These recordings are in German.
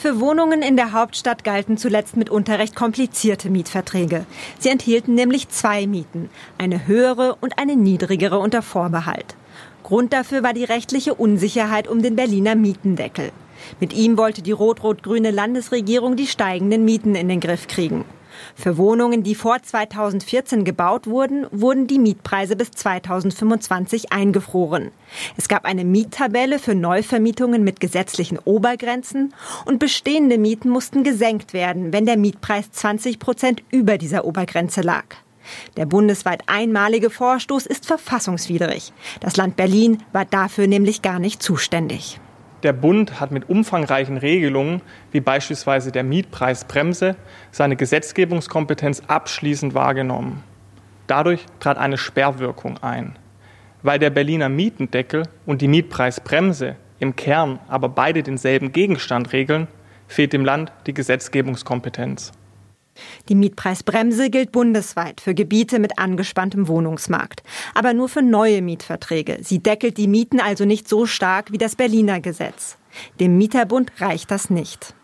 Für Wohnungen in der Hauptstadt galten zuletzt mitunter recht komplizierte Mietverträge. Sie enthielten nämlich zwei Mieten, eine höhere und eine niedrigere unter Vorbehalt. Grund dafür war die rechtliche Unsicherheit um den Berliner Mietendeckel. Mit ihm wollte die rot-rot-grüne Landesregierung die steigenden Mieten in den Griff kriegen. Für Wohnungen, die vor 2014 gebaut wurden, wurden die Mietpreise bis 2025 eingefroren. Es gab eine Miettabelle für Neuvermietungen mit gesetzlichen Obergrenzen und bestehende Mieten mussten gesenkt werden, wenn der Mietpreis 20 Prozent über dieser Obergrenze lag. Der bundesweit einmalige Vorstoß ist verfassungswidrig. Das Land Berlin war dafür nämlich gar nicht zuständig. Der Bund hat mit umfangreichen Regelungen, wie beispielsweise der Mietpreisbremse, seine Gesetzgebungskompetenz abschließend wahrgenommen. Dadurch trat eine Sperrwirkung ein. Weil der Berliner Mietendeckel und die Mietpreisbremse im Kern aber beide denselben Gegenstand regeln, fehlt dem Land die Gesetzgebungskompetenz. Die Mietpreisbremse gilt bundesweit für Gebiete mit angespanntem Wohnungsmarkt, aber nur für neue Mietverträge. Sie deckelt die Mieten also nicht so stark wie das Berliner Gesetz. Dem Mieterbund reicht das nicht.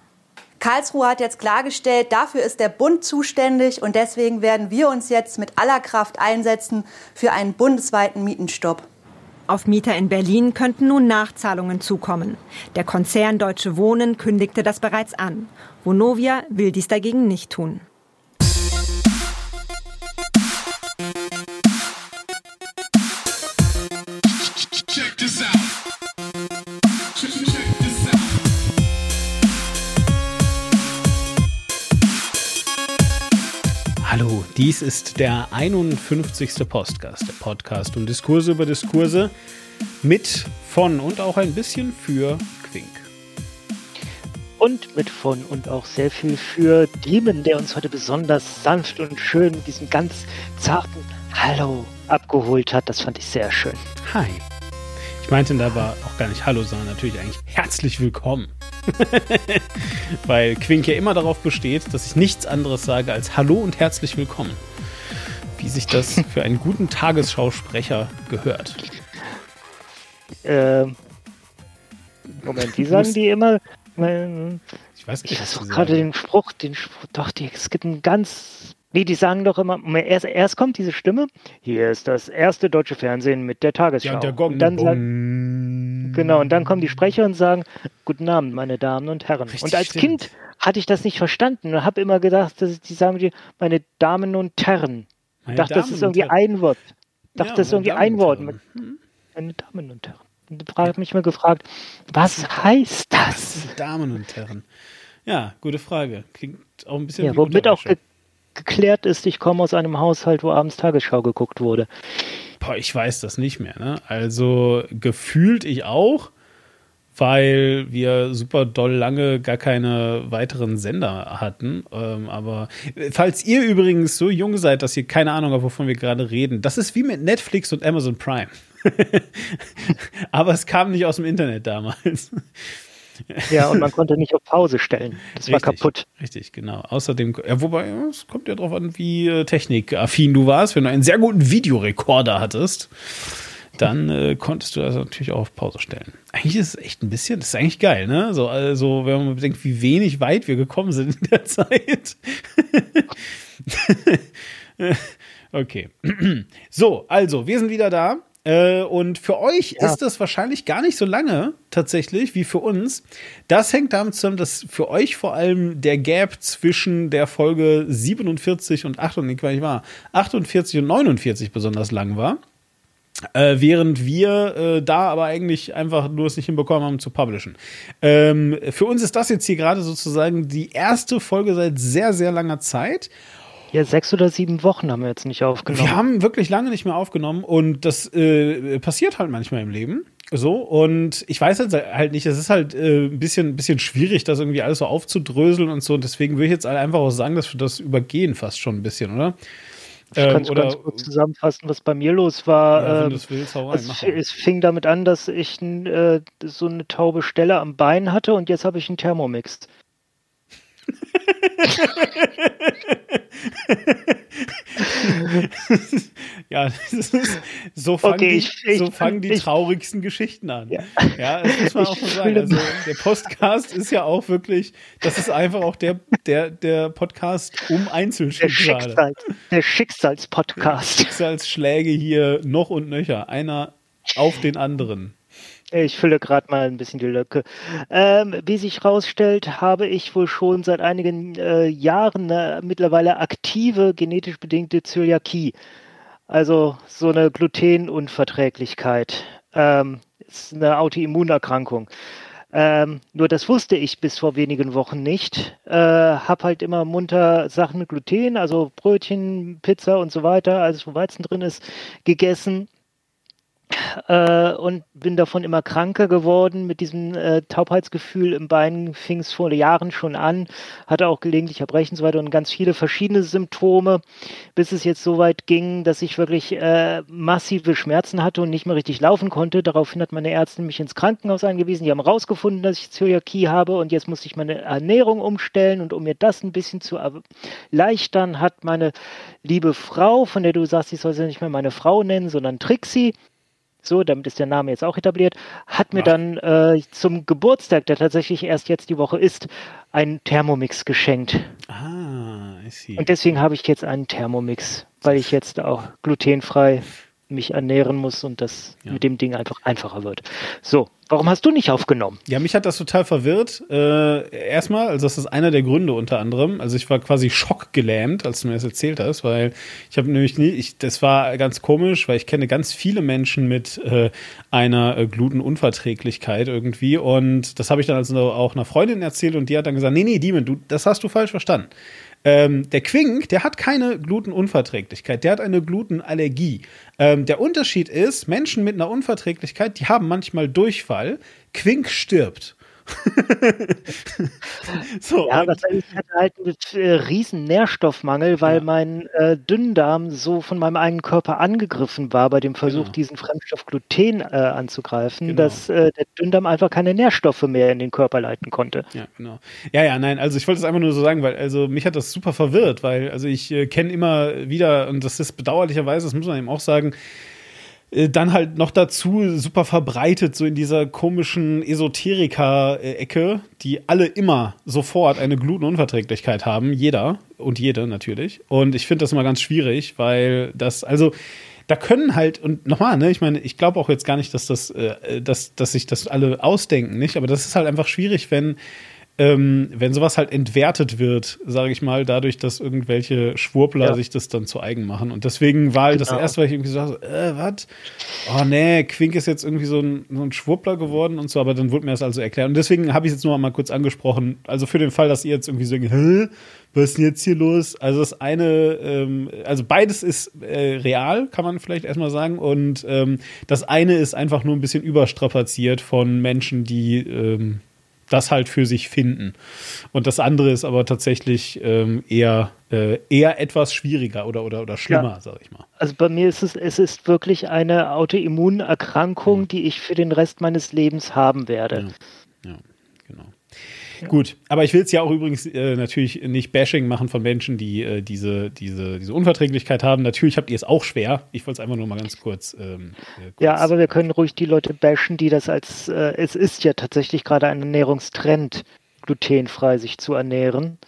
Karlsruhe hat jetzt klargestellt, dafür ist der Bund zuständig und deswegen werden wir uns jetzt mit aller Kraft einsetzen für einen bundesweiten Mietenstopp. Auf Mieter in Berlin könnten nun Nachzahlungen zukommen. Der Konzern Deutsche Wohnen kündigte das bereits an. Vonovia will dies dagegen nicht tun. Hallo, dies ist der 51. Podcast, der Podcast und Diskurse über Diskurse mit, von und auch ein bisschen für. Und mit von und auch sehr viel für Demon, der uns heute besonders sanft und schön mit diesem ganz zarten Hallo abgeholt hat. Das fand ich sehr schön. Hi. Ich meinte aber auch gar nicht Hallo, sondern natürlich eigentlich herzlich willkommen. Weil Quink ja immer darauf besteht, dass ich nichts anderes sage als Hallo und herzlich willkommen. Wie sich das für einen guten Tagesschausprecher gehört. Ähm, Moment, wie sagen die immer? Ich weiß, ich weiß gerade den Spruch, den Spruch, doch, die, es gibt einen ganz Nee, die sagen doch immer, erst, erst kommt diese Stimme, hier ist das erste deutsche Fernsehen mit der Tagesschau. Ja, und der Gong, und dann sagen, genau, und dann kommen die Sprecher und sagen, guten Abend, meine Damen und Herren. Richtig und als stimmt. Kind hatte ich das nicht verstanden und habe immer gedacht, dass die sagen, die, meine Damen und Herren. Ich dachte, Damen das ist irgendwie ein Wort. Ich dachte, ja, das ist irgendwie ein Wort. Meine Damen und Herren. Habe mich mal gefragt, was heißt das? Damen und Herren. Ja, gute Frage. Klingt auch ein bisschen ja, womit auch geklärt ist, ich komme aus einem Haushalt, wo abends Tagesschau geguckt wurde. Boah, ich weiß das nicht mehr. Ne? Also gefühlt ich auch, weil wir super doll lange gar keine weiteren Sender hatten. Ähm, aber falls ihr übrigens so jung seid, dass ihr keine Ahnung habt, wovon wir gerade reden, das ist wie mit Netflix und Amazon Prime. aber es kam nicht aus dem Internet damals. Ja, und man konnte nicht auf Pause stellen. Das richtig, war kaputt. Richtig, genau. Außerdem, ja, wobei, es kommt ja darauf an, wie äh, technikaffin du warst. Wenn du einen sehr guten Videorekorder hattest, dann äh, konntest du das natürlich auch auf Pause stellen. Eigentlich ist es echt ein bisschen, das ist eigentlich geil, ne? So, also, wenn man bedenkt, wie wenig weit wir gekommen sind in der Zeit. okay. So, also, wir sind wieder da. Äh, und für euch ja. ist das wahrscheinlich gar nicht so lange tatsächlich wie für uns. Das hängt damit zusammen, dass für euch vor allem der Gap zwischen der Folge 47 und 48, war, 48 und 49 besonders lang war. Äh, während wir äh, da aber eigentlich einfach nur es nicht hinbekommen haben zu publishen. Ähm, für uns ist das jetzt hier gerade sozusagen die erste Folge seit sehr, sehr langer Zeit. Ja, sechs oder sieben Wochen haben wir jetzt nicht aufgenommen. Wir haben wirklich lange nicht mehr aufgenommen und das äh, passiert halt manchmal im Leben. So, und ich weiß jetzt halt nicht, es ist halt äh, ein bisschen, bisschen schwierig, das irgendwie alles so aufzudröseln und so. Und deswegen würde ich jetzt einfach auch sagen, dass wir das übergehen fast schon ein bisschen, oder? Ich ähm, kann es ganz kurz zusammenfassen, was bei mir los war. Ja, ähm, willst, es, es, fing damit an, dass ich äh, so eine taube Stelle am Bein hatte und jetzt habe ich einen Thermomix. ja, ist, so, fangen okay, ich, die, so fangen die ich, traurigsten Geschichten an. Ja, ja das muss man auch so sagen. Also, der Podcast ist ja auch wirklich, das ist einfach auch der, der, der Podcast um Einzelschicksale. Der, Schicksals, der Schicksalspodcast. Schicksalsschläge hier noch und nöcher. Einer auf den anderen. Ich fülle gerade mal ein bisschen die Lücke. Ähm, wie sich herausstellt, habe ich wohl schon seit einigen äh, Jahren eine mittlerweile aktive genetisch bedingte Zöliakie. Also so eine Glutenunverträglichkeit. Ähm, ist eine Autoimmunerkrankung. Ähm, nur das wusste ich bis vor wenigen Wochen nicht. Äh, hab halt immer munter Sachen mit Gluten, also Brötchen, Pizza und so weiter, alles wo Weizen drin ist, gegessen äh, und bin davon immer kranker geworden. Mit diesem äh, Taubheitsgefühl im Bein fing es vor Jahren schon an, hatte auch gelegentlich Erbrechen und so weiter und ganz viele verschiedene Symptome, bis es jetzt so weit ging, dass ich wirklich äh, massive Schmerzen hatte und nicht mehr richtig laufen konnte. Daraufhin hat meine Ärztin mich ins Krankenhaus eingewiesen. Die haben herausgefunden, dass ich Zöliakie habe und jetzt musste ich meine Ernährung umstellen und um mir das ein bisschen zu erleichtern, hat meine liebe Frau, von der du sagst, ich soll sie nicht mehr meine Frau nennen, sondern Trixie, so, damit ist der Name jetzt auch etabliert, hat mir Ach. dann äh, zum Geburtstag, der tatsächlich erst jetzt die Woche ist, einen Thermomix geschenkt. Ah, I see. Und deswegen habe ich jetzt einen Thermomix, weil ich jetzt auch glutenfrei mich ernähren muss und das ja. mit dem Ding einfach einfacher wird. So, warum hast du nicht aufgenommen? Ja, mich hat das total verwirrt. Äh, erstmal, also das ist einer der Gründe unter anderem. Also ich war quasi schockgelähmt, als du mir das erzählt hast, weil ich habe nämlich nie, ich, das war ganz komisch, weil ich kenne ganz viele Menschen mit äh, einer äh, Glutenunverträglichkeit irgendwie und das habe ich dann also auch einer Freundin erzählt und die hat dann gesagt, nee, nee, Demon, du, das hast du falsch verstanden. Ähm, der Quink, der hat keine Glutenunverträglichkeit, der hat eine Glutenallergie. Ähm, der Unterschied ist, Menschen mit einer Unverträglichkeit, die haben manchmal Durchfall. Quink stirbt. so, ja, aber ich hatte halt einen äh, riesen Nährstoffmangel, weil ja. mein äh, Dünndarm so von meinem eigenen Körper angegriffen war bei dem Versuch, genau. diesen Fremdstoff Gluten äh, anzugreifen, genau. dass äh, der Dünndarm einfach keine Nährstoffe mehr in den Körper leiten konnte. Ja, genau. Ja, ja, nein, also ich wollte es einfach nur so sagen, weil also mich hat das super verwirrt, weil also ich äh, kenne immer wieder, und das ist bedauerlicherweise, das muss man eben auch sagen, dann halt noch dazu super verbreitet, so in dieser komischen Esoteriker-Ecke, die alle immer sofort eine Glutenunverträglichkeit haben, jeder und jede natürlich. Und ich finde das immer ganz schwierig, weil das, also, da können halt, und nochmal, ne, ich meine, ich glaube auch jetzt gar nicht, dass das, äh, dass, dass sich das alle ausdenken, nicht? Aber das ist halt einfach schwierig, wenn ähm, wenn sowas halt entwertet wird, sage ich mal, dadurch, dass irgendwelche Schwurbler ja. sich das dann zu eigen machen. Und deswegen war halt genau. das erste, weil ich irgendwie so dachte, äh, was? Oh nee, Quink ist jetzt irgendwie so ein, so ein Schwurbler geworden und so, aber dann wurde mir das also erklärt. Und deswegen habe ich es jetzt nur mal kurz angesprochen. Also für den Fall, dass ihr jetzt irgendwie so, hä? Was ist denn jetzt hier los? Also das eine, ähm, also beides ist äh, real, kann man vielleicht erstmal sagen. Und ähm, das eine ist einfach nur ein bisschen überstrapaziert von Menschen, die ähm, das halt für sich finden. Und das andere ist aber tatsächlich ähm, eher, äh, eher etwas schwieriger oder, oder, oder schlimmer, ja. sag ich mal. Also bei mir ist es, es ist wirklich eine Autoimmunerkrankung, mhm. die ich für den Rest meines Lebens haben werde. Ja, ja. Gut, aber ich will es ja auch übrigens äh, natürlich nicht Bashing machen von Menschen, die äh, diese, diese, diese Unverträglichkeit haben. Natürlich habt ihr es auch schwer. Ich wollte es einfach nur mal ganz kurz, ähm, äh, kurz, Ja, aber wir können ruhig die Leute bashen, die das als, äh, es ist ja tatsächlich gerade ein Ernährungstrend, glutenfrei sich zu ernähren.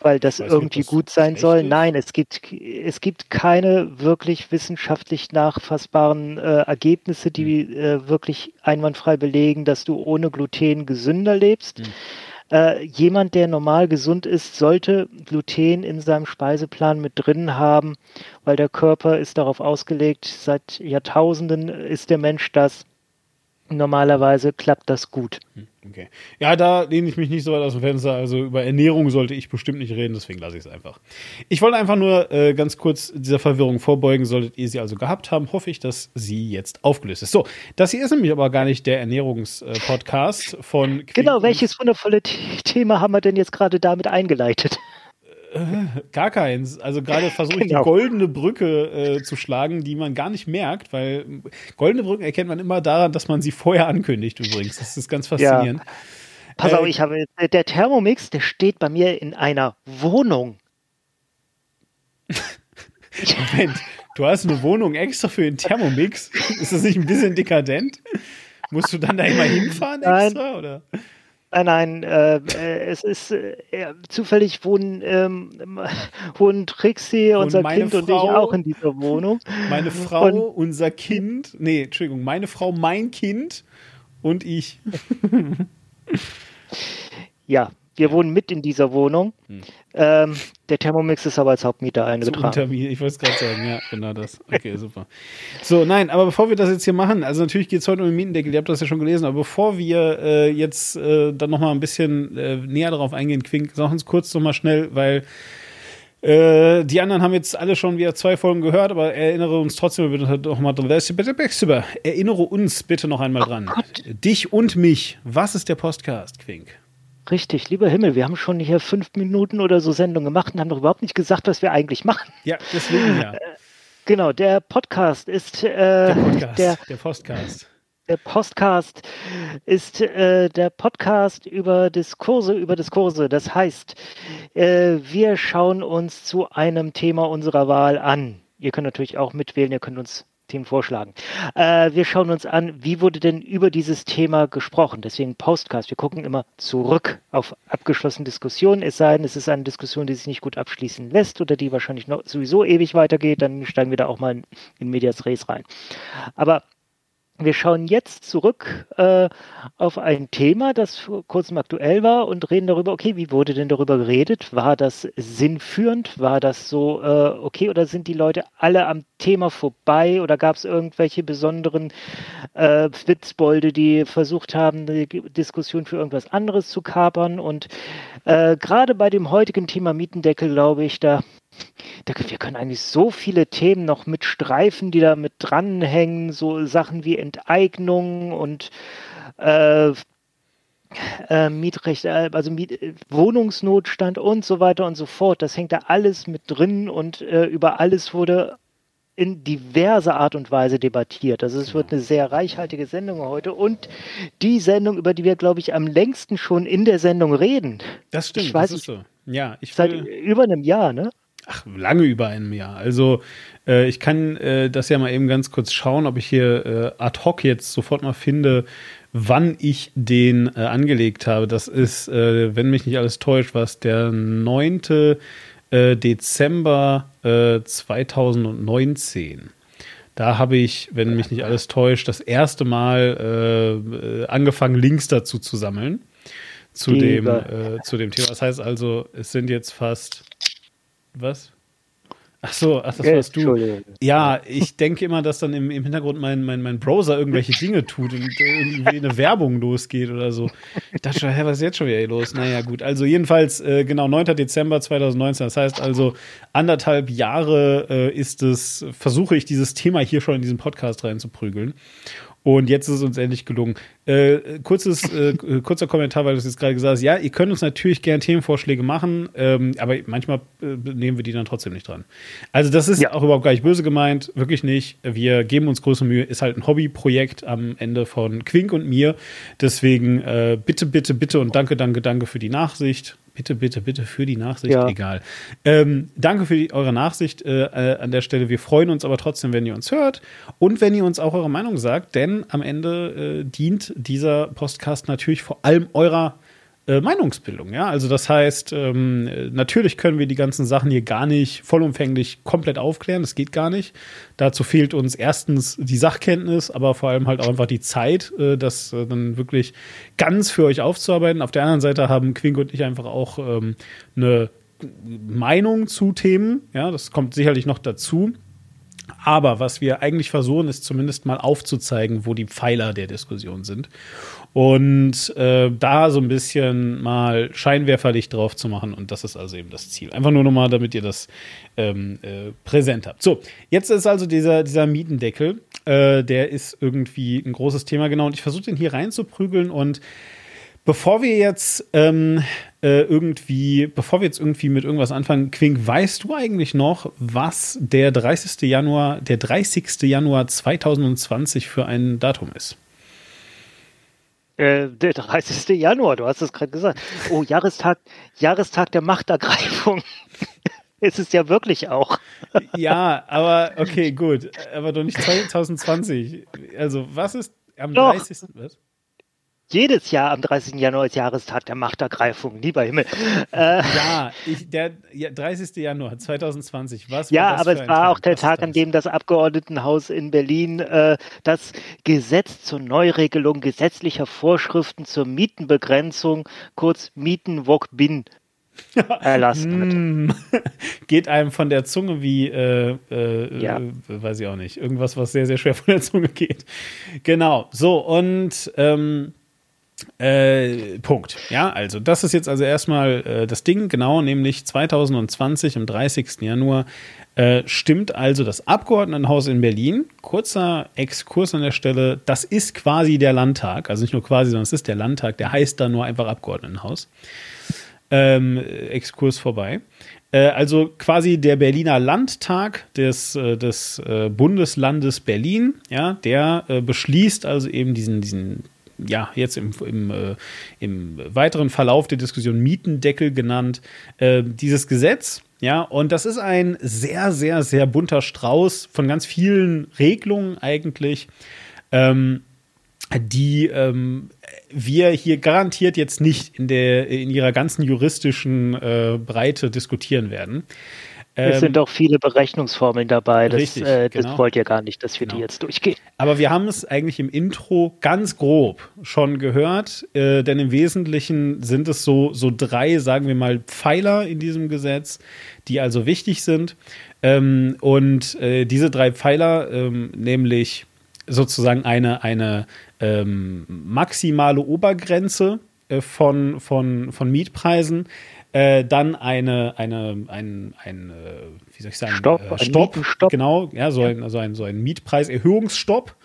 Weil das irgendwie nicht, gut sein soll. Nein, es gibt, es gibt keine wirklich wissenschaftlich nachfassbaren äh, Ergebnisse, die hm. äh, wirklich einwandfrei belegen, dass du ohne Gluten gesünder lebst. Hm. Äh, jemand, der normal gesund ist, sollte Gluten in seinem Speiseplan mit drin haben, weil der Körper ist darauf ausgelegt, seit Jahrtausenden ist der Mensch das. Normalerweise klappt das gut. Hm, okay. Ja, da lehne ich mich nicht so weit aus dem Fenster. Also über Ernährung sollte ich bestimmt nicht reden, deswegen lasse ich es einfach. Ich wollte einfach nur äh, ganz kurz dieser Verwirrung vorbeugen. Solltet ihr sie also gehabt haben, hoffe ich, dass sie jetzt aufgelöst ist. So, das hier ist nämlich aber gar nicht der Ernährungspodcast äh, von. Quink genau, welches wundervolle Thema haben wir denn jetzt gerade damit eingeleitet? Gar keins. Also gerade versuche ich genau. die goldene Brücke äh, zu schlagen, die man gar nicht merkt, weil goldene Brücken erkennt man immer daran, dass man sie vorher ankündigt übrigens. Das ist ganz faszinierend. Ja. Pass äh, auf, ich habe der Thermomix, der steht bei mir in einer Wohnung. Moment, du hast eine Wohnung extra für den Thermomix? Ist das nicht ein bisschen dekadent? Musst du dann da immer hinfahren extra, Nein. oder? Nein, nein, äh, äh, es ist äh, zufällig wohnen, ähm, wohnen Trixie, Und unser Kind und ich Frau- auch in dieser Wohnung. Meine Frau, Und- unser Kind, nee, Entschuldigung, meine Frau, mein Kind und ich. Ja, wir wohnen mit in dieser Wohnung. Hm. Ähm, der Thermomix ist aber als Hauptmieter eingetragen. Untermiete, ich wollte es gerade sagen, ja, genau das. Okay, super. So, nein, aber bevor wir das jetzt hier machen, also natürlich geht es heute um den Mietendeckel, ihr habt das ja schon gelesen, aber bevor wir äh, jetzt äh, dann nochmal ein bisschen äh, näher darauf eingehen, Quink, sag uns kurz nochmal schnell, weil äh, die anderen haben jetzt alle schon wieder zwei Folgen gehört, aber erinnere uns trotzdem bitte noch mal dran. Erinnere uns bitte noch einmal dran. Dich und mich. Was ist der Podcast, Quink? Richtig, lieber Himmel, wir haben schon hier fünf Minuten oder so Sendung gemacht und haben doch überhaupt nicht gesagt, was wir eigentlich machen. Ja, deswegen ja. Genau, der Podcast ist äh, Der Podcast. der, der Podcast. der Podcast ist äh, der Podcast über Diskurse über Diskurse. Das heißt, äh, wir schauen uns zu einem Thema unserer Wahl an. Ihr könnt natürlich auch mitwählen, ihr könnt uns Themen vorschlagen. Äh, wir schauen uns an, wie wurde denn über dieses Thema gesprochen. Deswegen Postcast. Wir gucken immer zurück auf abgeschlossene Diskussionen. Es sei denn, es ist eine Diskussion, die sich nicht gut abschließen lässt oder die wahrscheinlich noch sowieso ewig weitergeht. Dann steigen wir da auch mal in, in Medias Res rein. Aber wir schauen jetzt zurück äh, auf ein Thema, das vor kurzem aktuell war und reden darüber, okay, wie wurde denn darüber geredet? War das sinnführend? War das so äh, okay oder sind die Leute alle am Thema vorbei oder gab es irgendwelche besonderen äh, Witzbolde, die versucht haben, die Diskussion für irgendwas anderes zu kapern? Und äh, gerade bei dem heutigen Thema Mietendeckel, glaube ich, da da, wir können eigentlich so viele Themen noch mit streifen, die da mit dranhängen, so Sachen wie Enteignung und äh, äh, Mietrecht, äh, also Miet, äh, Wohnungsnotstand und so weiter und so fort. Das hängt da alles mit drin und äh, über alles wurde in diverser Art und Weise debattiert. Also es wird eine sehr reichhaltige Sendung heute und die Sendung, über die wir, glaube ich, am längsten schon in der Sendung reden. Das stimmt, Ich weiß das ist so. Ja, ich Seit will- über einem Jahr, ne? Ach, lange über einem Jahr. Also äh, ich kann äh, das ja mal eben ganz kurz schauen, ob ich hier äh, ad hoc jetzt sofort mal finde, wann ich den äh, angelegt habe. Das ist, äh, wenn mich nicht alles täuscht, was der 9. Äh, Dezember äh, 2019. Da habe ich, wenn mich nicht alles täuscht, das erste Mal angefangen, Links dazu zu sammeln. Zu dem, äh, zu dem Thema. Das heißt also, es sind jetzt fast was? Ach so, ach, das warst du. Ja, ich denke immer, dass dann im, im Hintergrund mein, mein, mein Browser irgendwelche Dinge tut und irgendwie eine Werbung losgeht oder so. Ich dachte schon, hä, was ist jetzt schon wieder hier los? Naja, gut. Also jedenfalls, äh, genau, 9. Dezember 2019. Das heißt also, anderthalb Jahre äh, ist es, versuche ich dieses Thema hier schon in diesen Podcast reinzuprügeln. Und jetzt ist es uns endlich gelungen. Äh, kurzes, äh, kurzer Kommentar, weil du es jetzt gerade gesagt hast. Ja, ihr könnt uns natürlich gerne Themenvorschläge machen, ähm, aber manchmal äh, nehmen wir die dann trotzdem nicht dran. Also das ist Ja. auch überhaupt gar nicht böse gemeint, wirklich nicht. Wir geben uns große Mühe, ist halt ein Hobbyprojekt am Ende von Quink und mir. Deswegen äh, bitte, bitte, bitte und danke, danke, danke für die Nachsicht. Bitte, bitte, bitte für die Nachsicht. Ja. Egal. Ähm, danke für die, eure Nachsicht äh, äh, an der Stelle. Wir freuen uns aber trotzdem, wenn ihr uns hört und wenn ihr uns auch eure Meinung sagt, denn am Ende äh, dient dieser Podcast natürlich vor allem eurer äh, Meinungsbildung. Ja, also das heißt, ähm, äh, natürlich können wir die ganzen Sachen hier gar nicht vollumfänglich komplett aufklären. Das geht gar nicht. Dazu fehlt uns erstens die Sachkenntnis, aber vor allem halt auch einfach die Zeit, äh, das äh, dann wirklich ganz für euch aufzuarbeiten. Auf der anderen Seite haben Quink und ich einfach auch ähm, eine Meinung zu Themen. Ja, das kommt sicherlich noch dazu. Aber was wir eigentlich versuchen, ist zumindest mal aufzuzeigen, wo die Pfeiler der Diskussion sind. Und äh, da so ein bisschen mal Scheinwerferlicht drauf zu machen. Und das ist also eben das Ziel. Einfach nur nochmal, damit ihr das ähm, äh, präsent habt. So, jetzt ist also dieser, dieser Mietendeckel. Äh, der ist irgendwie ein großes Thema, genau. Und ich versuche den hier reinzuprügeln und Bevor wir jetzt ähm, äh, irgendwie, bevor wir jetzt irgendwie mit irgendwas anfangen, Quink, weißt du eigentlich noch, was der 30. Januar, der 30. Januar 2020 für ein Datum ist? Äh, der 30. Januar, du hast es gerade gesagt. Oh, Jahrestag, Jahrestag der Machtergreifung. ist es ja wirklich auch. Ja, aber okay, gut. Aber doch nicht 2020. Also, was ist am doch. 30. Was? Jedes Jahr am 30. Januar ist Jahrestag der Machtergreifung, lieber Himmel. Äh, ja, ich, der ja, 30. Januar 2020, was Ja, aber es war Tag? auch der was Tag, an dem das Abgeordnetenhaus in Berlin äh, das Gesetz zur Neuregelung gesetzlicher Vorschriften zur Mietenbegrenzung, kurz Mietenwok Bin, erlassen hat. Geht einem von der Zunge wie, äh, äh, ja. äh, weiß ich auch nicht, irgendwas, was sehr, sehr schwer von der Zunge geht. Genau, so und ähm, äh, Punkt. Ja, also das ist jetzt also erstmal äh, das Ding, genau, nämlich 2020 am 30. Januar äh, stimmt also das Abgeordnetenhaus in Berlin. Kurzer Exkurs an der Stelle, das ist quasi der Landtag, also nicht nur quasi, sondern es ist der Landtag, der heißt da nur einfach Abgeordnetenhaus. Ähm, Exkurs vorbei. Äh, also quasi der Berliner Landtag des, äh, des äh, Bundeslandes Berlin, ja, der beschließt also eben diesen, diesen ja, jetzt im, im, äh, im weiteren Verlauf der Diskussion Mietendeckel genannt, äh, dieses Gesetz. Ja, und das ist ein sehr, sehr, sehr bunter Strauß von ganz vielen Regelungen eigentlich, ähm, die ähm, wir hier garantiert jetzt nicht in, der, in ihrer ganzen juristischen äh, Breite diskutieren werden. Es sind ähm, auch viele Berechnungsformeln dabei. Das, richtig, äh, das genau. wollt ihr gar nicht, dass wir genau. die jetzt durchgehen. Aber wir haben es eigentlich im Intro ganz grob schon gehört, äh, denn im Wesentlichen sind es so, so drei, sagen wir mal, Pfeiler in diesem Gesetz, die also wichtig sind. Ähm, und äh, diese drei Pfeiler, ähm, nämlich sozusagen eine, eine ähm, maximale Obergrenze äh, von, von, von Mietpreisen, äh, dann eine, eine, ein, ein, äh, wie soll ich sagen, Stopp, äh, Stopp, Stopp, genau, ja, so, ja. Ein, so ein, so ein Mietpreiserhöhungsstopp,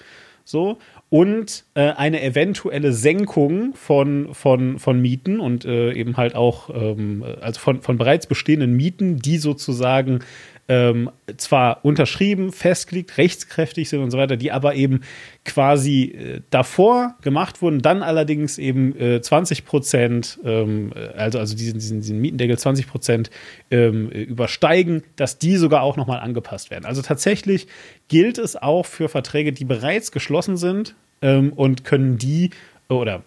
so, und äh, eine eventuelle Senkung von, von, von Mieten und äh, eben halt auch, ähm, also von, von bereits bestehenden Mieten, die sozusagen ähm, zwar unterschrieben, festgelegt, rechtskräftig sind und so weiter, die aber eben quasi äh, davor gemacht wurden, dann allerdings eben äh, 20 Prozent, ähm, also, also diesen, diesen, diesen Mietendeckel 20 Prozent ähm, übersteigen, dass die sogar auch nochmal angepasst werden. Also tatsächlich gilt es auch für Verträge, die bereits geschlossen sind ähm, und können die, oder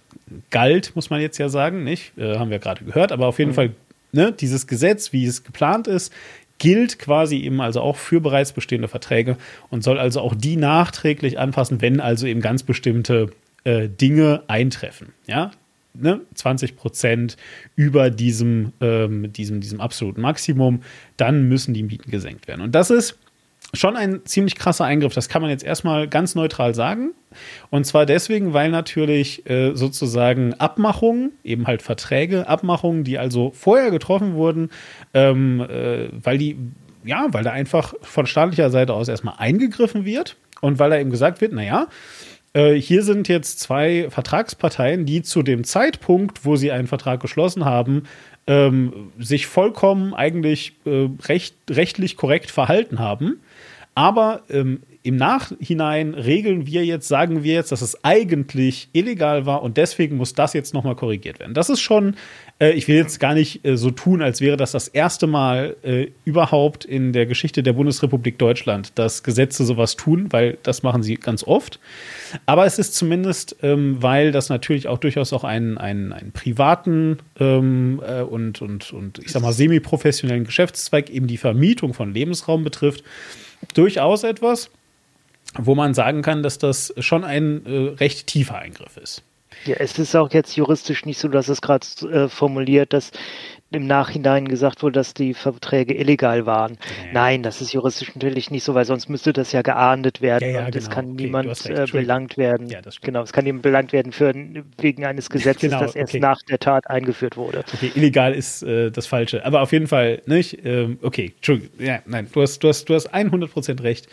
galt, muss man jetzt ja sagen, nicht? Äh, haben wir gerade gehört, aber auf jeden mhm. Fall Ne, dieses Gesetz, wie es geplant ist, gilt quasi eben also auch für bereits bestehende Verträge und soll also auch die nachträglich anpassen, wenn also eben ganz bestimmte äh, Dinge eintreffen. Ja, ne? 20 Prozent über diesem, ähm, diesem, diesem absoluten Maximum, dann müssen die Mieten gesenkt werden. Und das ist schon ein ziemlich krasser Eingriff. Das kann man jetzt erstmal ganz neutral sagen. Und zwar deswegen, weil natürlich äh, sozusagen Abmachungen, eben halt Verträge, Abmachungen, die also vorher getroffen wurden, ähm, äh, weil die, ja, weil da einfach von staatlicher Seite aus erstmal eingegriffen wird und weil da eben gesagt wird, naja, äh, hier sind jetzt zwei Vertragsparteien, die zu dem Zeitpunkt, wo sie einen Vertrag geschlossen haben, ähm, sich vollkommen eigentlich äh, recht, rechtlich korrekt verhalten haben aber ähm, im Nachhinein regeln wir jetzt, sagen wir jetzt, dass es eigentlich illegal war und deswegen muss das jetzt nochmal korrigiert werden. Das ist schon, äh, ich will jetzt gar nicht äh, so tun, als wäre das das erste Mal äh, überhaupt in der Geschichte der Bundesrepublik Deutschland, dass Gesetze sowas tun, weil das machen sie ganz oft. Aber es ist zumindest, ähm, weil das natürlich auch durchaus auch einen, einen, einen privaten ähm, äh, und, und, und ich sag mal semi-professionellen Geschäftszweig, eben die Vermietung von Lebensraum betrifft durchaus etwas, wo man sagen kann, dass das schon ein äh, recht tiefer Eingriff ist. Ja, es ist auch jetzt juristisch nicht so, dass es gerade äh, formuliert, dass im Nachhinein gesagt wurde, dass die Verträge illegal waren. Ja. Nein, das ist juristisch natürlich nicht so, weil sonst müsste das ja geahndet werden ja, ja, und es genau. kann okay, niemand äh, belangt werden. Genau, es kann niemand belangt werden für, wegen eines Gesetzes, genau, das erst okay. nach der Tat eingeführt wurde. Okay, illegal ist äh, das Falsche, aber auf jeden Fall nicht. Ähm, okay, Entschuldigung, ja, nein, du hast, du hast, du hast 100% recht.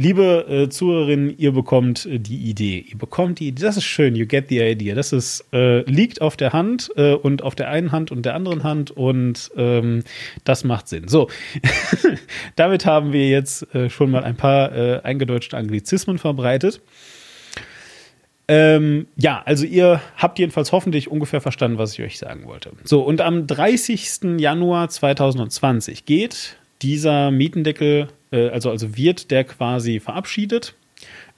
Liebe äh, Zuhörerinnen, ihr bekommt äh, die Idee. Ihr bekommt die Idee. Das ist schön. You get the idea. Das ist, äh, liegt auf der Hand äh, und auf der einen Hand und der anderen Hand und ähm, das macht Sinn. So, damit haben wir jetzt äh, schon mal ein paar äh, eingedeutschte Anglizismen verbreitet. Ähm, ja, also ihr habt jedenfalls hoffentlich ungefähr verstanden, was ich euch sagen wollte. So, und am 30. Januar 2020 geht dieser Mietendeckel, äh, also, also wird der quasi verabschiedet.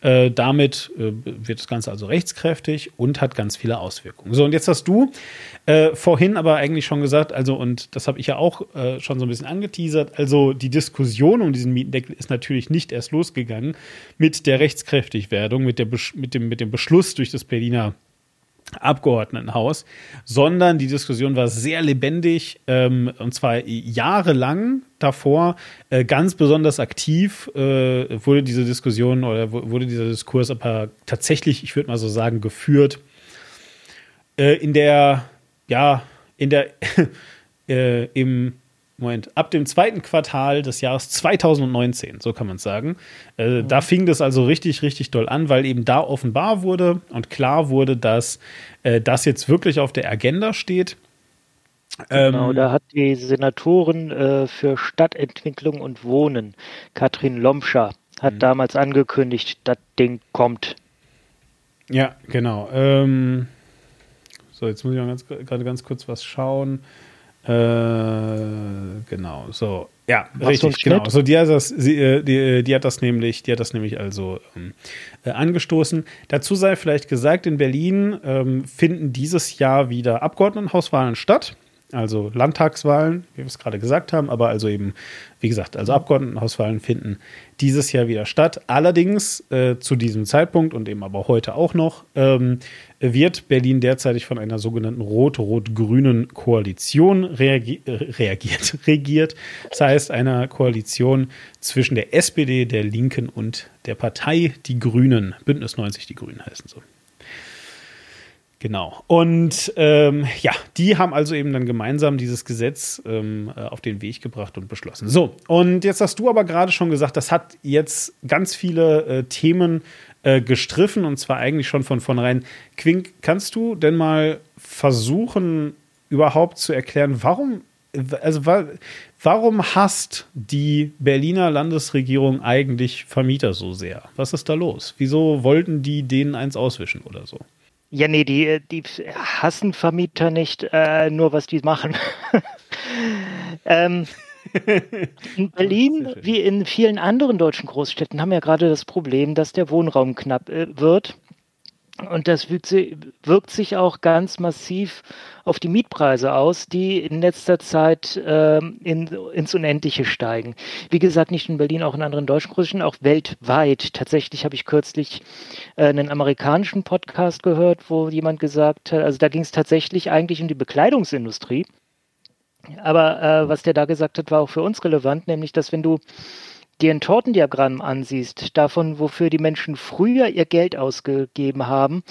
Äh, damit äh, wird das Ganze also rechtskräftig und hat ganz viele Auswirkungen. So, und jetzt hast du äh, vorhin aber eigentlich schon gesagt, also, und das habe ich ja auch äh, schon so ein bisschen angeteasert, also die Diskussion um diesen Mietendeckel ist natürlich nicht erst losgegangen mit der Rechtskräftigwerdung, mit, der, mit, dem, mit dem Beschluss durch das Berliner Abgeordnetenhaus, sondern die Diskussion war sehr lebendig ähm, und zwar jahrelang davor äh, ganz besonders aktiv äh, wurde diese Diskussion oder wurde dieser Diskurs aber tatsächlich, ich würde mal so sagen, geführt äh, in der ja in der äh, im Moment, ab dem zweiten Quartal des Jahres 2019, so kann man es sagen. Äh, mhm. Da fing das also richtig, richtig doll an, weil eben da offenbar wurde und klar wurde, dass äh, das jetzt wirklich auf der Agenda steht. Genau, ähm, da hat die Senatorin äh, für Stadtentwicklung und Wohnen, Katrin Lomscher, hat mhm. damals angekündigt, das Ding kommt. Ja, genau. Ähm, so, jetzt muss ich gerade ganz, ganz kurz was schauen. Äh, genau, so. Ja, Machst richtig, genau. So, die hat das, sie, äh, die, äh, die, hat das nämlich, die hat das nämlich also ähm, äh, angestoßen. Dazu sei vielleicht gesagt, in Berlin ähm, finden dieses Jahr wieder Abgeordnetenhauswahlen statt also Landtagswahlen, wie wir es gerade gesagt haben, aber also eben, wie gesagt, also Abgeordnetenhauswahlen finden dieses Jahr wieder statt. Allerdings äh, zu diesem Zeitpunkt und eben aber heute auch noch ähm, wird Berlin derzeitig von einer sogenannten rot-rot-grünen Koalition reagi äh, reagiert, regiert. Das heißt, einer Koalition zwischen der SPD, der Linken und der Partei Die Grünen. Bündnis 90 Die Grünen heißen so. Genau. Und ähm, ja, die haben also eben dann gemeinsam dieses Gesetz ähm, äh, auf den Weg gebracht und beschlossen. So, und jetzt hast du aber gerade schon gesagt, das hat jetzt ganz viele äh, Themen äh, gestriffen und zwar eigentlich schon von vornherein. Quink, kannst du denn mal versuchen, überhaupt zu erklären, warum, also warum hasst die Berliner Landesregierung eigentlich Vermieter so sehr? Was ist da los? Wieso wollten die denen eins auswischen oder so? Ja, nee, die, die hassen Vermieter nicht, äh, nur was die machen. ähm, in Berlin, wie in vielen anderen deutschen Großstädten, haben wir ja gerade das Problem, dass der Wohnraum knapp äh, wird. Und das wirkt sich auch ganz massiv auf die Mietpreise aus, die in letzter Zeit äh, in, ins Unendliche steigen. Wie gesagt, nicht in Berlin, auch in anderen deutschen Großstädten, auch weltweit. Tatsächlich habe ich kürzlich äh, einen amerikanischen Podcast gehört, wo jemand gesagt hat, also da ging es tatsächlich eigentlich um die Bekleidungsindustrie. Aber äh, was der da gesagt hat, war auch für uns relevant, nämlich dass wenn du dir ein Tortendiagramm ansiehst, davon, wofür die Menschen früher ihr Geld ausgegeben haben,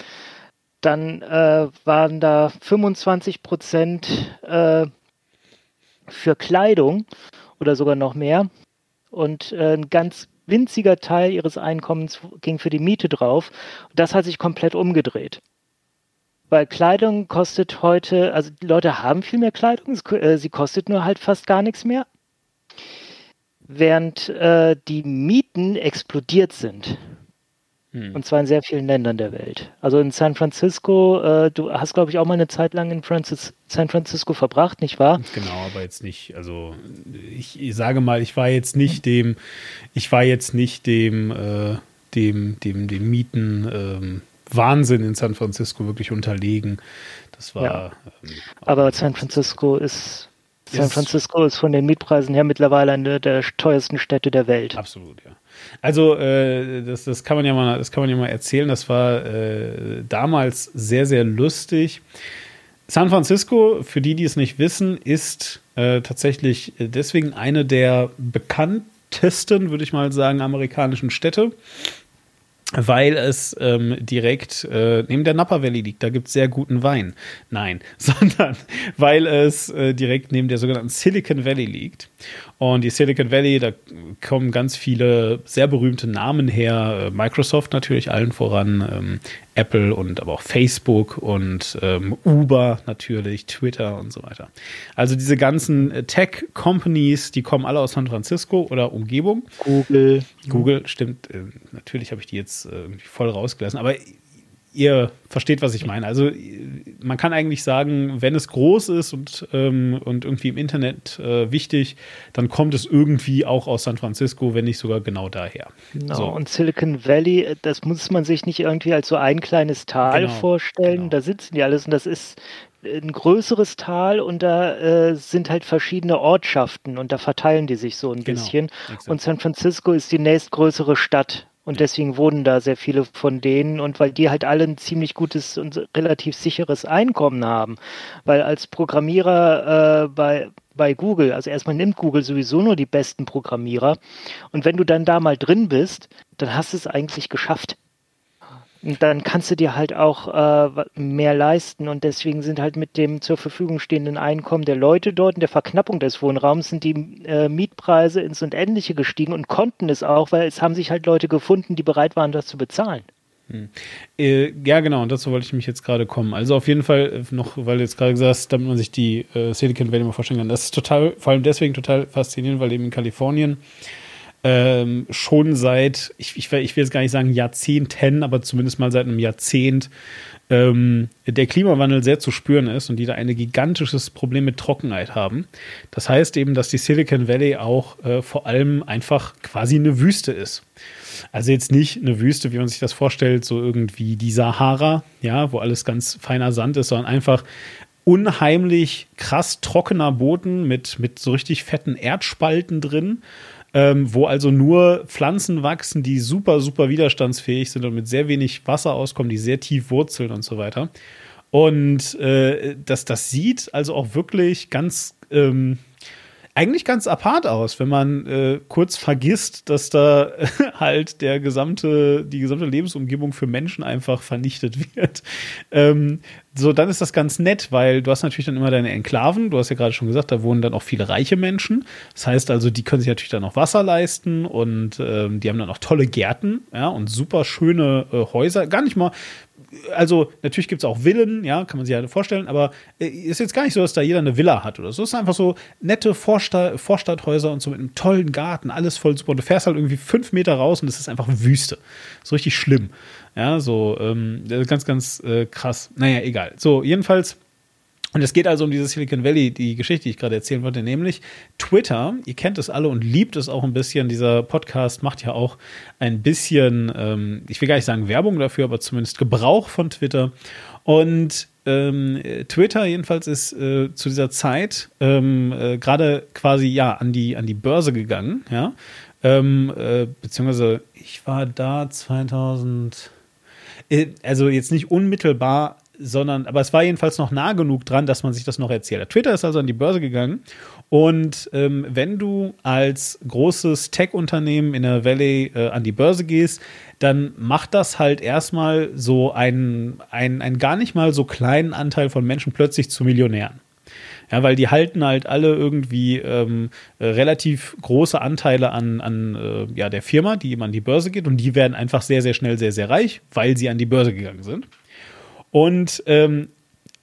dann äh, waren da 25 Prozent äh, für Kleidung oder sogar noch mehr. Und äh, ein ganz winziger Teil ihres Einkommens ging für die Miete drauf. Das hat sich komplett umgedreht. Weil Kleidung kostet heute, also die Leute haben viel mehr Kleidung, äh, sie kostet nur halt fast gar nichts mehr während äh, die Mieten explodiert sind. Hm. Und zwar in sehr vielen Ländern der Welt. Also in San Francisco, äh, du hast, glaube ich, auch mal eine Zeit lang in Francis, San Francisco verbracht, nicht wahr? Genau, aber jetzt nicht, also ich, ich sage mal, ich war jetzt nicht dem, ich war jetzt nicht dem, äh, dem, dem, dem Mieten ähm, Wahnsinn in San Francisco wirklich unterlegen. Das war. Ja. Ähm, aber San Francisco ist San Francisco ist von den Mietpreisen her mittlerweile eine der teuersten Städte der Welt. Absolut, ja. Also äh, das, das kann man ja mal, das kann man ja mal erzählen. Das war äh, damals sehr, sehr lustig. San Francisco, für die, die es nicht wissen, ist äh, tatsächlich deswegen eine der bekanntesten, würde ich mal sagen, amerikanischen Städte weil es ähm, direkt äh, neben der Napa Valley liegt. Da gibt es sehr guten Wein. Nein, sondern weil es äh, direkt neben der sogenannten Silicon Valley liegt. Und die Silicon Valley, da kommen ganz viele sehr berühmte Namen her. Äh, Microsoft natürlich allen voran, ähm, Apple und aber auch Facebook und ähm, Uber natürlich, Twitter und so weiter. Also diese ganzen äh, Tech-Companies, die kommen alle aus San Francisco oder Umgebung. Google. Google, stimmt. Äh, natürlich habe ich die jetzt äh, voll rausgelassen. Aber ihr versteht, was ich meine. Also man kann eigentlich sagen, wenn es groß ist und, ähm, und irgendwie im Internet äh, wichtig, dann kommt es irgendwie auch aus San Francisco, wenn nicht sogar genau daher. Genau. So. Und Silicon Valley, das muss man sich nicht irgendwie als so ein kleines Tal genau. vorstellen. Genau. Da sitzen die alles und das ist ein größeres Tal und da äh, sind halt verschiedene Ortschaften und da verteilen die sich so ein genau, bisschen. Exakt. Und San Francisco ist die nächstgrößere Stadt und deswegen wohnen da sehr viele von denen und weil die halt alle ein ziemlich gutes und relativ sicheres Einkommen haben. Weil als Programmierer äh, bei, bei Google, also erstmal nimmt Google sowieso nur die besten Programmierer. Und wenn du dann da mal drin bist, dann hast du es eigentlich geschafft. Und dann kannst du dir halt auch äh, mehr leisten und deswegen sind halt mit dem zur Verfügung stehenden Einkommen der Leute dort und der Verknappung des Wohnraums sind die äh, Mietpreise ins Unendliche gestiegen und konnten es auch, weil es haben sich halt Leute gefunden, die bereit waren, das zu bezahlen. Hm. Äh, ja, genau, und dazu wollte ich mich jetzt gerade kommen. Also auf jeden Fall äh, noch, weil du jetzt gerade gesagt hast, damit man sich die äh, Silicon Valley mal vorstellen kann. Das ist total, vor allem deswegen total faszinierend, weil eben in Kalifornien ähm, schon seit, ich, ich, ich, will jetzt gar nicht sagen Jahrzehnten, aber zumindest mal seit einem Jahrzehnt ähm, der Klimawandel sehr zu spüren ist und die da ein gigantisches Problem mit Trockenheit haben. Das heißt eben, dass die Silicon Valley auch äh, vor allem einfach quasi eine Wüste ist. Also jetzt nicht eine Wüste, wie man sich das vorstellt, so irgendwie die Sahara, ja, wo alles ganz feiner Sand ist, sondern einfach unheimlich krass trockener Boden mit, mit so richtig fetten Erdspalten drin ähm, wo also nur Pflanzen wachsen, die super, super widerstandsfähig sind und mit sehr wenig Wasser auskommen, die sehr tief wurzeln und so weiter. Und äh, das, das sieht also auch wirklich ganz, ähm, eigentlich ganz apart aus, wenn man äh, kurz vergisst, dass da halt der gesamte, die gesamte Lebensumgebung für Menschen einfach vernichtet wird. Ähm, so, dann ist das ganz nett, weil du hast natürlich dann immer deine Enklaven. Du hast ja gerade schon gesagt, da wohnen dann auch viele reiche Menschen. Das heißt also, die können sich natürlich dann auch Wasser leisten und ähm, die haben dann auch tolle Gärten, ja, und super schöne äh, Häuser. Gar nicht mal, also natürlich gibt es auch Villen, ja, kann man sich ja vorstellen, aber äh, ist jetzt gar nicht so, dass da jeder eine Villa hat oder so. Es ist einfach so nette Vorstadt, Vorstadthäuser und so mit einem tollen Garten, alles voll super. Und du fährst halt irgendwie fünf Meter raus und es ist einfach Wüste. So richtig schlimm. Ja, so ähm, ganz, ganz äh, krass. Naja, egal. So, jedenfalls. Und es geht also um dieses Silicon Valley, die Geschichte, die ich gerade erzählen wollte, nämlich Twitter. Ihr kennt es alle und liebt es auch ein bisschen. Dieser Podcast macht ja auch ein bisschen, ähm, ich will gar nicht sagen Werbung dafür, aber zumindest Gebrauch von Twitter. Und ähm, Twitter jedenfalls ist äh, zu dieser Zeit ähm, äh, gerade quasi ja an die an die Börse gegangen, ja, ähm, äh, beziehungsweise ich war da 2000 äh, also jetzt nicht unmittelbar, sondern, aber es war jedenfalls noch nah genug dran, dass man sich das noch erzählt. Twitter ist also an die Börse gegangen und ähm, wenn du als großes Tech-Unternehmen in der Valley äh, an die Börse gehst, dann macht das halt erstmal so einen, einen, einen gar nicht mal so kleinen Anteil von Menschen plötzlich zu Millionären. Ja, weil die halten halt alle irgendwie ähm, äh, relativ große Anteile an, an äh, ja, der Firma, die eben an die Börse geht und die werden einfach sehr, sehr schnell sehr, sehr reich, weil sie an die Börse gegangen sind. Und ähm,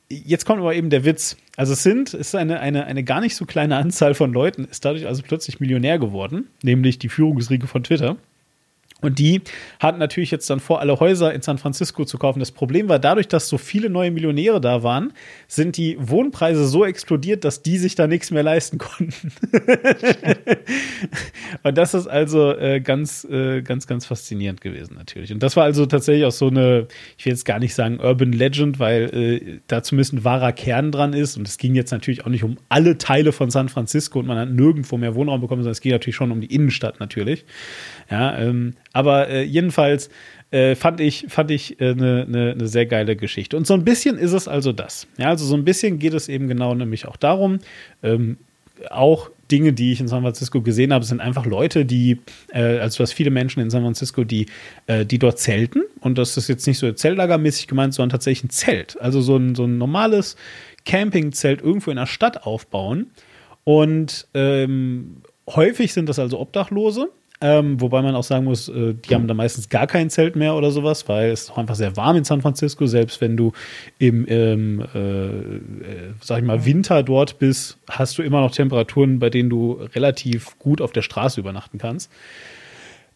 jetzt kommt aber eben der Witz. Also es sind, es ist eine, eine, eine gar nicht so kleine Anzahl von Leuten, ist dadurch also plötzlich Millionär geworden, nämlich die Führungsriege von Twitter. Und die hatten natürlich jetzt dann vor, alle Häuser in San Francisco zu kaufen. Das Problem war, dadurch, dass so viele neue Millionäre da waren, sind die Wohnpreise so explodiert, dass die sich da nichts mehr leisten konnten. und das ist also äh, ganz, äh, ganz, ganz faszinierend gewesen, natürlich. Und das war also tatsächlich auch so eine, ich will jetzt gar nicht sagen Urban Legend, weil äh, da zumindest ein wahrer Kern dran ist. Und es ging jetzt natürlich auch nicht um alle Teile von San Francisco und man hat nirgendwo mehr Wohnraum bekommen, sondern es ging natürlich schon um die Innenstadt natürlich. Ja, ähm, aber äh, jedenfalls äh, fand ich, fand ich eine äh, ne, ne sehr geile Geschichte. Und so ein bisschen ist es also das. Ja, also so ein bisschen geht es eben genau nämlich auch darum, ähm, auch Dinge, die ich in San Francisco gesehen habe, sind einfach Leute, die, äh, also du hast viele Menschen in San Francisco, die, äh, die dort zelten. Und das ist jetzt nicht so zeltlagermäßig gemeint, sondern tatsächlich ein Zelt. Also so ein, so ein normales Campingzelt irgendwo in der Stadt aufbauen. Und ähm, häufig sind das also Obdachlose. Ähm, wobei man auch sagen muss, äh, die haben da meistens gar kein Zelt mehr oder sowas, weil es einfach sehr warm in San Francisco. Selbst wenn du im, ähm, äh, äh, sag ich mal, Winter dort bist, hast du immer noch Temperaturen, bei denen du relativ gut auf der Straße übernachten kannst.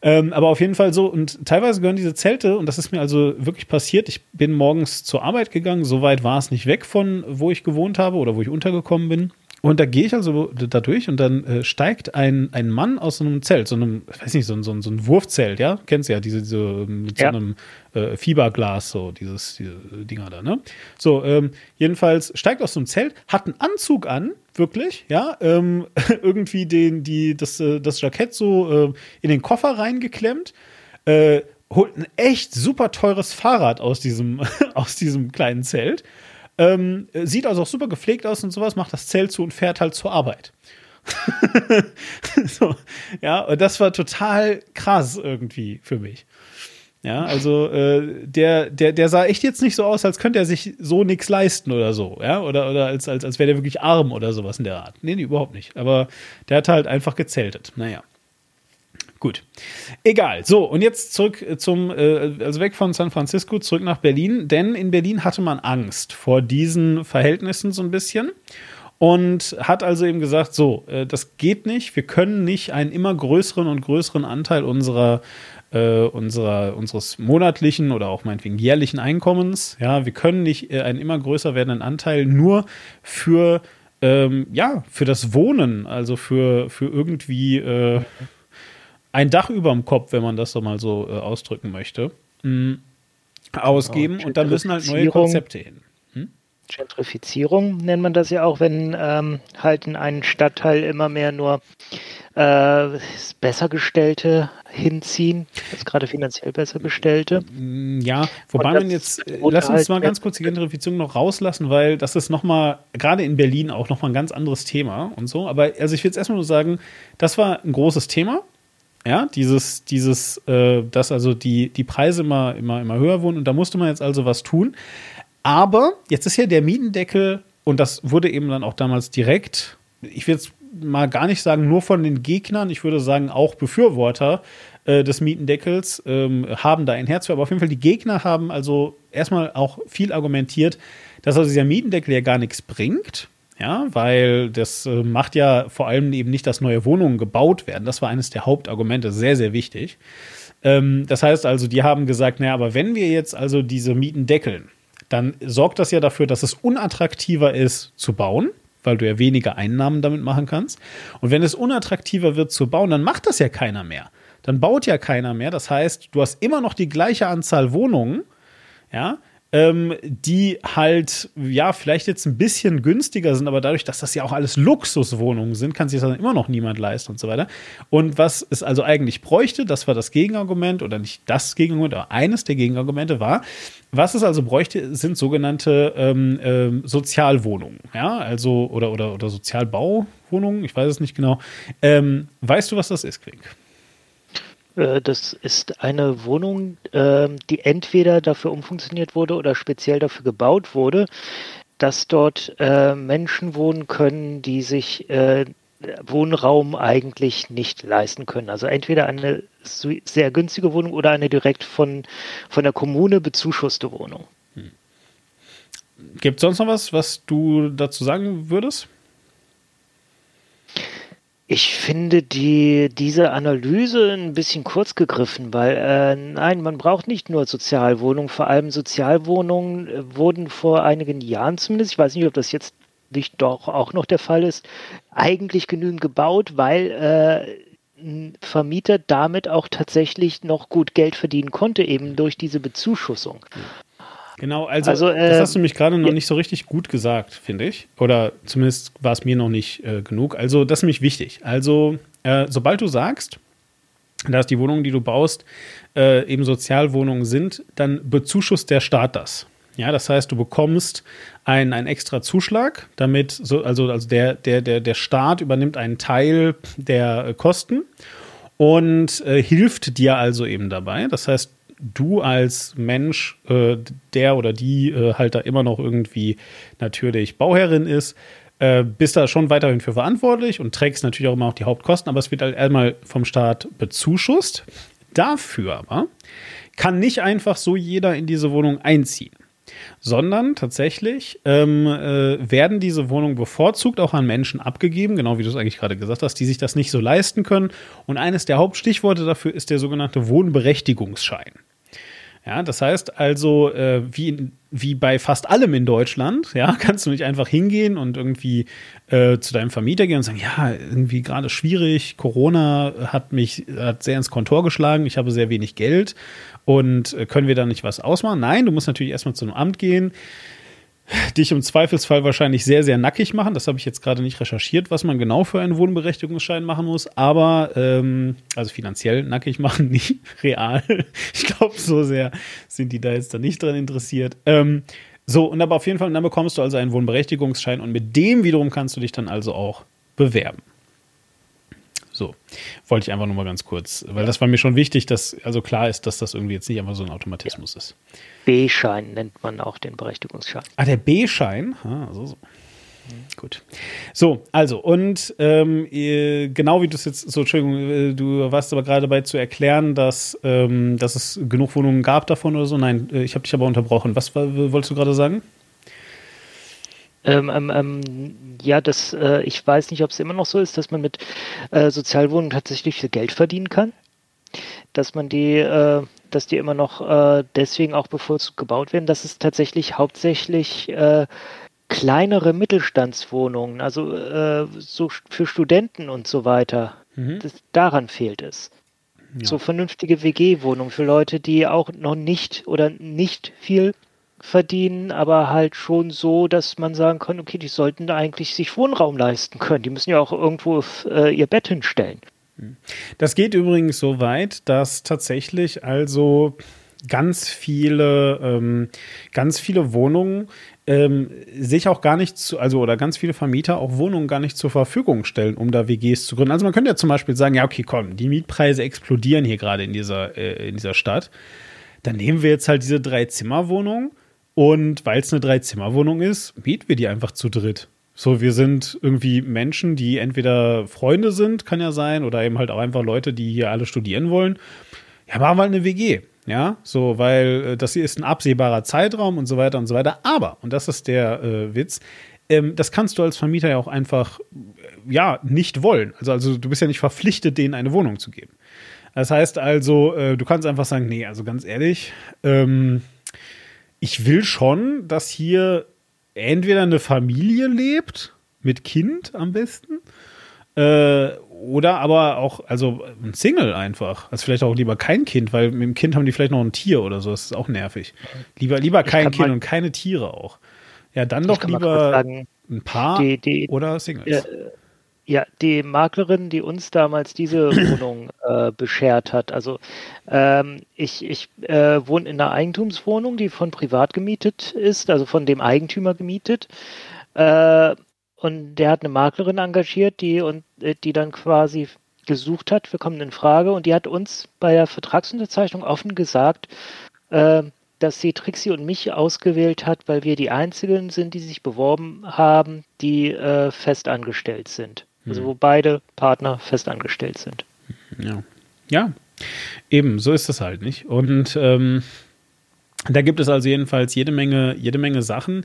Ähm, aber auf jeden Fall so, und teilweise gehören diese Zelte, und das ist mir also wirklich passiert, ich bin morgens zur Arbeit gegangen, so weit war es nicht weg von, wo ich gewohnt habe oder wo ich untergekommen bin. Und da gehe ich also da durch und dann äh, steigt ein, ein Mann aus so einem Zelt, so einem, ich weiß nicht, so, so, so ein Wurfzelt, ja? Kennst du ja, diese, diese mit ja. so einem äh, Fieberglas, so dieses, diese Dinger da, ne? So, ähm, jedenfalls steigt aus so einem Zelt, hat einen Anzug an, wirklich, ja, ähm, irgendwie den, die, das, äh, das Jackett so äh, in den Koffer reingeklemmt, äh, holt ein echt super teures Fahrrad aus diesem, aus diesem kleinen Zelt ähm, sieht also auch super gepflegt aus und sowas, macht das Zelt zu und fährt halt zur Arbeit. so, ja, und das war total krass irgendwie für mich. Ja, also äh, der, der, der sah echt jetzt nicht so aus, als könnte er sich so nichts leisten oder so, ja, oder, oder als, als, als wäre der wirklich arm oder sowas in der Art. Nee, nee, überhaupt nicht. Aber der hat halt einfach gezeltet. Naja. Gut. Egal. So, und jetzt zurück zum, äh, also weg von San Francisco, zurück nach Berlin. Denn in Berlin hatte man Angst vor diesen Verhältnissen so ein bisschen. Und hat also eben gesagt, so, äh, das geht nicht. Wir können nicht einen immer größeren und größeren Anteil unserer äh, unserer, unseres monatlichen oder auch meinetwegen jährlichen Einkommens. Ja, wir können nicht äh, einen immer größer werdenden Anteil nur für ähm, ja, für das Wohnen, also für, für irgendwie äh, ein Dach über dem Kopf, wenn man das so mal so äh, ausdrücken möchte, mh, ausgeben oh, und dann müssen halt neue Konzepte hin. Hm? Gentrifizierung nennt man das ja auch, wenn ähm, halt in einen Stadtteil immer mehr nur äh, Bessergestellte hinziehen, jetzt gerade finanziell Bessergestellte. Mm, ja, wobei man jetzt, äh, lass uns mal ganz kurz die Gentrifizierung noch rauslassen, weil das ist nochmal, gerade in Berlin auch nochmal ein ganz anderes Thema und so. Aber also ich will jetzt erstmal nur sagen, das war ein großes Thema ja, dieses, dieses, äh, dass also die, die Preise immer, immer, immer höher wurden und da musste man jetzt also was tun. Aber jetzt ist ja der Mietendeckel, und das wurde eben dann auch damals direkt, ich will jetzt mal gar nicht sagen, nur von den Gegnern, ich würde sagen auch Befürworter äh, des Mietendeckels ähm, haben da ein Herz für, aber auf jeden Fall die Gegner haben also erstmal auch viel argumentiert, dass also dieser Mietendeckel ja gar nichts bringt, ja, weil das äh, macht ja vor allem eben nicht, dass neue Wohnungen gebaut werden. Das war eines der Hauptargumente, sehr, sehr wichtig. Ähm, das heißt also, die haben gesagt, naja, aber wenn wir jetzt also diese Mieten deckeln, dann sorgt das ja dafür, dass es unattraktiver ist zu bauen, weil du ja weniger Einnahmen damit machen kannst. Und wenn es unattraktiver wird zu bauen, dann macht das ja keiner mehr. Dann baut ja keiner mehr. Das heißt, du hast immer noch die gleiche Anzahl Wohnungen, ja, ähm, die halt, ja, vielleicht jetzt ein bisschen günstiger sind, aber dadurch, dass das ja auch alles Luxuswohnungen sind, kann sich das dann immer noch niemand leisten und so weiter. Und was es also eigentlich bräuchte, das war das Gegenargument oder nicht das Gegenargument, aber eines der Gegenargumente war, was es also bräuchte, sind sogenannte ähm, ähm, Sozialwohnungen, ja, also oder oder oder Sozialbauwohnungen, ich weiß es nicht genau. Ähm, weißt du, was das ist, Quink? Äh, das ist eine Wohnung, ähm, die entweder dafür umfunktioniert wurde oder speziell dafür gebaut wurde, dass dort äh, Menschen wohnen können, die sich äh, Wohnraum eigentlich nicht leisten können. Also entweder eine sehr günstige Wohnung oder eine direkt von, von der Kommune bezuschusste Wohnung. Hm. Gibt es sonst noch was, was du dazu sagen würdest? Ich finde die, diese Analyse ein bisschen kurz gegriffen, weil äh, nein, man braucht nicht nur Sozialwohnungen, vor allem Sozialwohnungen äh, wurden vor einigen Jahren zumindest, ich weiß nicht, ob das jetzt nicht doch auch noch der Fall ist, eigentlich genügend gebaut, weil äh, ein Vermieter damit auch tatsächlich noch gut Geld verdienen konnte, eben durch diese Bezuschussung. Genau, also, also äh, das hast du mich gerade noch nicht so richtig gut gesagt, finde ich. Oder zumindest war es mir noch nicht äh, genug. Also, das ist nämlich wichtig. Also, äh, sobald du sagst, dass die Wohnungen, die du baust, äh, eben Sozialwohnungen sind, dann bezuschusst der Staat das. Ja, das heißt, du bekommst einen, einen extra Zuschlag, damit, so, also, also der, der, der, der Staat übernimmt einen Teil der Kosten und äh, hilft dir also eben dabei. Das heißt, du als Mensch, äh, der oder die äh, halt da immer noch irgendwie natürlich Bauherrin ist, äh, bist da schon weiterhin für verantwortlich und trägst natürlich auch immer noch die Hauptkosten, aber es wird halt einmal vom Staat bezuschusst. Dafür aber kann nicht einfach so jeder in diese Wohnung einziehen. sondern tatsächlich ähm, äh, werden diese Wohnungen bevorzugt auch an Menschen abgegeben, genau wie du es eigentlich gerade gesagt hast, die sich das nicht so leisten können. Und eines der Hauptstichworte dafür ist der sogenannte Wohnberechtigungsschein. Ja, das heißt also, äh, wie, wie bei fast allem in Deutschland, ja, kannst du nicht einfach hingehen und irgendwie äh, zu deinem Vermieter gehen und sagen, ja, irgendwie gerade schwierig, Corona hat mich hat sehr ins Kontor geschlagen, ich habe sehr wenig Geld und äh, können wir da nicht was ausmachen? Nein, du musst natürlich erstmal zu einem Amt gehen dich im Zweifelsfall wahrscheinlich sehr, sehr nackig machen. Das habe ich jetzt gerade nicht recherchiert, was man genau für einen Wohnberechtigungsschein machen muss. Aber, ähm, also finanziell nackig machen, nicht real. Ich glaube, so sehr sind die da jetzt da nicht dran interessiert. Ähm, so, und aber auf jeden Fall, dann bekommst du also einen Wohnberechtigungsschein und mit dem wiederum kannst du dich dann also auch bewerben. So, wollte ich einfach nur mal ganz kurz, weil das war mir schon wichtig, dass also klar ist, dass das irgendwie jetzt nicht einfach so ein Automatismus ist. B-Schein nennt man auch den Berechtigungsschein. Ah, der B-Schein? Ah, so, so. Gut. So, also, und ähm, genau wie du es jetzt, so, Entschuldigung, äh, du warst aber gerade dabei zu erklären, dass, ähm, dass es genug Wohnungen gab davon oder so. Nein, äh, ich habe dich aber unterbrochen. Was wolltest du gerade sagen? Ähm, ähm, ähm, ja, das, äh, ich weiß nicht, ob es immer noch so ist, dass man mit äh, Sozialwohnungen tatsächlich viel Geld verdienen kann. Dass man die, äh, dass die immer noch äh, deswegen auch bevorzugt gebaut werden. Das ist tatsächlich hauptsächlich äh, kleinere Mittelstandswohnungen, also äh, so für Studenten und so weiter. Mhm. Das, daran fehlt es. Ja. So vernünftige WG-Wohnungen für Leute, die auch noch nicht oder nicht viel verdienen, aber halt schon so, dass man sagen kann, okay, die sollten da eigentlich sich Wohnraum leisten können. Die müssen ja auch irgendwo äh, ihr Bett hinstellen. Das geht übrigens so weit, dass tatsächlich also ganz viele, ähm, ganz viele Wohnungen ähm, sich auch gar nicht zu, also oder ganz viele Vermieter auch Wohnungen gar nicht zur Verfügung stellen, um da WGs zu gründen. Also man könnte ja zum Beispiel sagen, ja, okay, komm, die Mietpreise explodieren hier gerade in dieser, äh, in dieser Stadt. Dann nehmen wir jetzt halt diese drei Zimmerwohnungen und weil es eine Drei-Zimmer-Wohnung ist, mieten wir die einfach zu dritt. So, wir sind irgendwie Menschen, die entweder Freunde sind, kann ja sein, oder eben halt auch einfach Leute, die hier alle studieren wollen. Ja, machen wir halt eine WG. Ja, so, weil äh, das hier ist ein absehbarer Zeitraum und so weiter und so weiter. Aber, und das ist der äh, Witz, ähm, das kannst du als Vermieter ja auch einfach, äh, ja, nicht wollen. Also, also du bist ja nicht verpflichtet, denen eine Wohnung zu geben. Das heißt also, äh, du kannst einfach sagen, nee, also ganz ehrlich, ähm, ich will schon, dass hier entweder eine Familie lebt, mit Kind am besten, äh, oder aber auch, also ein Single einfach. Also vielleicht auch lieber kein Kind, weil mit dem Kind haben die vielleicht noch ein Tier oder so. Das ist auch nervig. Lieber, lieber kein Kind und keine Tiere auch. Ja, dann doch lieber sagen, ein Paar die, die, oder Singles. Äh, ja, die Maklerin, die uns damals diese Wohnung äh, beschert hat. Also ähm, ich, ich äh, wohne in einer Eigentumswohnung, die von privat gemietet ist, also von dem Eigentümer gemietet. Äh, und der hat eine Maklerin engagiert, die und äh, die dann quasi gesucht hat, wir kommen in Frage. Und die hat uns bei der Vertragsunterzeichnung offen gesagt, äh, dass sie Trixie und mich ausgewählt hat, weil wir die einzigen sind, die sich beworben haben, die äh, festangestellt sind. Also hm. wo beide Partner festangestellt sind. Ja. Ja, eben, so ist das halt nicht. Und ähm, da gibt es also jedenfalls jede Menge, jede Menge Sachen,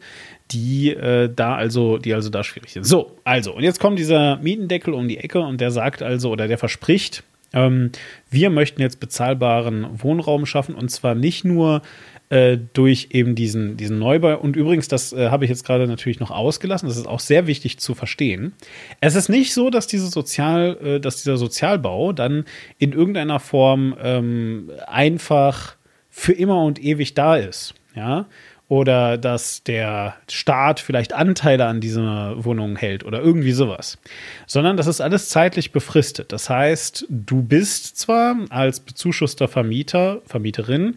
die äh, da also, die also da schwierig sind. So, also, und jetzt kommt dieser Mietendeckel um die Ecke und der sagt also, oder der verspricht, ähm, wir möchten jetzt bezahlbaren Wohnraum schaffen und zwar nicht nur äh, durch eben diesen, diesen Neubau. Und übrigens, das äh, habe ich jetzt gerade natürlich noch ausgelassen, das ist auch sehr wichtig zu verstehen. Es ist nicht so, dass, diese Sozial, äh, dass dieser Sozialbau dann in irgendeiner Form ähm, einfach für immer und ewig da ist. Ja, oder dass der Staat vielleicht Anteile an dieser Wohnung hält oder irgendwie sowas, sondern das ist alles zeitlich befristet. Das heißt, du bist zwar als bezuschusster Vermieter, Vermieterin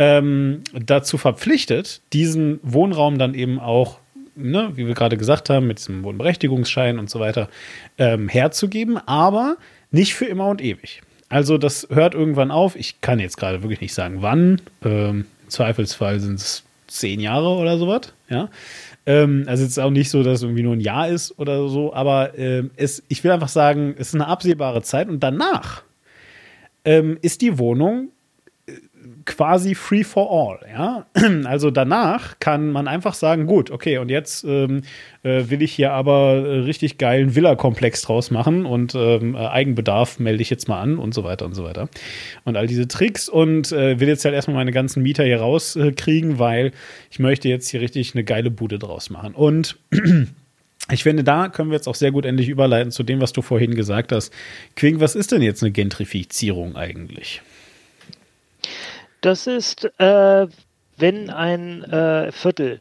ähm, dazu verpflichtet, diesen Wohnraum dann eben auch, ne, wie wir gerade gesagt haben, mit diesem Wohnberechtigungsschein und so weiter ähm, herzugeben, aber nicht für immer und ewig. Also das hört irgendwann auf. Ich kann jetzt gerade wirklich nicht sagen, wann. Ähm, Im Zweifelsfall sind es zehn Jahre oder sowas. Ja. Ähm, also es ist auch nicht so, dass es irgendwie nur ein Jahr ist oder so, aber ähm, es, ich will einfach sagen, es ist eine absehbare Zeit und danach ähm, ist die Wohnung quasi free for all. Ja? Also danach kann man einfach sagen, gut, okay, und jetzt ähm, äh, will ich hier aber äh, richtig geilen Villa-Komplex draus machen und ähm, äh, Eigenbedarf melde ich jetzt mal an und so weiter und so weiter. Und all diese Tricks und äh, will jetzt halt erstmal meine ganzen Mieter hier rauskriegen, weil ich möchte jetzt hier richtig eine geile Bude draus machen. Und ich finde, da können wir jetzt auch sehr gut endlich überleiten zu dem, was du vorhin gesagt hast. Quing, was ist denn jetzt eine Gentrifizierung eigentlich? Das ist, äh, wenn ein äh, Viertel,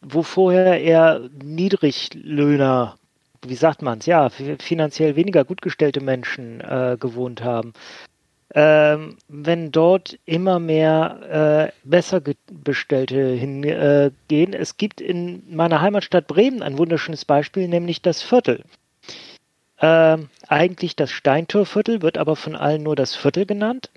wo vorher eher Niedriglöhner, wie sagt man es, ja, finanziell weniger gut gestellte Menschen äh, gewohnt haben, ähm, wenn dort immer mehr äh, besser bestellte hingehen. Äh, es gibt in meiner Heimatstadt Bremen ein wunderschönes Beispiel, nämlich das Viertel. Ähm, eigentlich das Steintorviertel, wird aber von allen nur das Viertel genannt.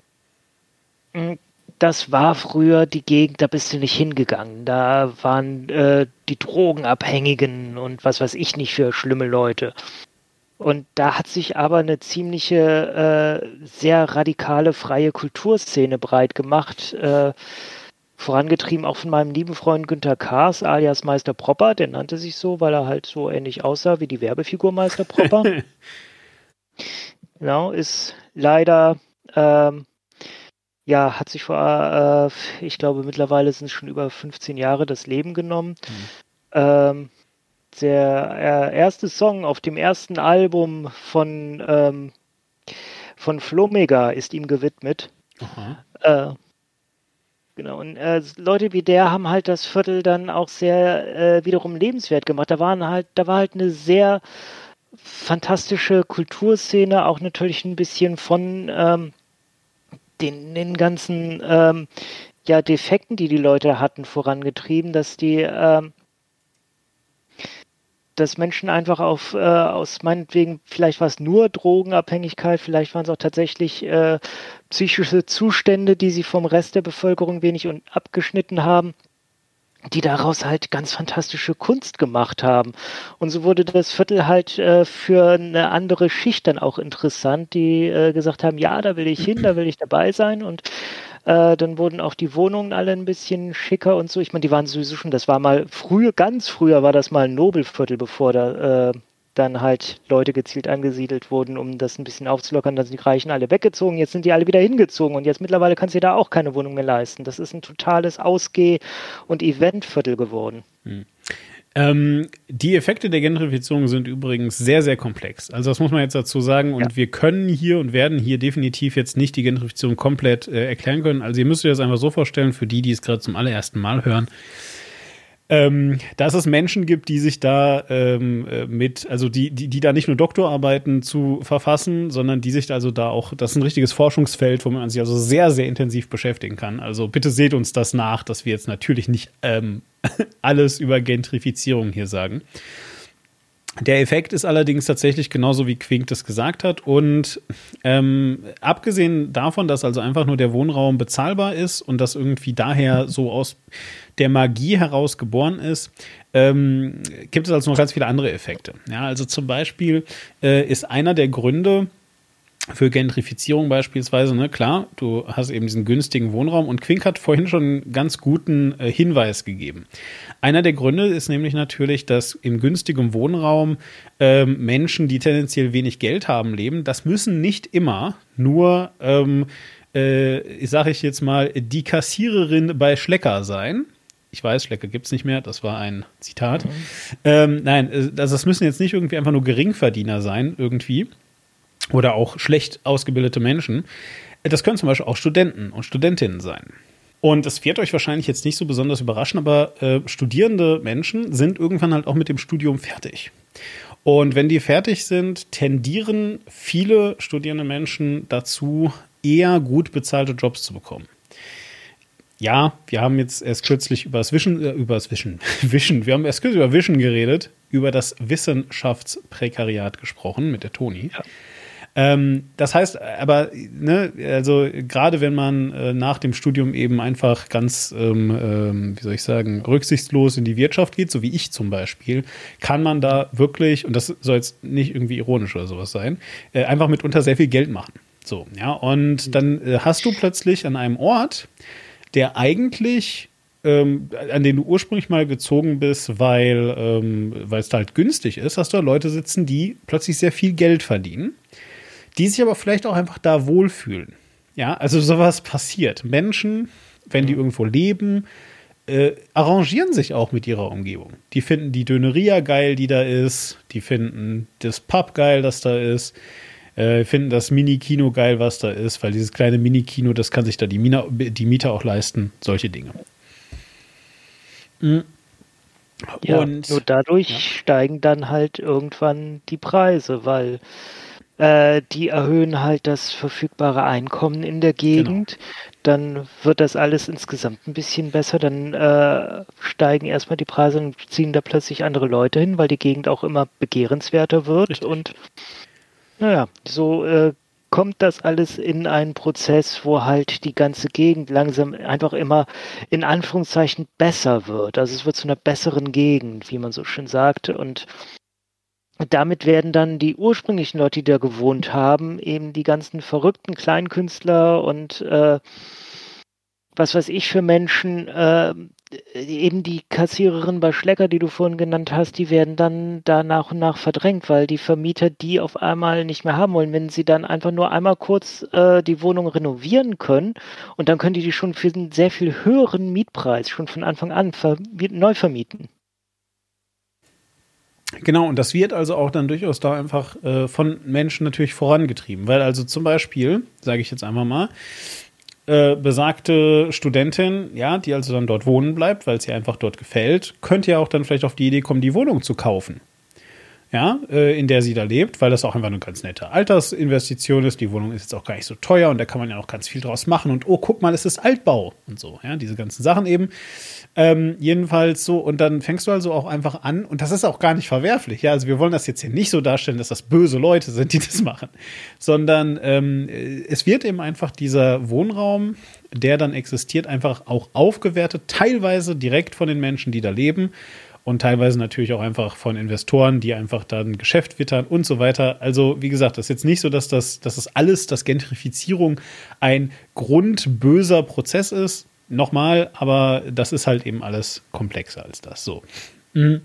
Das war früher die Gegend, da bist du nicht hingegangen. Da waren äh, die Drogenabhängigen und was weiß ich nicht für schlimme Leute. Und da hat sich aber eine ziemliche, äh, sehr radikale freie Kulturszene breit gemacht. Äh, vorangetrieben auch von meinem lieben Freund Günter Kaas, alias Meister Propper. Der nannte sich so, weil er halt so ähnlich aussah wie die Werbefigur Meister Propper. genau, ist leider, ähm, ja, hat sich vor, äh, ich glaube, mittlerweile sind es schon über 15 Jahre das Leben genommen. Mhm. Ähm, der äh, erste Song auf dem ersten Album von, ähm, von Flomega ist ihm gewidmet. Äh, genau, und äh, Leute wie der haben halt das Viertel dann auch sehr äh, wiederum lebenswert gemacht. Da waren halt, da war halt eine sehr fantastische Kulturszene, auch natürlich ein bisschen von ähm, den, den ganzen ähm, ja, Defekten, die die Leute hatten, vorangetrieben, dass die ähm, dass Menschen einfach auf, äh, aus meinetwegen, vielleicht war es nur Drogenabhängigkeit, vielleicht waren es auch tatsächlich äh, psychische Zustände, die sie vom Rest der Bevölkerung wenig und abgeschnitten haben, die daraus halt ganz fantastische Kunst gemacht haben. Und so wurde das Viertel halt äh, für eine andere Schicht dann auch interessant, die äh, gesagt haben, ja, da will ich hin, da will ich dabei sein und äh, dann wurden auch die Wohnungen alle ein bisschen schicker und so. Ich meine, die waren sowieso schon, das war mal früher, ganz früher war das mal ein Nobelviertel, bevor da äh, dann halt Leute gezielt angesiedelt wurden, um das ein bisschen aufzulockern. Dann sind die Reichen alle weggezogen, jetzt sind die alle wieder hingezogen und jetzt mittlerweile kannst du dir da auch keine Wohnung mehr leisten. Das ist ein totales Ausgeh- und Eventviertel geworden. Hm. Ähm, die Effekte der Gentrifizierung sind übrigens sehr, sehr komplex. Also das muss man jetzt dazu sagen. Und ja. wir können hier und werden hier definitiv jetzt nicht die Gentrifizierung komplett äh, erklären können. Also ihr müsst euch das einfach so vorstellen, für die, die es gerade zum allerersten Mal hören ähm, dass es Menschen gibt, die sich da ähm, äh, mit, also die, die, die da nicht nur Doktorarbeiten zu verfassen, sondern die sich also da auch, das ist ein richtiges Forschungsfeld, wo man sich also sehr, sehr intensiv beschäftigen kann. Also bitte seht uns das nach, dass wir jetzt natürlich nicht ähm, alles über Gentrifizierung hier sagen. Der Effekt ist allerdings tatsächlich genauso wie Quink das gesagt hat. Und ähm, abgesehen davon, dass also einfach nur der Wohnraum bezahlbar ist und das irgendwie daher so aus der Magie heraus geboren ist, ähm, gibt es also noch ganz viele andere Effekte. Ja, also zum Beispiel äh, ist einer der Gründe, für Gentrifizierung beispielsweise, ne, klar, du hast eben diesen günstigen Wohnraum und Quink hat vorhin schon einen ganz guten äh, Hinweis gegeben. Einer der Gründe ist nämlich natürlich, dass im günstigen Wohnraum ähm, Menschen, die tendenziell wenig Geld haben, leben. Das müssen nicht immer nur, ähm, äh, sage ich jetzt mal, die Kassiererin bei Schlecker sein. Ich weiß, Schlecker gibt es nicht mehr, das war ein Zitat. Mhm. Ähm, nein, also das müssen jetzt nicht irgendwie einfach nur Geringverdiener sein, irgendwie oder auch schlecht ausgebildete Menschen. Das können zum Beispiel auch Studenten und Studentinnen sein. Und es wird euch wahrscheinlich jetzt nicht so besonders überraschen, aber äh, studierende Menschen sind irgendwann halt auch mit dem Studium fertig. Und wenn die fertig sind, tendieren viele studierende Menschen dazu, eher gut bezahlte Jobs zu bekommen. Ja, wir haben jetzt erst kürzlich über das Wischen, äh, über das Wischen, Wischen, wir haben erst kürzlich über Wischen geredet, über das Wissenschaftsprekariat gesprochen mit der Toni. Ja. Ähm, das heißt aber, ne, also gerade wenn man äh, nach dem Studium eben einfach ganz, ähm, ähm, wie soll ich sagen, rücksichtslos in die Wirtschaft geht, so wie ich zum Beispiel, kann man da wirklich, und das soll jetzt nicht irgendwie ironisch oder sowas sein, äh, einfach mitunter sehr viel Geld machen. So, ja, und dann äh, hast du plötzlich an einem Ort, der eigentlich ähm, an den du ursprünglich mal gezogen bist, weil ähm, es halt günstig ist, hast du da Leute sitzen, die plötzlich sehr viel Geld verdienen, die sich aber vielleicht auch einfach da wohlfühlen. Ja, also sowas passiert. Menschen, wenn die mhm. irgendwo leben, äh, arrangieren sich auch mit ihrer Umgebung. Die finden die Döneria geil, die da ist. Die finden das Pub geil, das da ist. Äh, finden das Mini-Kino geil, was da ist, weil dieses kleine Mini-Kino, das kann sich da die, Mina, die Mieter auch leisten. Solche Dinge. Mhm. Ja, und nur dadurch ja. steigen dann halt irgendwann die Preise, weil äh, die erhöhen halt das verfügbare Einkommen in der Gegend. Genau. Dann wird das alles insgesamt ein bisschen besser. Dann äh, steigen erstmal die Preise und ziehen da plötzlich andere Leute hin, weil die Gegend auch immer begehrenswerter wird. Richtig. Und naja, so äh, kommt das alles in einen Prozess, wo halt die ganze Gegend langsam einfach immer in Anführungszeichen besser wird. Also es wird zu einer besseren Gegend, wie man so schön sagt. Und damit werden dann die ursprünglichen Leute, die da gewohnt haben, eben die ganzen verrückten Kleinkünstler und äh, was weiß ich für Menschen, äh, eben die Kassiererin bei Schlecker, die du vorhin genannt hast, die werden dann da nach und nach verdrängt, weil die Vermieter die auf einmal nicht mehr haben wollen. Wenn sie dann einfach nur einmal kurz äh, die Wohnung renovieren können und dann können die die schon für einen sehr viel höheren Mietpreis schon von Anfang an neu vermieten. Genau, und das wird also auch dann durchaus da einfach äh, von Menschen natürlich vorangetrieben, weil also zum Beispiel, sage ich jetzt einfach mal, äh, besagte Studentin, ja, die also dann dort wohnen bleibt, weil es ihr einfach dort gefällt, könnte ja auch dann vielleicht auf die Idee kommen, die Wohnung zu kaufen. Ja, äh, in der sie da lebt, weil das auch einfach eine ganz nette Altersinvestition ist. Die Wohnung ist jetzt auch gar nicht so teuer und da kann man ja auch ganz viel draus machen. Und oh, guck mal, es ist Altbau und so. Ja, diese ganzen Sachen eben. Ähm, jedenfalls so, und dann fängst du also auch einfach an, und das ist auch gar nicht verwerflich, ja, also wir wollen das jetzt hier nicht so darstellen, dass das böse Leute sind, die das machen, sondern ähm, es wird eben einfach dieser Wohnraum, der dann existiert, einfach auch aufgewertet, teilweise direkt von den Menschen, die da leben und teilweise natürlich auch einfach von Investoren, die einfach dann Geschäft wittern und so weiter. Also, wie gesagt, das ist jetzt nicht so, dass das, dass das alles, dass Gentrifizierung ein grundböser Prozess ist, nochmal, aber das ist halt eben alles komplexer als das. So. Mhm.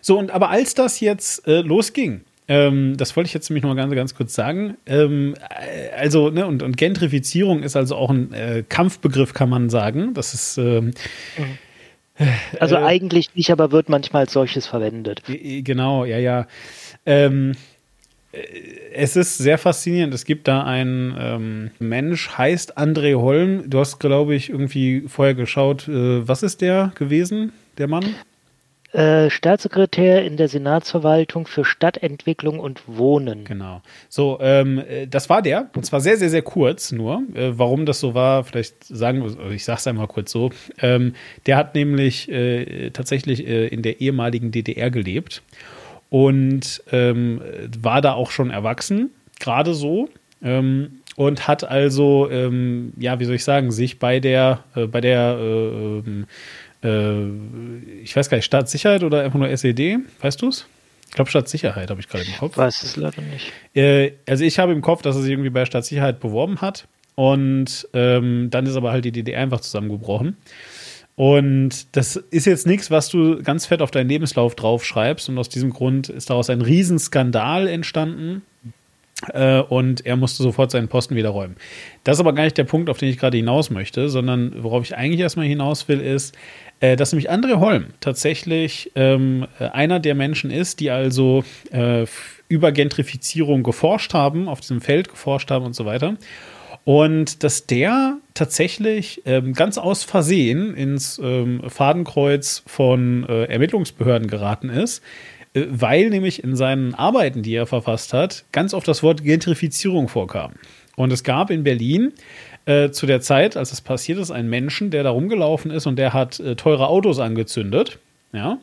So, und aber als das jetzt äh, losging, ähm, das wollte ich jetzt nämlich noch ganz, ganz kurz sagen. Ähm, äh, also, ne, und, und Gentrifizierung ist also auch ein äh, Kampfbegriff, kann man sagen. Das ist. Ähm, mhm. Also äh, eigentlich nicht, aber wird manchmal als solches verwendet. Genau, ja, ja. Ähm, es ist sehr faszinierend. Es gibt da einen ähm, Mensch, heißt André Holm. Du hast, glaube ich, irgendwie vorher geschaut. Äh, was ist der gewesen, der Mann? Äh, Staatssekretär in der Senatsverwaltung für Stadtentwicklung und Wohnen. Genau. So, ähm, äh, das war der. Und zwar sehr, sehr, sehr kurz nur. Äh, warum das so war, vielleicht sagen wir, ich sage es einmal kurz so. Ähm, der hat nämlich äh, tatsächlich äh, in der ehemaligen DDR gelebt und ähm, war da auch schon erwachsen, gerade so. Ähm, und hat also, ähm, ja, wie soll ich sagen, sich bei der, bei der, äh, ich weiß gar nicht, Staatssicherheit oder einfach nur SED, weißt du es? Ich glaube, Staatssicherheit habe ich gerade im Kopf. Weiß es leider nicht. Äh, also ich habe im Kopf, dass er sich irgendwie bei Staatssicherheit beworben hat. Und ähm, dann ist aber halt die DDR einfach zusammengebrochen. Und das ist jetzt nichts, was du ganz fett auf deinen Lebenslauf draufschreibst. Und aus diesem Grund ist daraus ein Riesenskandal entstanden. Äh, und er musste sofort seinen Posten wieder räumen. Das ist aber gar nicht der Punkt, auf den ich gerade hinaus möchte, sondern worauf ich eigentlich erstmal hinaus will, ist, äh, dass nämlich André Holm tatsächlich ähm, einer der Menschen ist, die also äh, über Gentrifizierung geforscht haben, auf diesem Feld geforscht haben und so weiter. Und dass der tatsächlich ähm, ganz aus Versehen ins ähm, Fadenkreuz von äh, Ermittlungsbehörden geraten ist, äh, weil nämlich in seinen Arbeiten, die er verfasst hat, ganz oft das Wort Gentrifizierung vorkam. Und es gab in Berlin äh, zu der Zeit, als es passiert ist, einen Menschen, der da rumgelaufen ist und der hat äh, teure Autos angezündet. Ja.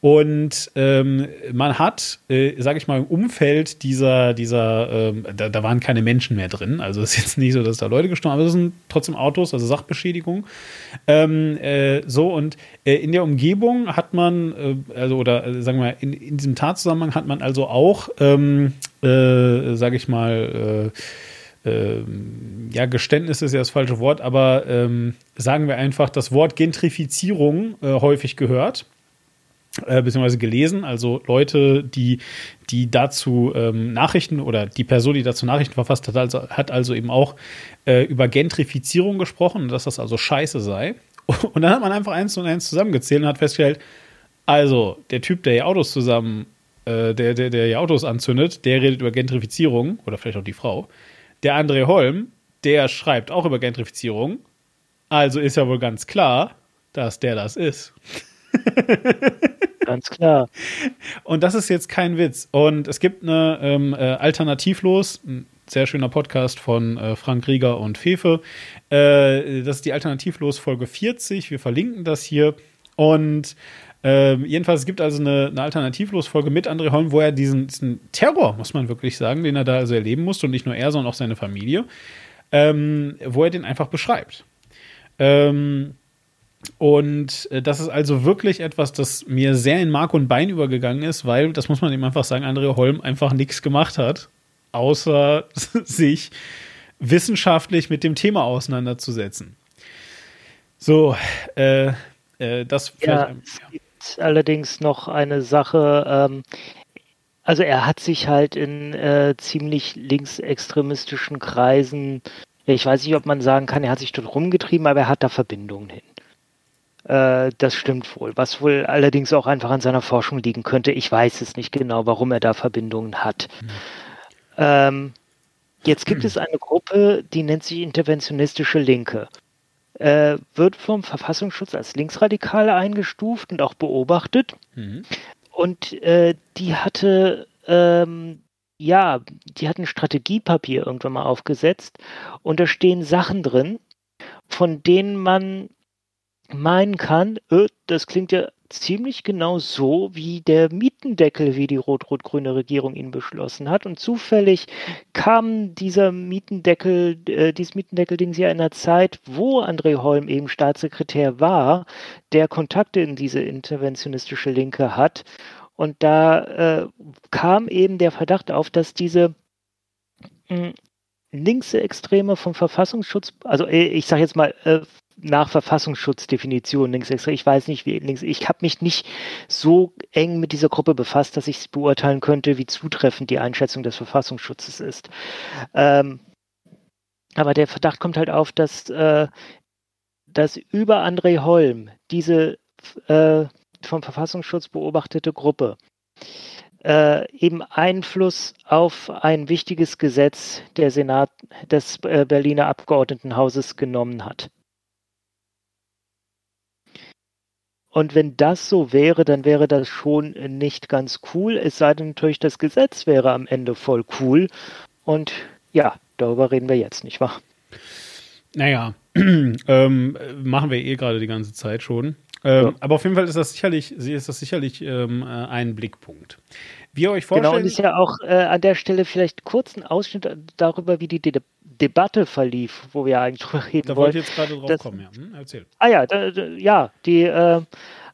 Und ähm, man hat, äh, sage ich mal, im Umfeld dieser, dieser, ähm, da, da, waren keine Menschen mehr drin. Also es ist jetzt nicht so, dass da Leute gestorben sind, aber es sind trotzdem Autos, also Sachbeschädigung. Ähm, äh, so und äh, in der Umgebung hat man, äh, also oder äh, sagen wir mal, in, in diesem Tatzusammenhang hat man also auch, ähm, äh, sage ich mal, ähm, ja, Geständnis ist ja das falsche Wort, aber ähm, sagen wir einfach das Wort Gentrifizierung äh, häufig gehört äh, beziehungsweise gelesen, also Leute, die, die dazu ähm, Nachrichten oder die Person, die dazu Nachrichten verfasst hat, also, hat also eben auch äh, über Gentrifizierung gesprochen, dass das also scheiße sei. Und dann hat man einfach eins und eins zusammengezählt und hat festgestellt, also der Typ, der hier Autos zusammen, äh, der, der, der hier Autos anzündet, der redet über Gentrifizierung oder vielleicht auch die Frau. Der André Holm, der schreibt auch über Gentrifizierung. Also ist ja wohl ganz klar, dass der das ist. Ganz klar. Und das ist jetzt kein Witz. Und es gibt eine ähm, äh, Alternativlos, ein sehr schöner Podcast von äh, Frank Rieger und Fefe. Äh, das ist die Alternativlos Folge 40. Wir verlinken das hier. Und äh, jedenfalls, es gibt also eine, eine Alternativlos-Folge mit André Holm, wo er diesen, diesen, Terror, muss man wirklich sagen, den er da also erleben musste und nicht nur er, sondern auch seine Familie, ähm, wo er den einfach beschreibt. Ähm, und äh, das ist also wirklich etwas, das mir sehr in Mark und Bein übergegangen ist, weil, das muss man eben einfach sagen, André Holm einfach nichts gemacht hat, außer sich wissenschaftlich mit dem Thema auseinanderzusetzen. So, äh, äh, das ja, vielleicht. Es gibt allerdings noch eine Sache, ähm, also er hat sich halt in äh, ziemlich linksextremistischen Kreisen, ich weiß nicht, ob man sagen kann, er hat sich dort rumgetrieben, aber er hat da Verbindungen hin. Äh, das stimmt wohl. Was wohl allerdings auch einfach an seiner Forschung liegen könnte. Ich weiß es nicht genau, warum er da Verbindungen hat. Mhm. Ähm, jetzt gibt es eine Gruppe, die nennt sich Interventionistische Linke. Äh, wird vom Verfassungsschutz als Linksradikale eingestuft und auch beobachtet. Mhm. Und äh, die hatte ähm, ja, die hat ein Strategiepapier irgendwann mal aufgesetzt und da stehen Sachen drin, von denen man meinen kann, äh, das klingt ja ziemlich genau so wie der Mietendeckel, wie die rot-rot-grüne Regierung ihn beschlossen hat. Und zufällig kam dieser Mietendeckel, äh, dieses Mietendeckel-Ding ja in einer Zeit, wo André Holm eben Staatssekretär war, der Kontakte in diese interventionistische Linke hat. Und da äh, kam eben der Verdacht auf, dass diese mh, hm, Linksextreme vom Verfassungsschutz, also äh, ich sage jetzt mal äh, nach Verfassungsschutzdefinition linksextrem. Ich weiß nicht, wie links. Ich habe mich nicht so eng mit dieser Gruppe befasst, dass ich beurteilen könnte, wie zutreffend die Einschätzung des Verfassungsschutzes ist. Ähm, aber der Verdacht kommt halt auf, dass, äh, dass über André Holm diese äh, vom Verfassungsschutz beobachtete Gruppe äh, eben Einfluss auf ein wichtiges Gesetz der Senat des äh, Berliner Abgeordnetenhauses genommen hat. Und wenn das so wäre, dann wäre das schon nicht ganz cool. Es sei denn natürlich, das Gesetz wäre am Ende voll cool. Und ja, darüber reden wir jetzt, nicht wahr? Naja, ähm, machen wir eh gerade die ganze Zeit schon. Ähm, ja. Aber auf jeden Fall ist das sicherlich, ist das sicherlich ähm, äh, ein Blickpunkt. Wie ihr euch vorstellt. Genau, und ist ja auch äh, an der Stelle vielleicht kurz ein Ausschnitt darüber, wie die De Debatte verlief, wo wir eigentlich drüber reden Da wollte ich jetzt gerade drauf das, kommen, ja. Hm, erzähl. Ah ja, da, da, ja, die, äh,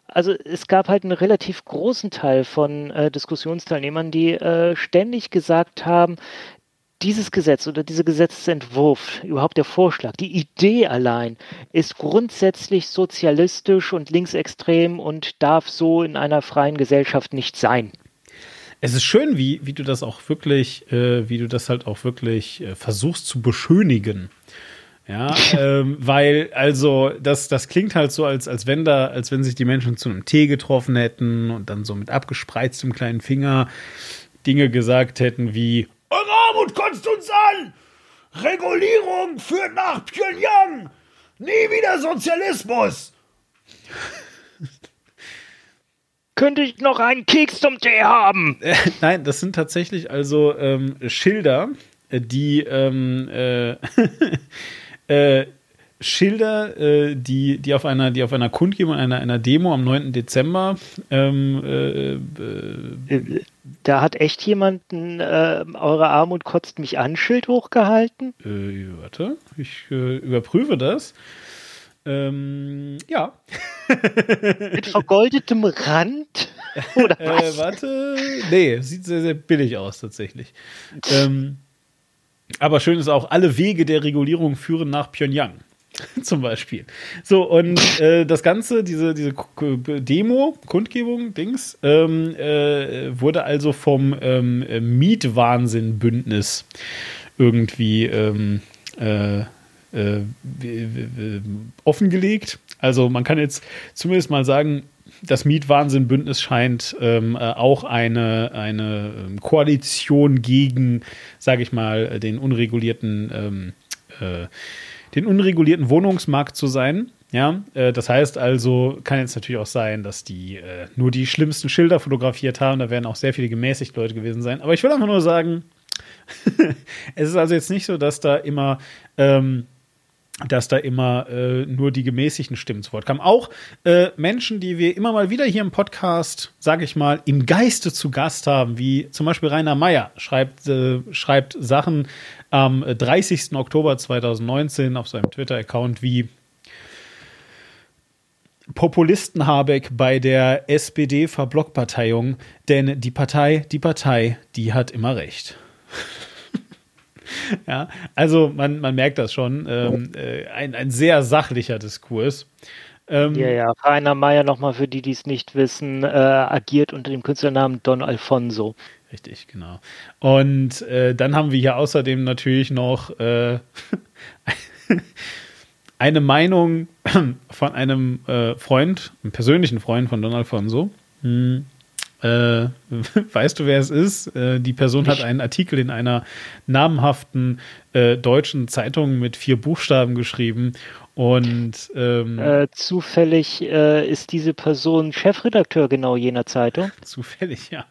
also es gab halt einen relativ großen Teil von äh, Diskussionsteilnehmern, die äh, ständig gesagt haben, dieses Gesetz oder dieser Gesetzentwurf, überhaupt der Vorschlag, die Idee allein ist grundsätzlich sozialistisch und linksextrem und darf so in einer freien Gesellschaft nicht sein es ist schön, wie, wie du das auch wirklich, äh, wie du das halt auch wirklich äh, versuchst zu beschönigen. Ja, ähm, weil, also, das, das klingt halt so, als, als wenn da, als wenn sich die Menschen zu einem Tee getroffen hätten und dann so mit abgespreiztem kleinen Finger Dinge gesagt hätten wie Eure Armut kotzt uns an! Regulierung führt nach Pyongyang! Nie wieder Sozialismus! Könnte ich noch einen Keks zum Tee haben? Äh, nein, das sind tatsächlich also ähm, Schilder, äh, die ähm, äh, äh, Schilder, äh, die, die auf einer, die auf einer Kundgebung, einer, einer Demo am 9. Dezember. Ähm, äh, da hat echt jemand ein Eure Armut kotzt mich an Schild hochgehalten? warte, ich überprüfe das. Ähm, ja. Mit vergoldetem Rand? Oder was? Äh, warte. Nee, sieht sehr, sehr billig aus tatsächlich. Ähm, Aber schön ist auch, alle Wege der Regulierung führen nach Pyongyang. Zum Beispiel. So, und äh, das Ganze, diese, diese Demo, Kundgebung, Dings, ähm, äh, wurde also vom ähm, Mietwahnsinn-Bündnis irgendwie ähm, äh, äh offengelegt. Also man kann jetzt zumindest mal sagen, das Mietwahnsinn-Bündnis scheint ähm, äh, auch eine, eine ähm, Koalition gegen, sage ich mal, den unregulierten, ähm, äh, den unregulierten Wohnungsmarkt zu sein. Ja, äh, das heißt also, kann jetzt natürlich auch sein, dass die äh, nur die schlimmsten Schilder fotografiert haben. Da werden auch sehr viele gemäßigt Leute gewesen sein. Aber ich will einfach nur sagen, es ist also jetzt nicht so, dass da immer ähm, dass da immer äh, nur die gemäßigten Stimmen zu Wort kamen. Auch äh, Menschen, die wir immer mal wieder hier im Podcast, sage ich mal, im Geiste zu Gast haben, wie zum Beispiel Rainer Meyer, schreibt, äh, schreibt Sachen am 30. Oktober 2019 auf seinem Twitter-Account wie Populisten Habeck bei der SPD-Verblockparteiung, denn die Partei, die Partei, die hat immer recht. ja, also man, man merkt das schon. Ähm, äh, ein, ein sehr sachlicher Diskurs. Ähm, ja, ja, Rainer Meyer nochmal für die, die es nicht wissen, äh, agiert unter dem Künstlernamen Don Alfonso. Richtig, genau. Und äh, dann haben wir hier außerdem natürlich noch äh, eine Meinung von einem äh, Freund, einem persönlichen Freund von Don Alfonso. Hm äh, weißt du, wer es ist? Äh, die Person Nicht. hat einen Artikel in einer namhaften äh, deutschen Zeitung mit vier Buchstaben geschrieben. Und ähm, äh, zufällig äh, ist diese Person Chefredakteur genau jener Zeitung. Zufällig, ja.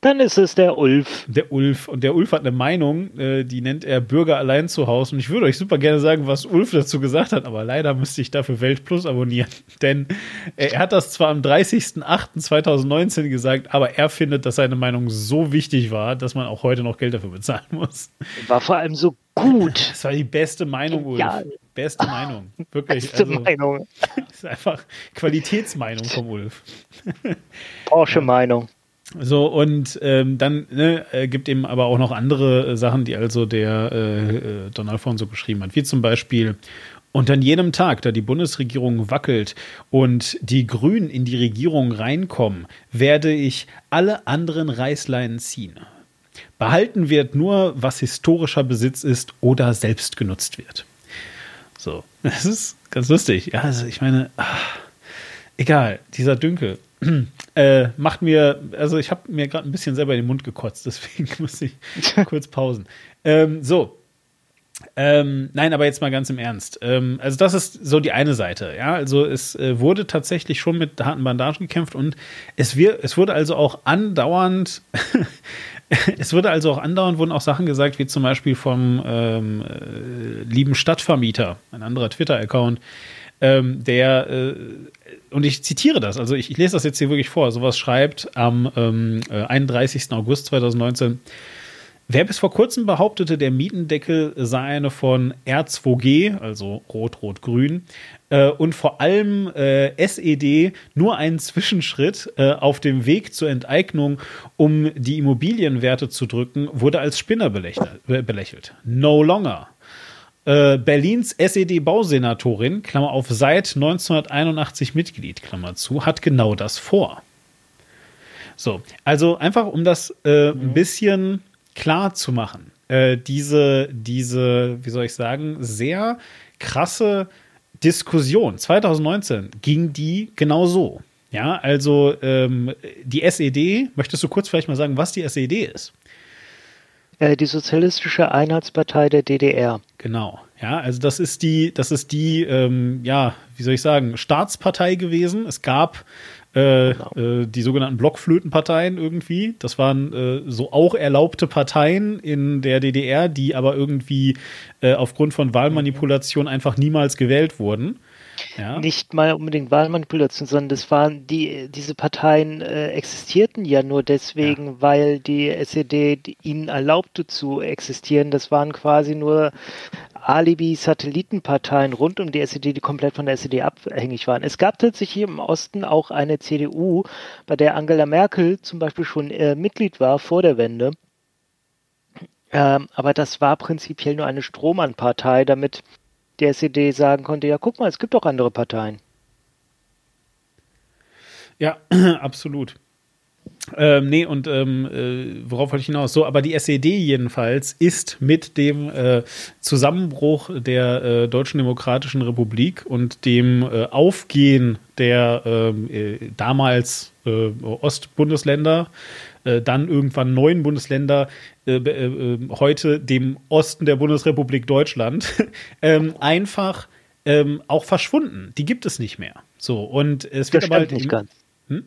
Dann ist es der Ulf. Der Ulf. Und der Ulf hat eine Meinung, äh, die nennt er Bürger allein zu Hause. Und ich würde euch super gerne sagen, was Ulf dazu gesagt hat, aber leider müsste ich dafür Welt Plus abonnieren. Denn er hat das zwar am 30.08.2019 gesagt, aber er findet, dass seine Meinung so wichtig war, dass man auch heute noch Geld dafür bezahlen muss. War vor allem so gut. Das war die beste Meinung, Ulf. Ja. Beste Meinung. Wirklich. Beste also, Meinung. Das ist einfach Qualitätsmeinung vom Ulf. Porsche-Meinung. So, und ähm, dann ne, äh, gibt eben aber auch noch andere äh, Sachen, die also der äh, äh, Don Alfonso geschrieben hat, wie zum Beispiel und an jedem Tag, da die Bundesregierung wackelt und die Grünen in die Regierung reinkommen, werde ich alle anderen Reißleinen ziehen. Behalten wird nur, was historischer Besitz ist oder selbst genutzt wird. So, das ist ganz lustig. Ja, also ich meine, ach, egal, dieser Dünkel äh, macht mir, also ich habe mir gerade ein bisschen selber in den Mund gekotzt, deswegen muss ich kurz pausen. Ähm, so. Ähm, nein, aber jetzt mal ganz im Ernst. Ähm, also das ist so die eine Seite. Ja, also es äh, wurde tatsächlich schon mit harten Bandagen gekämpft und es, wir, es wurde also auch andauernd, es wurde also auch andauernd wurden auch Sachen gesagt, wie zum Beispiel vom ähm, äh, lieben Stadtvermieter, ein anderer Twitter-Account, ähm, der äh, und ich zitiere das, also ich, ich, lese das jetzt hier wirklich vor, sowas schreibt am ähm, 31. Äh, August 2019. Wer bis vor kurzem behauptete, der Mietendeckel sei eine von R2G, also Rot-Rot-Grün, äh, und vor allem äh, SED nur ein Zwischenschritt äh, auf dem Weg zur Enteignung, um die Immobilienwerte zu drücken, wurde als Spinner belächelt. No longer. Äh, Berlins SED-Bausenatorin, Klammer auf, seit 1981 Mitglied, Klammer zu, hat genau das vor. So, also einfach um das äh, ein bisschen klar zu machen. Äh, diese, diese, wie soll ich sagen, sehr krasse Diskussion 2019 ging die genau so. Ja, also ähm, die SED, möchtest du kurz vielleicht mal sagen, was die SED ist? Äh, die Sozialistische Einheitspartei der DDR. Genau. Ja, also das ist die, das ist die, ähm, ja, wie soll ich sagen, Staatspartei gewesen. Es gab äh, genau. äh, die sogenannten Blockflötenparteien irgendwie. Das waren äh, so auch erlaubte Parteien in der DDR, die aber irgendwie äh, aufgrund von Wahlmanipulation einfach niemals gewählt wurden. Ja. Nicht mal unbedingt Wahlmanipulation, sondern das waren die, diese Parteien äh, existierten ja nur deswegen, ja. weil die SED ihnen erlaubte zu existieren. Das waren quasi nur Alibi-Satellitenparteien rund um die SED, die komplett von der SED abhängig waren. Es gab tatsächlich im Osten auch eine CDU, bei der Angela Merkel zum Beispiel schon äh, Mitglied war vor der Wende. Ähm, aber das war prinzipiell nur eine Strohmann-Partei, damit der SED sagen konnte, ja, guck mal, es gibt auch andere Parteien. Ja, absolut. Ähm, nee, und ähm, äh, worauf wollte ich hinaus? So, aber die SED jedenfalls ist mit dem äh, Zusammenbruch der äh, Deutschen Demokratischen Republik und dem äh, Aufgehen der ähm, äh, damals äh, Ostbundesländer, dann irgendwann neuen Bundesländer, heute dem Osten der Bundesrepublik Deutschland, ähm, einfach ähm, auch verschwunden. Die gibt es nicht mehr. So, und es wird das aber halt. Nicht ganz. Hm?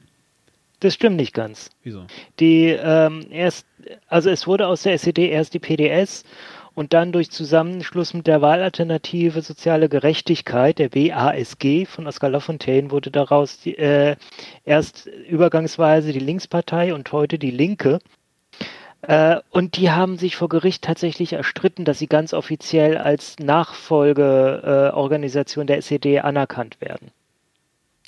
Das stimmt nicht ganz. Wieso? Die ähm, erst, also es wurde aus der SED erst die PDS und dann durch Zusammenschluss mit der Wahlalternative Soziale Gerechtigkeit, der WASG von Oskar Lafontaine, wurde daraus die, äh, erst übergangsweise die Linkspartei und heute die Linke. Äh, und die haben sich vor Gericht tatsächlich erstritten, dass sie ganz offiziell als Nachfolgeorganisation der SED anerkannt werden.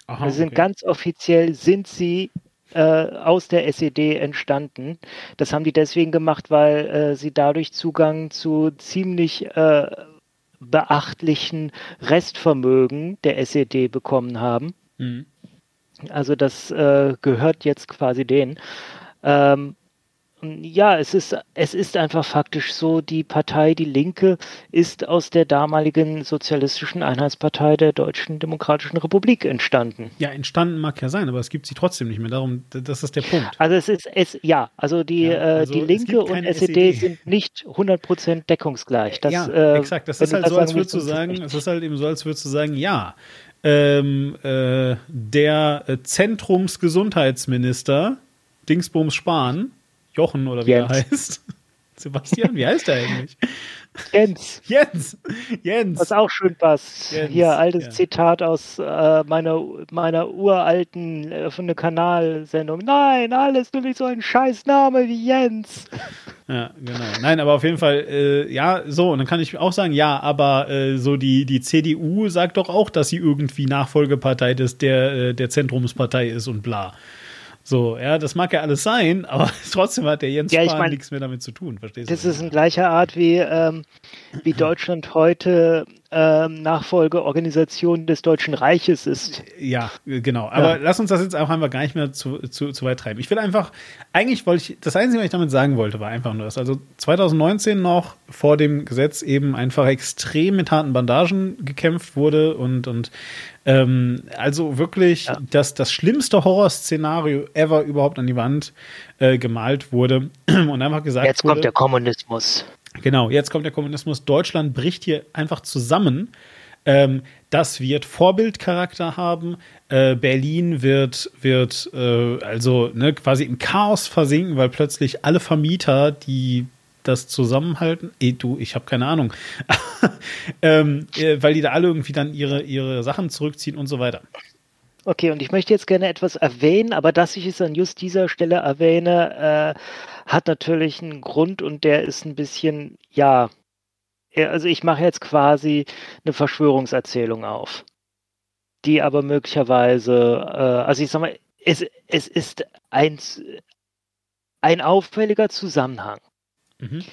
Aha, also sind okay. ganz offiziell sind sie äh, aus der SED entstanden. Das haben die deswegen gemacht, weil äh, sie dadurch Zugang zu ziemlich äh, beachtlichen Restvermögen der SED bekommen haben. Mhm. Also das äh, gehört jetzt quasi denen. Ähm, ja, es ist, es ist einfach faktisch so, die Partei Die Linke ist aus der damaligen sozialistischen Einheitspartei der Deutschen Demokratischen Republik entstanden. Ja, entstanden mag ja sein, aber es gibt sie trotzdem nicht mehr. Darum, das ist der Punkt. Also es ist, es, ja, also die, ja, äh, also die Linke und SED, SED, sind nicht 100% deckungsgleich. Das, ja, äh, exakt. Das ist halt so, als würdest du sagen, es ist halt eben so, als würdest du sagen, ja, ähm, äh, der äh, Zentrumsgesundheitsminister Dingsbums Spahn Jochen oder wie Jens. er heißt. Sebastian, wie heißt er eigentlich? Jens. Jens. Jens. Was auch schön passt. Jens. Hier, altes ja. Zitat aus äh, meiner, meiner uralten äh, von der Kanalsendung. Nein, alles nur nicht so ein Scheißname wie Jens. Ja, genau. Nein, aber auf jeden Fall, äh, ja, so, und dann kann ich auch sagen, ja, aber äh, so die, die CDU sagt doch auch, dass sie irgendwie Nachfolgepartei des, der, äh, der Zentrumspartei ist und bla. So, ja, das mag ja alles sein, aber trotzdem hat der Jens ja, Spahn mein, nichts mehr damit zu tun, verstehst das du? Das ist in gleicher Art wie, ähm, wie Deutschland heute ähm, Nachfolgeorganisation des Deutschen Reiches ist. Ja, genau. Aber ja. lass uns das jetzt auch einfach gar nicht mehr zu, zu, zu weit treiben. Ich will einfach, eigentlich wollte ich, das Einzige, was ich damit sagen wollte, war einfach nur, dass also 2019 noch vor dem Gesetz eben einfach extrem mit harten Bandagen gekämpft wurde und, und ähm, also wirklich ja. das, das schlimmste Horrorszenario ever überhaupt an die Wand äh, gemalt wurde und einfach gesagt Jetzt wurde, kommt der Kommunismus. Genau, jetzt kommt der Kommunismus. Deutschland bricht hier einfach zusammen. Ähm, das wird Vorbildcharakter haben. Äh, Berlin wird, wird äh, also ne, quasi im Chaos versinken, weil plötzlich alle Vermieter, die das zusammenhalten? Eh, du, ich habe keine Ahnung. ähm, äh, weil die da alle irgendwie dann ihre, ihre Sachen zurückziehen und so weiter. Okay, und ich möchte jetzt gerne etwas erwähnen, aber dass ich es an just dieser Stelle erwähne, äh, hat natürlich einen Grund und der ist ein bisschen, ja, also ich mache jetzt quasi eine Verschwörungserzählung auf, die aber möglicherweise, äh, also ich sag mal, es, es ist ein, ein auffälliger Zusammenhang. Mhm.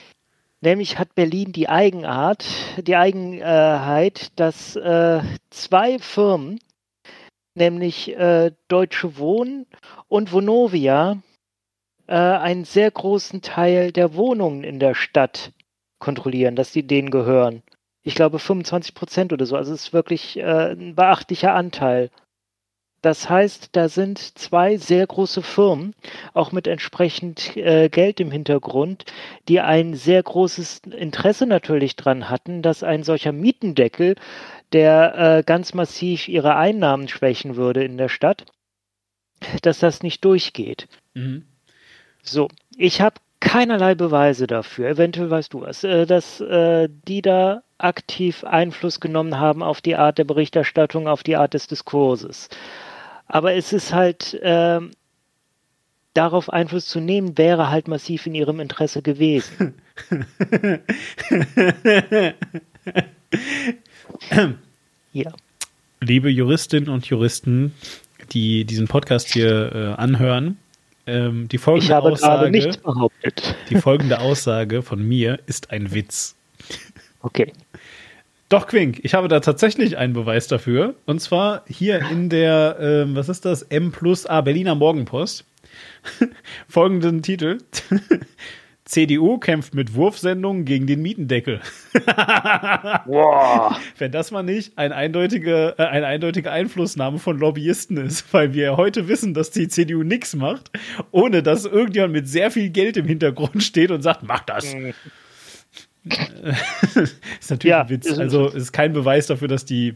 Nämlich hat Berlin die Eigenart, die Eigenheit, dass äh, zwei Firmen, nämlich äh, Deutsche Wohnen und Vonovia, äh, einen sehr großen Teil der Wohnungen in der Stadt kontrollieren, dass die denen gehören. Ich glaube 25 Prozent oder so. Also es ist wirklich äh, ein beachtlicher Anteil. Das heißt, da sind zwei sehr große Firmen, auch mit entsprechend äh, Geld im Hintergrund, die ein sehr großes Interesse natürlich dran hatten, dass ein solcher Mietendeckel, der äh, ganz massiv ihre Einnahmen schwächen würde in der Stadt, dass das nicht durchgeht. Mhm. So, ich habe keinerlei Beweise dafür, eventuell weißt du was, äh, dass äh, die da aktiv Einfluss genommen haben auf die Art der Berichterstattung, auf die Art des Diskurses. Aber es ist halt, äh, darauf Einfluss zu nehmen, wäre halt massiv in ihrem Interesse gewesen. ja. Liebe Juristinnen und Juristen, die diesen Podcast hier äh, anhören, Ähm, die folgende Aussage. Die folgende Aussage von mir ist ein Witz. Okay. Doch, Quink, ich habe da tatsächlich einen Beweis dafür. Und zwar hier in der, äh, was ist das? M plus A Berliner Morgenpost. Folgenden Titel. CDU kämpft mit Wurfsendungen gegen den Mietendeckel. wow. Wenn das mal nicht ein eindeutige, äh, eine eindeutige Einflussnahme von Lobbyisten ist, weil wir ja heute wissen, dass die CDU nichts macht, ohne dass irgendjemand mit sehr viel Geld im Hintergrund steht und sagt, mach das. Mhm. ist natürlich ja, ein Witz. Also es ist kein Beweis dafür, dass die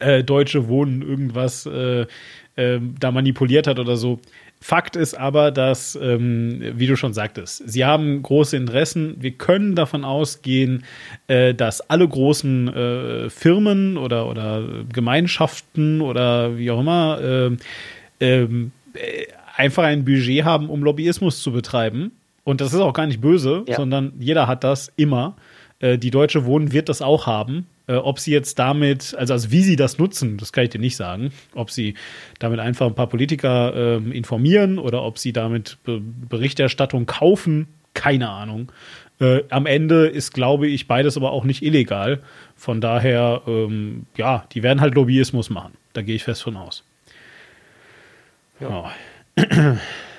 äh, Deutsche Wohnen irgendwas äh, äh, da manipuliert hat oder so. Fakt ist aber, dass, ähm, wie du schon sagtest, sie haben große Interessen. Wir können davon ausgehen, äh, dass alle großen äh, Firmen oder, oder Gemeinschaften oder wie auch immer äh, ähm, äh, einfach ein Budget haben, um Lobbyismus zu betreiben. Und das ist auch gar nicht böse, ja. sondern jeder hat das immer. Äh, die Deutsche Wohnen wird das auch haben. Äh, ob sie jetzt damit, also, also wie sie das nutzen, das kann ich dir nicht sagen. Ob sie damit einfach ein paar Politiker äh, informieren oder ob sie damit Be Berichterstattung kaufen, keine Ahnung. Äh, am Ende ist, glaube ich, beides aber auch nicht illegal. Von daher, ähm, ja, die werden halt Lobbyismus machen. Da gehe ich fest von aus. Ja. ja.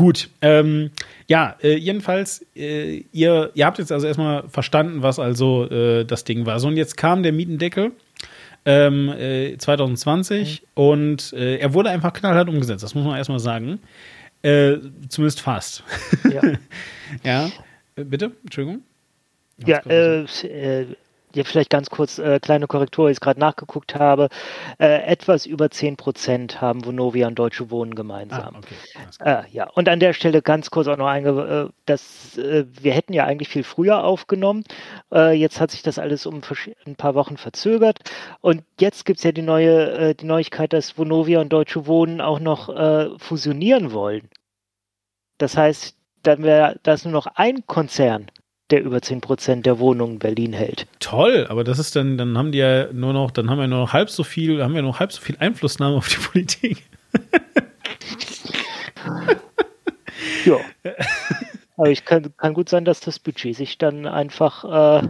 Gut, ähm, ja, äh, jedenfalls, äh, ihr, ihr habt jetzt also erstmal verstanden, was also äh, das Ding war. So, und jetzt kam der Mietendeckel ähm, 2020 mhm. und äh, er wurde einfach knallhart umgesetzt, das muss man erstmal sagen. Äh, zumindest fast. Ja. ja. Äh, bitte? Entschuldigung? Ja, äh, ja, vielleicht ganz kurz äh, kleine Korrektur, ich gerade nachgeguckt habe. Äh, etwas über 10 Prozent haben Vonovia und Deutsche Wohnen gemeinsam. Ah, okay. Äh, ja, und an der Stelle ganz kurz auch noch einge, äh, dass äh, wir hätten ja eigentlich viel früher aufgenommen. Äh, jetzt hat sich das alles um ein paar Wochen verzögert. Und jetzt gibt es ja die neue die Neuigkeit, dass Vonovia und Deutsche Wohnen auch noch fusionieren wollen. Das heißt, dann wäre das nur noch ein Konzern der über 10 Prozent der Wohnungen in Berlin hält. Toll, aber das ist dann, dann haben die ja nur noch, dann haben wir nur noch halb so viel, haben wir noch halb so viel Einflussnahme auf die Politik. ja. Aber ich kann, kann gut sein, dass das Budget sich dann einfach äh,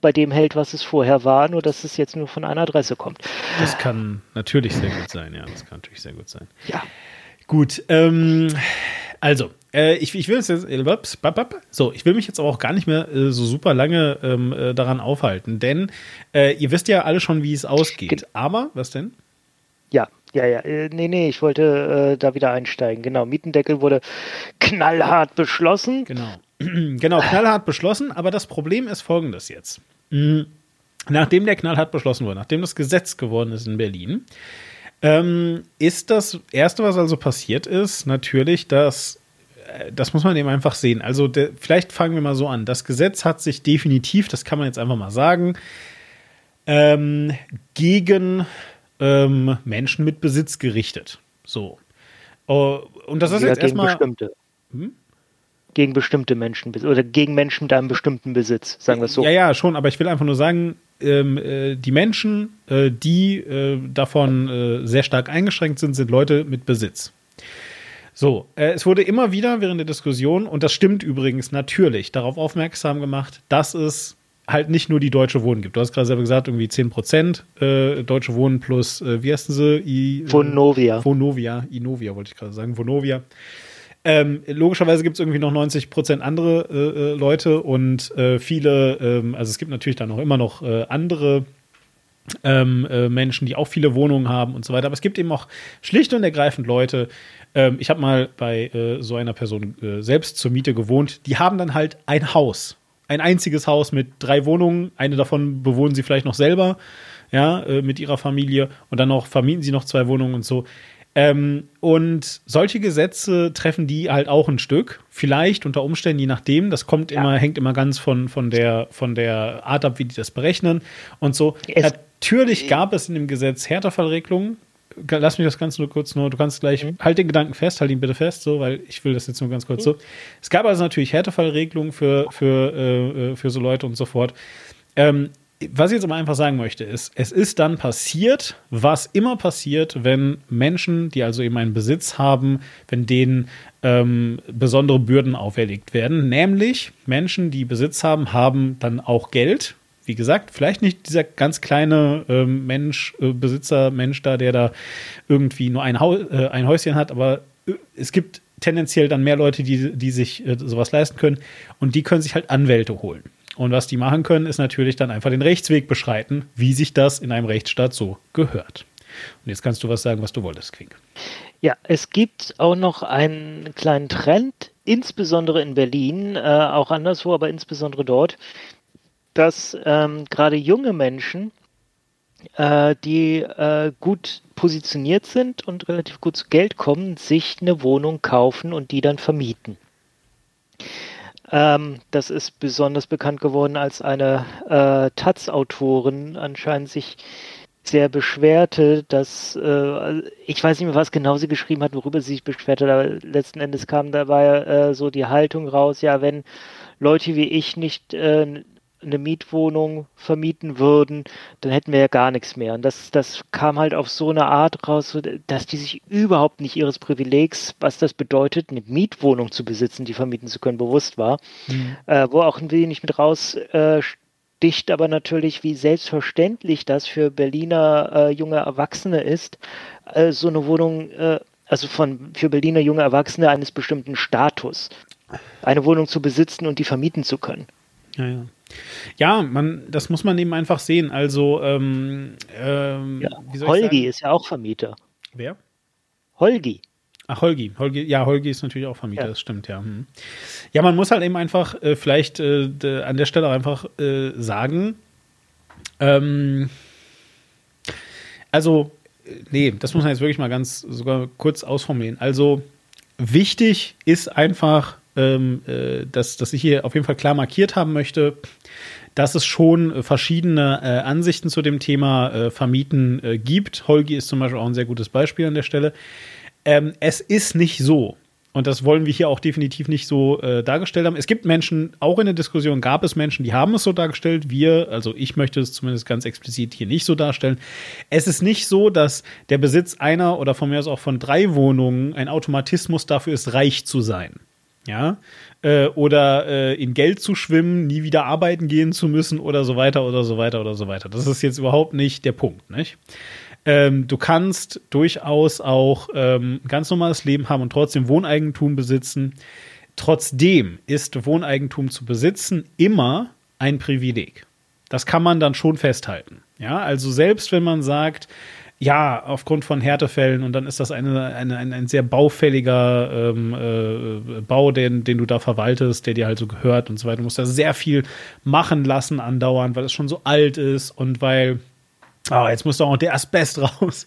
bei dem hält, was es vorher war, nur dass es jetzt nur von einer Adresse kommt. Das kann natürlich sehr gut sein, ja. Das kann natürlich sehr gut sein. Ja. Gut, ähm, also, äh, ich, ich will jetzt, äh, so, ich will mich jetzt aber auch gar nicht mehr äh, so super lange ähm, äh, daran aufhalten, denn äh, ihr wisst ja alle schon, wie es ausgeht. Aber, was denn? Ja, ja, ja. Äh, nee, nee, ich wollte da wieder einsteigen. Genau, Mietendeckel wurde knallhart beschlossen. Genau. genau, knallhart beschlossen, aber das Problem ist folgendes jetzt. Mhm. Nachdem der knallhart beschlossen wurde, nachdem das Gesetz geworden ist in Berlin, ähm, ist das Erste, was also passiert ist, natürlich, dass äh, das muss man eben einfach sehen. Also der, vielleicht fangen wir mal so an. Das Gesetz hat sich definitiv, das kann man jetzt einfach mal sagen, ähm, gegen ähm, Menschen mit Besitz gerichtet. So. Oh, und das ist ja, jetzt erstmal. Bestimmte. Hm? Gegen bestimmte Menschen oder gegen Menschen mit einem bestimmten Besitz, sagen wir es so. Ja, ja, schon, aber ich will einfach nur sagen, ähm, äh, die Menschen, äh, die äh, davon äh, sehr stark eingeschränkt sind, sind Leute mit Besitz. So, äh, es wurde immer wieder während der Diskussion, und das stimmt übrigens natürlich, darauf aufmerksam gemacht, dass es halt nicht nur die Deutsche Wohnen gibt. Du hast gerade selber gesagt, irgendwie 10 Prozent äh, Deutsche Wohnen plus, äh, wie heißen sie? I, äh, Vonovia. Vonovia, Inovia wollte ich gerade sagen, Vonovia. Ähm, logischerweise gibt es irgendwie noch 90 Prozent andere äh, äh, Leute und viele, ähm, also es gibt natürlich dann noch immer noch andere ähm, äh, Menschen, die auch viele Wohnungen haben und so weiter. Aber es gibt eben auch schlicht und ergreifend Leute, ähm, ich habe mal bei äh, so einer Person äh, selbst zur Miete gewohnt. Die haben dann halt ein Haus, ein einziges Haus mit drei Wohnungen. Eine davon bewohnen sie vielleicht noch selber, ja, äh, mit ihrer Familie. Und dann noch vermieten sie noch zwei Wohnungen und so. Ähm, und solche Gesetze treffen die halt auch ein Stück. Vielleicht unter Umständen, je nachdem. Das kommt ja. immer, hängt immer ganz von, von, der, von der Art ab, wie die das berechnen und so. Es Natürlich gab es in dem Gesetz Härtefallregelungen lass mich das Ganze nur kurz nur, du kannst gleich, mhm. halt den Gedanken fest, halt ihn bitte fest, so, weil ich will das jetzt nur ganz kurz mhm. so. Es gab also natürlich Härtefallregelungen für, für, äh, für so Leute und so fort. Ähm, was ich jetzt aber einfach sagen möchte, ist, es ist dann passiert, was immer passiert, wenn Menschen, die also eben einen Besitz haben, wenn denen ähm, besondere Bürden auferlegt werden. Nämlich Menschen, die Besitz haben, haben dann auch Geld. Wie gesagt, vielleicht nicht dieser ganz kleine ähm, Mensch, äh, Besitzer, Mensch da, der da irgendwie nur ein, Haus, äh, ein Häuschen hat, aber äh, es gibt tendenziell dann mehr Leute, die, die sich äh, sowas leisten können und die können sich halt Anwälte holen. Und was die machen können, ist natürlich dann einfach den Rechtsweg beschreiten, wie sich das in einem Rechtsstaat so gehört. Und jetzt kannst du was sagen, was du wolltest, Quink. Ja, es gibt auch noch einen kleinen Trend, insbesondere in Berlin, äh, auch anderswo, aber insbesondere dort, dass ähm, gerade junge Menschen, äh, die äh, gut positioniert sind und relativ gut zu Geld kommen, sich eine Wohnung kaufen und die dann vermieten. Ähm, das ist besonders bekannt geworden, als eine äh, Taz-Autorin anscheinend sich sehr beschwerte, dass äh, ich weiß nicht mehr, was genau sie geschrieben hat, worüber sie sich beschwerte, aber letzten Endes kam dabei äh, so die Haltung raus, ja, wenn Leute wie ich nicht äh, eine Mietwohnung vermieten würden, dann hätten wir ja gar nichts mehr. Und das, das kam halt auf so eine Art raus, dass die sich überhaupt nicht ihres Privilegs, was das bedeutet, eine Mietwohnung zu besitzen, die vermieten zu können, bewusst war. Mhm. Äh, wo auch ein wenig mit raus äh, aber natürlich, wie selbstverständlich das für Berliner äh, junge Erwachsene ist, äh, so eine Wohnung, äh, also von für Berliner junge Erwachsene eines bestimmten Status, eine Wohnung zu besitzen und die vermieten zu können. Ja, ja. Ja, man, das muss man eben einfach sehen. Also, ähm, ähm, ja, Holgi ist ja auch Vermieter. Wer? Holgi. Ach, Holgi. Holgi. Ja, Holgi ist natürlich auch Vermieter, ja. das stimmt, ja. Hm. Ja, man muss halt eben einfach äh, vielleicht äh, an der Stelle einfach äh, sagen, ähm, also, äh, nee, das muss man jetzt wirklich mal ganz sogar kurz ausformulieren. Also, wichtig ist einfach, ähm, äh, dass, dass ich hier auf jeden Fall klar markiert haben möchte, dass es schon verschiedene äh, Ansichten zu dem Thema äh, Vermieten äh, gibt. Holgi ist zum Beispiel auch ein sehr gutes Beispiel an der Stelle. Ähm, es ist nicht so, und das wollen wir hier auch definitiv nicht so äh, dargestellt haben. Es gibt Menschen, auch in der Diskussion gab es Menschen, die haben es so dargestellt. Wir, also ich möchte es zumindest ganz explizit hier nicht so darstellen. Es ist nicht so, dass der Besitz einer oder von mir aus auch von drei Wohnungen ein Automatismus dafür ist, reich zu sein ja, äh, oder äh, in Geld zu schwimmen, nie wieder arbeiten gehen zu müssen oder so weiter oder so weiter oder so weiter. Das ist jetzt überhaupt nicht der Punkt, nicht? Ähm, du kannst durchaus auch ähm, ganz normales Leben haben und trotzdem Wohneigentum besitzen. Trotzdem ist Wohneigentum zu besitzen immer ein Privileg. Das kann man dann schon festhalten. Ja, also selbst wenn man sagt, ja, aufgrund von Härtefällen und dann ist das eine, eine, ein, ein sehr baufälliger ähm, äh, Bau, den, den du da verwaltest, der dir halt so gehört und so weiter. Du musst da sehr viel machen lassen andauernd, weil es schon so alt ist und weil Oh, jetzt muss doch auch der Asbest raus.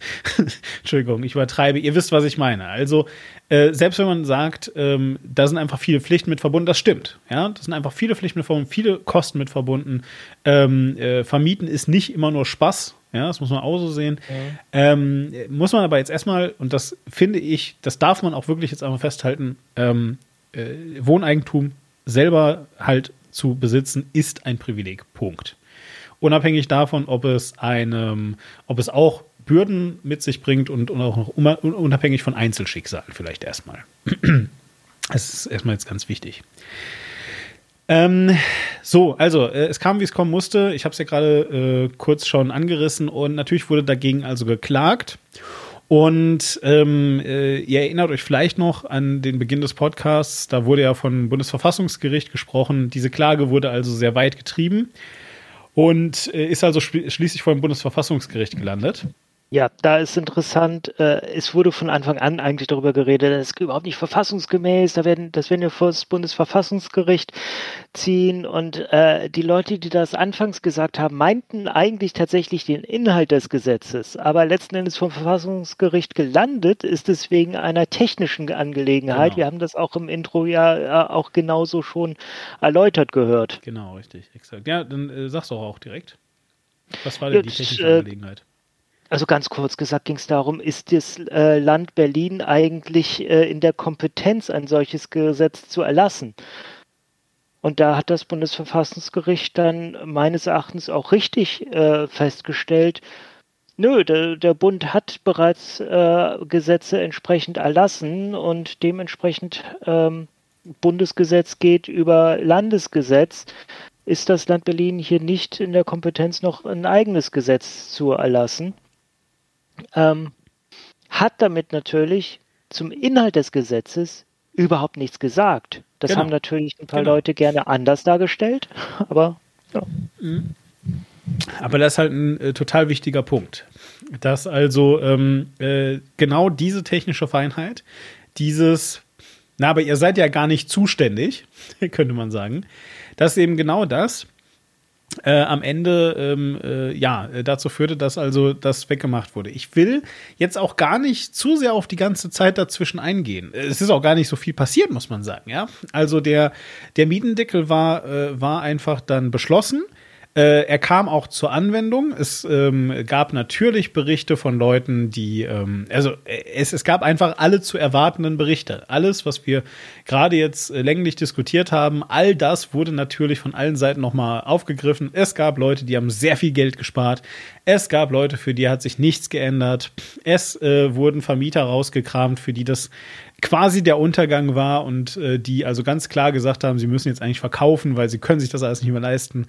Entschuldigung, ich übertreibe. Ihr wisst, was ich meine. Also, äh, selbst wenn man sagt, ähm, da sind einfach viele Pflichten mit verbunden, das stimmt. Ja, das sind einfach viele Pflichten mit verbunden, viele Kosten mit verbunden. Ähm, äh, vermieten ist nicht immer nur Spaß. Ja, das muss man auch so sehen. Ja. Ähm, muss man aber jetzt erstmal, und das finde ich, das darf man auch wirklich jetzt einmal festhalten, ähm, äh, Wohneigentum selber halt zu besitzen, ist ein Privileg. Punkt. Unabhängig davon, ob es einem, ob es auch Bürden mit sich bringt und, und auch noch unabhängig von Einzelschicksalen vielleicht erstmal. Das ist erstmal jetzt ganz wichtig. Ähm, so, also äh, es kam, wie es kommen musste. Ich habe es ja gerade äh, kurz schon angerissen und natürlich wurde dagegen also geklagt. Und ähm, äh, ihr erinnert euch vielleicht noch an den Beginn des Podcasts, da wurde ja von Bundesverfassungsgericht gesprochen. Diese Klage wurde also sehr weit getrieben und äh, ist also schließlich vor dem Bundesverfassungsgericht gelandet. Ja, da ist interessant, äh, es wurde von Anfang an eigentlich darüber geredet, das ist überhaupt nicht verfassungsgemäß, da werden, das werden wir vor das Bundesverfassungsgericht ziehen und äh, die Leute, die das anfangs gesagt haben, meinten eigentlich tatsächlich den Inhalt des Gesetzes, aber letzten Endes vom Verfassungsgericht gelandet ist es wegen einer technischen Angelegenheit. Genau. Wir haben das auch im Intro ja äh, auch genauso schon erläutert gehört. Genau, richtig, exakt. Ja, dann äh, sag's doch auch direkt. Was war denn die technische äh, Angelegenheit? Also ganz kurz gesagt ging es darum, ist das äh, Land Berlin eigentlich äh, in der Kompetenz, ein solches Gesetz zu erlassen? Und da hat das Bundesverfassungsgericht dann meines Erachtens auch richtig äh, festgestellt, nö, der, der, Bund hat bereits äh, Gesetze entsprechend erlassen und dementsprechend ähm, Bundesgesetz geht über Landesgesetz, ist das Land Berlin hier nicht in der Kompetenz, noch ein eigenes Gesetz zu erlassen. Ähm, hat damit natürlich zum Inhalt des Gesetzes überhaupt nichts gesagt. Das genau. haben natürlich ein paar genau. Leute gerne anders dargestellt, aber ja. Mhm. Aber das ist halt ein äh, total wichtiger Punkt. Dass also ähm, äh, genau diese technische Feinheit, dieses, na, aber ihr seid ja gar nicht zuständig, könnte man sagen, dass eben genau das äh, am Ende ähm, äh, ja dazu führte, dass also das weggemacht wurde. Ich will jetzt auch gar nicht zu sehr auf die ganze Zeit dazwischen eingehen. Es ist auch gar nicht so viel passiert, muss man sagen. Ja, also der der Mietendeckel war äh, war einfach dann beschlossen. Äh, er kam auch zur Anwendung. Es ähm, gab natürlich Berichte von Leuten, die, ähm, also äh, es, es gab einfach alle zu erwartenden Berichte. Alles, was wir gerade jetzt äh, länglich diskutiert haben, all das wurde natürlich von allen Seiten nochmal aufgegriffen. Es gab Leute, die haben sehr viel Geld gespart. Es gab Leute, für die hat sich nichts geändert. Es äh, wurden Vermieter rausgekramt, für die das quasi der Untergang war und äh, die also ganz klar gesagt haben, sie müssen jetzt eigentlich verkaufen, weil sie können sich das alles nicht mehr leisten.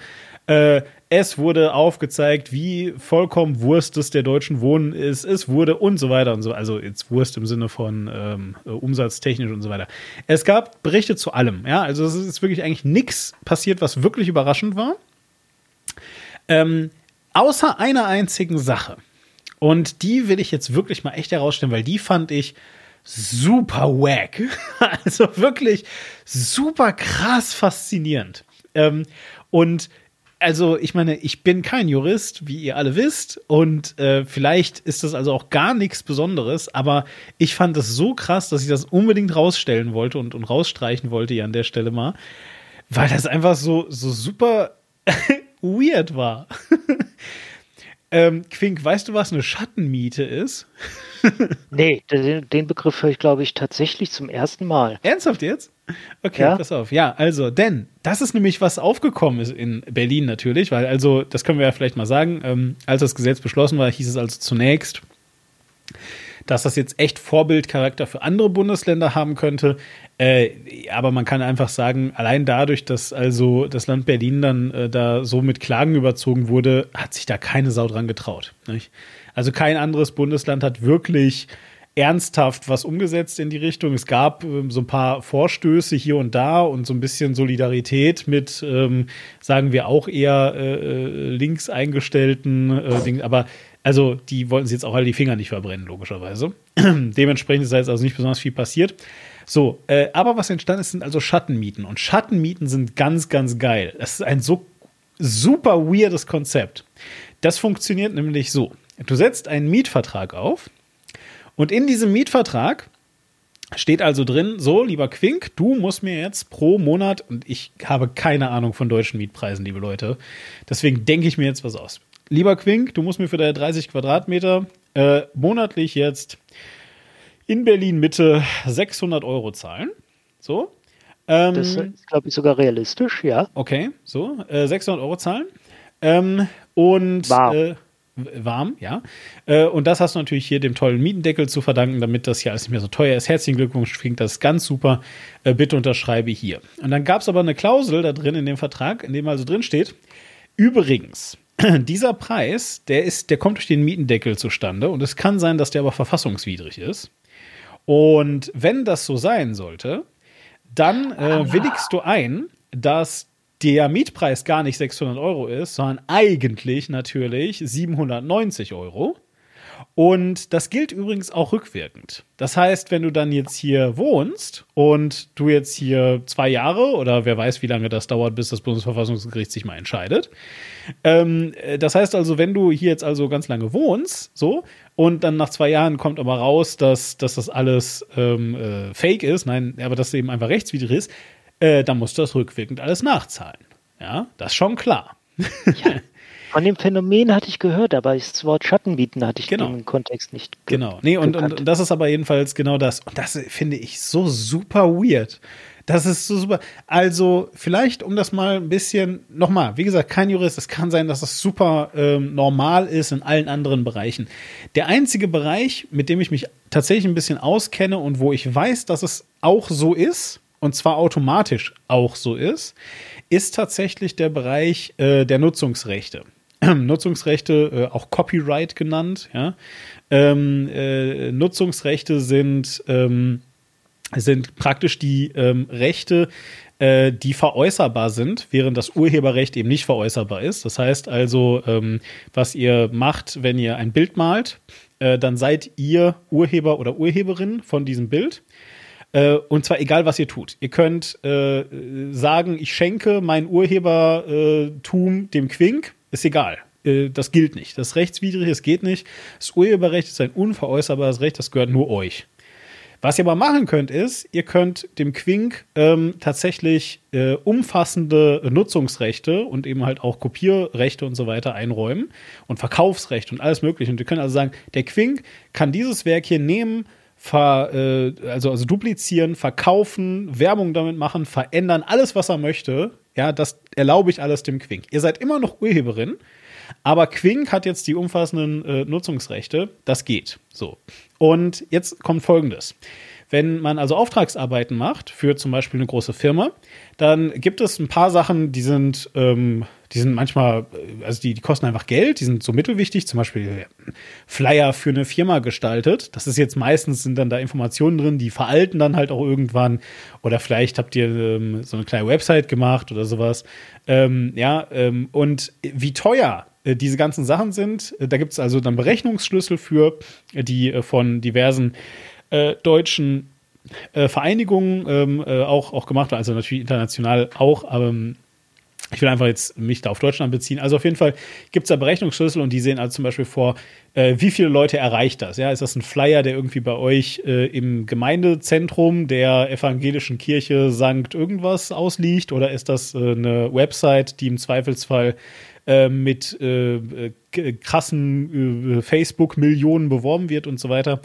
Äh, es wurde aufgezeigt, wie vollkommen Wurst es der deutschen Wohnen ist. Es wurde und so weiter und so. Also jetzt Wurst im Sinne von ähm, äh, umsatztechnisch und so weiter. Es gab Berichte zu allem. Ja, also es ist wirklich eigentlich nichts passiert, was wirklich überraschend war. Ähm, außer einer einzigen Sache. Und die will ich jetzt wirklich mal echt herausstellen, weil die fand ich super wack. also wirklich super krass faszinierend. Ähm, und also ich meine, ich bin kein Jurist, wie ihr alle wisst, und äh, vielleicht ist das also auch gar nichts Besonderes, aber ich fand das so krass, dass ich das unbedingt rausstellen wollte und, und rausstreichen wollte hier an der Stelle mal, weil das einfach so, so super weird war. ähm, Quink, weißt du, was eine Schattenmiete ist? Nee, den, den Begriff höre ich, glaube ich, tatsächlich zum ersten Mal. Ernsthaft jetzt? Okay, ja? pass auf. Ja, also, denn das ist nämlich was aufgekommen ist in Berlin natürlich, weil also, das können wir ja vielleicht mal sagen, ähm, als das Gesetz beschlossen war, hieß es also zunächst, dass das jetzt echt Vorbildcharakter für andere Bundesländer haben könnte. Äh, aber man kann einfach sagen, allein dadurch, dass also das Land Berlin dann äh, da so mit Klagen überzogen wurde, hat sich da keine Sau dran getraut. Nicht? Also kein anderes Bundesland hat wirklich ernsthaft was umgesetzt in die Richtung. Es gab ähm, so ein paar Vorstöße hier und da und so ein bisschen Solidarität mit, ähm, sagen wir auch eher äh, äh links eingestellten äh, Dingen. Aber also die wollten sich jetzt auch alle die Finger nicht verbrennen, logischerweise. Dementsprechend ist da jetzt also nicht besonders viel passiert. So, äh, aber was entstanden ist, sind also Schattenmieten. Und Schattenmieten sind ganz, ganz geil. Das ist ein so super weirdes Konzept. Das funktioniert nämlich so. Du setzt einen Mietvertrag auf und in diesem Mietvertrag steht also drin, so, lieber Quink, du musst mir jetzt pro Monat, und ich habe keine Ahnung von deutschen Mietpreisen, liebe Leute, deswegen denke ich mir jetzt was aus. Lieber Quink, du musst mir für deine 30 Quadratmeter äh, monatlich jetzt in Berlin Mitte 600 Euro zahlen. So. Ähm, das ist, glaube ich, sogar realistisch, ja. Okay, so. Äh, 600 Euro zahlen. Ähm, und wow. äh, warm, ja. Äh, und das hast du natürlich hier dem tollen Mietendeckel zu verdanken, damit das hier alles nicht mehr so teuer ist. Herzlichen Glückwunsch, klingt das ganz super. Äh, bitte unterschreibe hier. Und dann gab es aber eine Klausel da drin in dem Vertrag, in dem also drin steht, übrigens, dieser Preis, der ist, der kommt durch den Mietendeckel zustande und es kann sein, dass der aber verfassungswidrig ist. Und wenn das so sein sollte, dann äh, willigst du ein, dass der Mietpreis gar nicht 600 Euro ist, sondern eigentlich natürlich 790 Euro. Und das gilt übrigens auch rückwirkend. Das heißt, wenn du dann jetzt hier wohnst und du jetzt hier zwei Jahre oder wer weiß, wie lange das dauert, bis das Bundesverfassungsgericht sich mal entscheidet. Ähm, das heißt also, wenn du hier jetzt also ganz lange wohnst, so, und dann nach zwei Jahren kommt aber raus, dass, dass das alles ähm, äh, fake ist, nein, aber dass es eben einfach rechtswidrig ist, äh, dann musst du das rückwirkend alles nachzahlen. Ja, das ist schon klar. Ja, von dem Phänomen hatte ich gehört, aber das Wort Schattenbieten hatte ich genau. im Kontext nicht Genau. Nee, und, und, und, das ist aber jedenfalls genau das. Und das finde ich so super weird, Das ist so super. Also, vielleicht, um das mal ein bisschen, nochmal, wie gesagt, kein Jurist, es kann sein, dass das super ähm, normal ist in allen anderen Bereichen. Der einzige Bereich, mit dem ich mich tatsächlich ein bisschen auskenne und wo ich weiß, dass es auch so ist, und zwar automatisch auch so ist, ist tatsächlich der Bereich äh, der Nutzungsrechte. Nutzungsrechte, äh, auch Copyright genannt, ja. Ähm, äh, Nutzungsrechte sind, ähm, sind praktisch die ähm, Rechte, äh, die veräußerbar sind, während das Urheberrecht eben nicht veräußerbar ist. Das heißt also, ähm, was ihr macht, wenn ihr ein Bild malt, äh, dann seid ihr Urheber oder Urheberin von diesem Bild. Äh, und zwar egal, was ihr tut. Ihr könnt äh, sagen, ich schenke mein Urhebertum dem Quink, ist egal. Äh, das gilt nicht. Das ist rechtswidrig, es geht nicht. Das Urheberrecht ist ein unveräußerbares Recht, das gehört nur euch. Was ihr aber machen könnt, ist, ihr könnt dem Quink ähm, tatsächlich äh, umfassende Nutzungsrechte und eben halt auch Kopierrechte und so weiter einräumen und Verkaufsrechte und alles Mögliche. Und ihr könnt also sagen, der Quink kann dieses Werk hier nehmen, ver, äh, also, also duplizieren, verkaufen, Werbung damit machen, verändern, alles, was er möchte. Ja, das erlaube ich alles dem Quink. Ihr seid immer noch Urheberin, aber Quink hat jetzt die umfassenden äh, Nutzungsrechte. Das geht. So. Und jetzt kommt Folgendes. Wenn man also Auftragsarbeiten macht für zum Beispiel eine große Firma, dann gibt es ein paar Sachen, die sind, ähm, die sind manchmal, also die, die kosten einfach Geld, die sind so mittelwichtig, zum Beispiel Flyer für eine Firma gestaltet. Das ist jetzt meistens sind dann da Informationen drin, die veralten dann halt auch irgendwann. Oder vielleicht habt ihr ähm, so eine kleine Website gemacht oder sowas. Ähm, ja, ähm, und wie teuer äh, diese ganzen Sachen sind. Äh, da gibt es also dann Berechnungsschlüssel für, die äh, von diversen äh, deutschen äh, Vereinigungen ähm, äh, auch, auch gemacht werden, also natürlich international auch, aber ähm, ich will einfach jetzt mich da auf Deutschland beziehen. Also auf jeden Fall gibt es da Berechnungsschlüssel und die sehen also zum Beispiel vor, äh, wie viele Leute erreicht das. Ja, ist das ein Flyer, der irgendwie bei euch äh, im Gemeindezentrum der evangelischen Kirche Sankt irgendwas ausliegt oder ist das äh, eine Website, die im Zweifelsfall äh, mit äh, krassen Facebook-Millionen beworben wird und so weiter?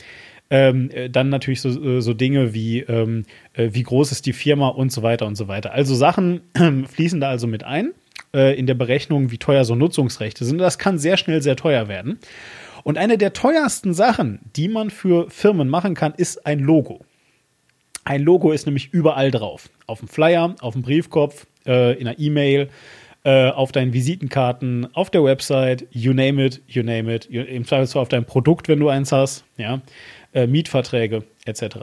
Ähm, äh, dann natürlich so, äh, so Dinge wie, ähm, äh, wie groß ist die Firma und so weiter und so weiter. Also Sachen äh, fließen da also mit ein äh, in der Berechnung, wie teuer so Nutzungsrechte sind. Das kann sehr schnell sehr teuer werden. Und eine der teuersten Sachen, die man für Firmen machen kann, ist ein Logo. Ein Logo ist nämlich überall drauf. Auf dem Flyer, auf dem Briefkopf, äh, in einer E-Mail, auf deinen Visitenkarten, auf der Website, you name it, you name it, im Zweifelsfall auf deinem Produkt, wenn du eins hast, ja äh, Mietverträge etc.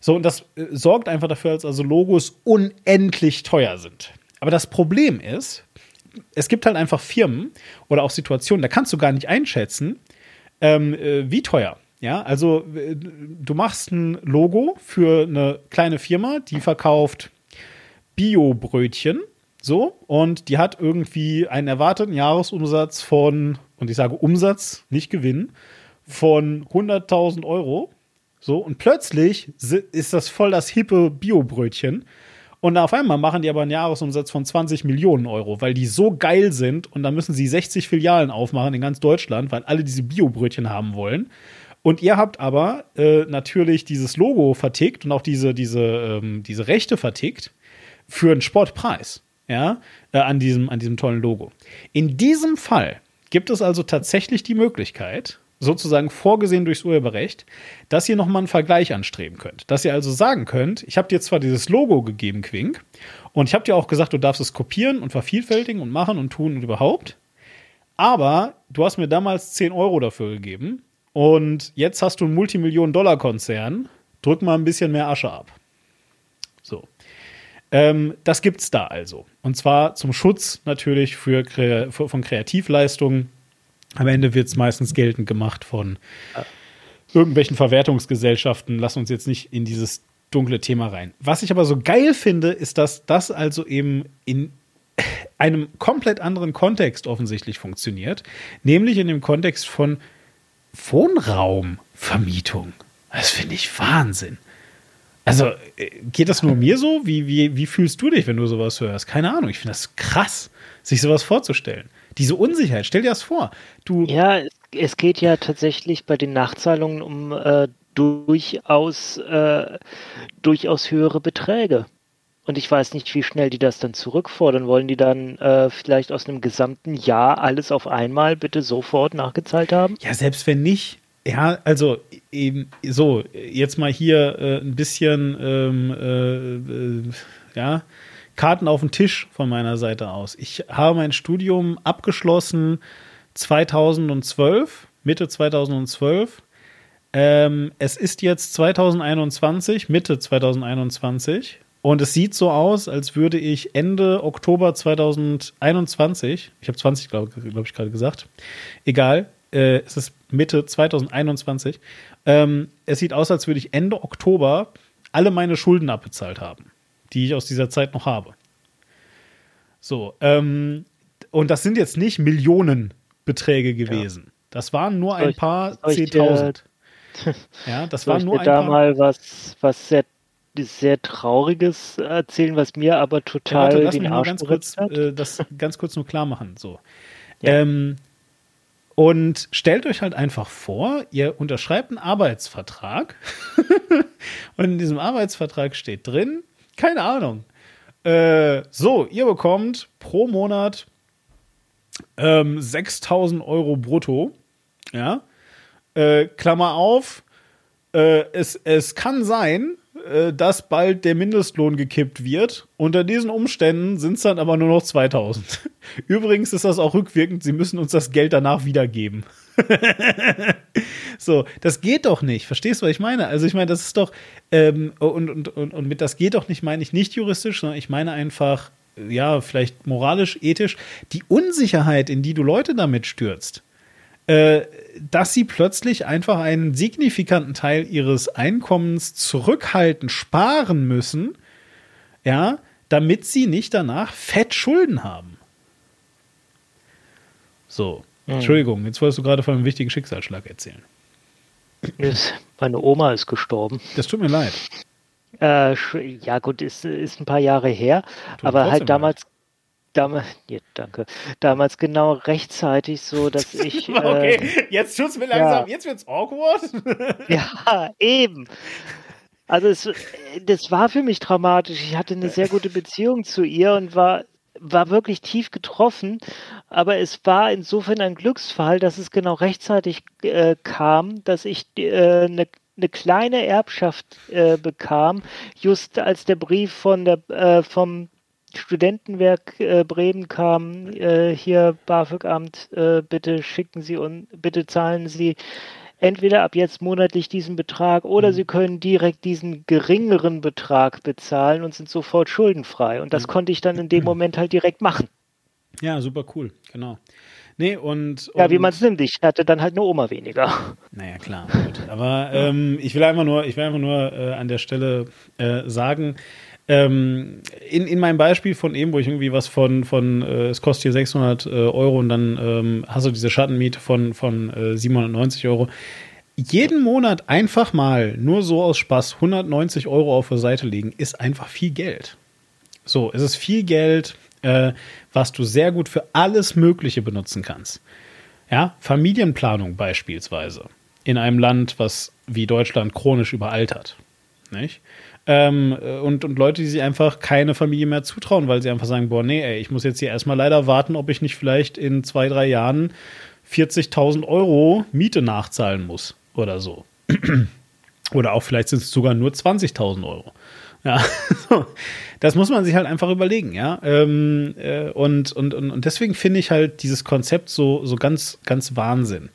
So, und das äh, sorgt einfach dafür, dass also Logos unendlich teuer sind. Aber das Problem ist, es gibt halt einfach Firmen oder auch Situationen, da kannst du gar nicht einschätzen, ähm, äh, wie teuer. Ja, also äh, du machst ein Logo für eine kleine Firma, die verkauft Bio-Brötchen, so, und die hat irgendwie einen erwarteten Jahresumsatz von, und ich sage Umsatz, nicht Gewinn, von 100.000 Euro. So, und plötzlich ist das voll das hippe Bio-Brötchen. Und auf einmal machen die aber einen Jahresumsatz von 20 Millionen Euro, weil die so geil sind und dann müssen sie 60 Filialen aufmachen in ganz Deutschland, weil alle diese Bio-Brötchen haben wollen. Und ihr habt aber äh, natürlich dieses Logo vertickt und auch diese, diese, ähm, diese Rechte vertickt für einen Sportpreis, ja, äh, an, diesem, an diesem tollen Logo. In diesem Fall gibt es also tatsächlich die Möglichkeit, sozusagen vorgesehen durchs Urheberrecht, dass ihr nochmal einen Vergleich anstreben könnt. Dass ihr also sagen könnt, ich habe dir zwar dieses Logo gegeben, Quink, und ich habe dir auch gesagt, du darfst es kopieren und vervielfältigen und machen und tun und überhaupt, aber du hast mir damals 10 Euro dafür gegeben und jetzt hast du einen Multimillionen-Dollar-Konzern, drück mal ein bisschen mehr Asche ab. So. Ähm, das gibt's da also. Und zwar zum Schutz natürlich für, von Kreativleistungen am Ende wird es meistens geltend gemacht von irgendwelchen Verwertungsgesellschaften. Lass uns jetzt nicht in dieses dunkle Thema rein. Was ich aber so geil finde, ist, dass das also eben in einem komplett anderen Kontext offensichtlich funktioniert, nämlich in dem Kontext von Wohnraumvermietung. Das finde ich Wahnsinn. Also, äh, geht das nur mir so? Wie, wie, wie fühlst du dich, wenn du sowas hörst? Keine Ahnung. Ich finde das krass, sich sowas vorzustellen diese Unsicherheit, stell dir das vor. Du ja, es geht ja tatsächlich bei den Nachzahlungen um äh, durchaus, äh, durchaus höhere Beträge. Und ich weiß nicht, wie schnell die das dann zurückfordern. Wollen die dann äh, vielleicht aus einem gesamten Jahr alles auf einmal bitte sofort nachgezahlt haben? Ja, selbst wenn nicht. Ja, also eben so, jetzt mal hier äh, ein bisschen, ähm, äh, äh ja, Karten auf den Tisch von meiner Seite aus. Ich habe mein Studium abgeschlossen 2012, Mitte 2012. Ähm, es ist jetzt 2021, Mitte 2021. Und es sieht so aus, als würde ich Ende Oktober 2021, ich habe 20, glaube glaub ich, gerade gesagt, egal, äh, es ist Mitte 2021, ähm, es sieht aus, als würde ich Ende Oktober alle meine Schulden abbezahlt haben, die ich aus dieser Zeit noch habe. So, ähm, und das sind jetzt nicht Millionenbeträge gewesen. Ja. Das waren nur ein paar Zehntausend. Ja, das waren nur ein da paar. mal was, was sehr sehr Trauriges erzählen, was mir aber total ja, warte, lass den mich Arsch ganz kurz, äh, das ganz kurz nur klar machen. So. Ja. Ähm, und stellt euch halt einfach vor, ihr unterschreibt einen Arbeitsvertrag und in diesem Arbeitsvertrag steht drin, keine Ahnung, äh, so, ihr bekommt pro Monat ähm, 6000 Euro brutto, ja, äh, Klammer auf, äh, es, es kann sein, äh, dass bald der Mindestlohn gekippt wird. Unter diesen Umständen sind es dann aber nur noch 2000. Übrigens ist das auch rückwirkend, sie müssen uns das Geld danach wiedergeben. so, das geht doch nicht. Verstehst du, was ich meine? Also, ich meine, das ist doch, ähm, und, und, und, und mit das geht doch nicht, meine ich nicht juristisch, sondern ich meine einfach, ja, vielleicht moralisch, ethisch, die Unsicherheit, in die du Leute damit stürzt äh, dass sie plötzlich einfach einen signifikanten Teil ihres Einkommens zurückhalten, sparen müssen, ja, damit sie nicht danach fett Schulden haben. So, mhm. Entschuldigung, jetzt wolltest du gerade von einem wichtigen Schicksalsschlag erzählen. Meine Oma ist gestorben. Das tut mir leid. Äh, ja, gut, ist, ist ein paar Jahre her, tut aber halt damals, Damals, ja, danke. Damals genau rechtzeitig so, dass ich. okay, äh, jetzt tut's mir langsam, ja. jetzt wird's awkward. ja, eben. Also es, das war für mich traumatisch. Ich hatte eine sehr gute Beziehung zu ihr und war, war wirklich tief getroffen. Aber es war insofern ein Glücksfall, dass es genau rechtzeitig äh, kam, dass ich äh, eine eine kleine Erbschaft äh, bekam, just als der Brief von der, äh, vom Studentenwerk äh, Bremen kam, äh, hier BAföG-Amt, äh, bitte schicken Sie und bitte zahlen Sie entweder ab jetzt monatlich diesen Betrag oder mhm. Sie können direkt diesen geringeren Betrag bezahlen und sind sofort schuldenfrei. Und das mhm. konnte ich dann in dem Moment halt direkt machen. Ja, super cool, genau. Nee, und, und ja, wie man es nimmt. Ich hatte dann halt eine Oma weniger. Naja, klar. Gut. Aber ähm, ich will einfach nur, ich will einfach nur äh, an der Stelle äh, sagen, ähm, in, in meinem Beispiel von eben, wo ich irgendwie was von, von äh, es kostet hier 600 äh, Euro und dann ähm, hast du diese Schattenmiete von, von äh, 790 Euro. Jeden Monat einfach mal nur so aus Spaß 190 Euro auf der Seite legen, ist einfach viel Geld. So, es ist viel Geld, äh, was du sehr gut für alles Mögliche benutzen kannst. Ja, Familienplanung beispielsweise in einem Land, was wie Deutschland chronisch überaltert. Nicht? Ähm, und, und Leute, die sich einfach keine Familie mehr zutrauen, weil sie einfach sagen, boah, nee, ey, ich muss jetzt hier erstmal leider warten, ob ich nicht vielleicht in zwei, drei Jahren 40.000 Euro Miete nachzahlen muss oder so. oder auch vielleicht sind es sogar nur 20.000 Euro. Ja, das muss man sich halt einfach überlegen, ja. Ähm, äh, und, und, und deswegen finde ich halt dieses Konzept so, so ganz, ganz Wahnsinn.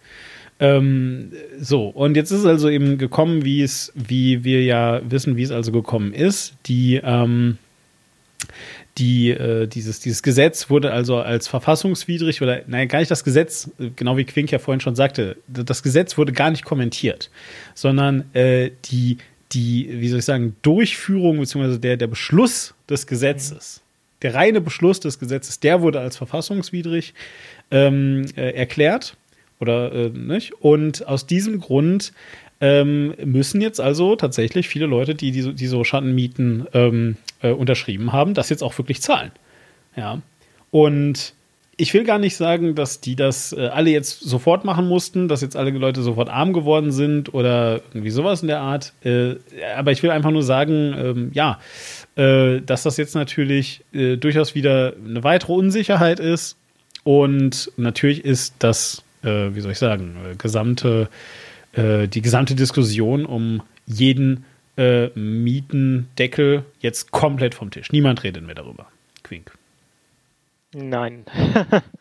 Ähm, so, und jetzt ist es also eben gekommen, wie es, wie wir ja wissen, wie es also gekommen ist. Die, ähm, die, äh, dieses, dieses Gesetz wurde also als verfassungswidrig oder, nein, gar nicht das Gesetz, genau wie Quink ja vorhin schon sagte, das Gesetz wurde gar nicht kommentiert, sondern äh, die, die, wie soll ich sagen, Durchführung bzw. Der, der Beschluss des Gesetzes, mhm. der reine Beschluss des Gesetzes, der wurde als verfassungswidrig ähm, äh, erklärt. Oder äh, nicht? Und aus diesem Grund ähm, müssen jetzt also tatsächlich viele Leute, die, die, die so Schattenmieten ähm, äh, unterschrieben haben, das jetzt auch wirklich zahlen. Ja. Und ich will gar nicht sagen, dass die das äh, alle jetzt sofort machen mussten, dass jetzt alle Leute sofort arm geworden sind oder irgendwie sowas in der Art. Äh, aber ich will einfach nur sagen, ähm, ja, äh, dass das jetzt natürlich äh, durchaus wieder eine weitere Unsicherheit ist. Und natürlich ist das, äh, wie soll ich sagen, äh, gesamte, die gesamte Diskussion um jeden Mietendeckel jetzt komplett vom Tisch. Niemand redet mehr darüber. Quink. Nein.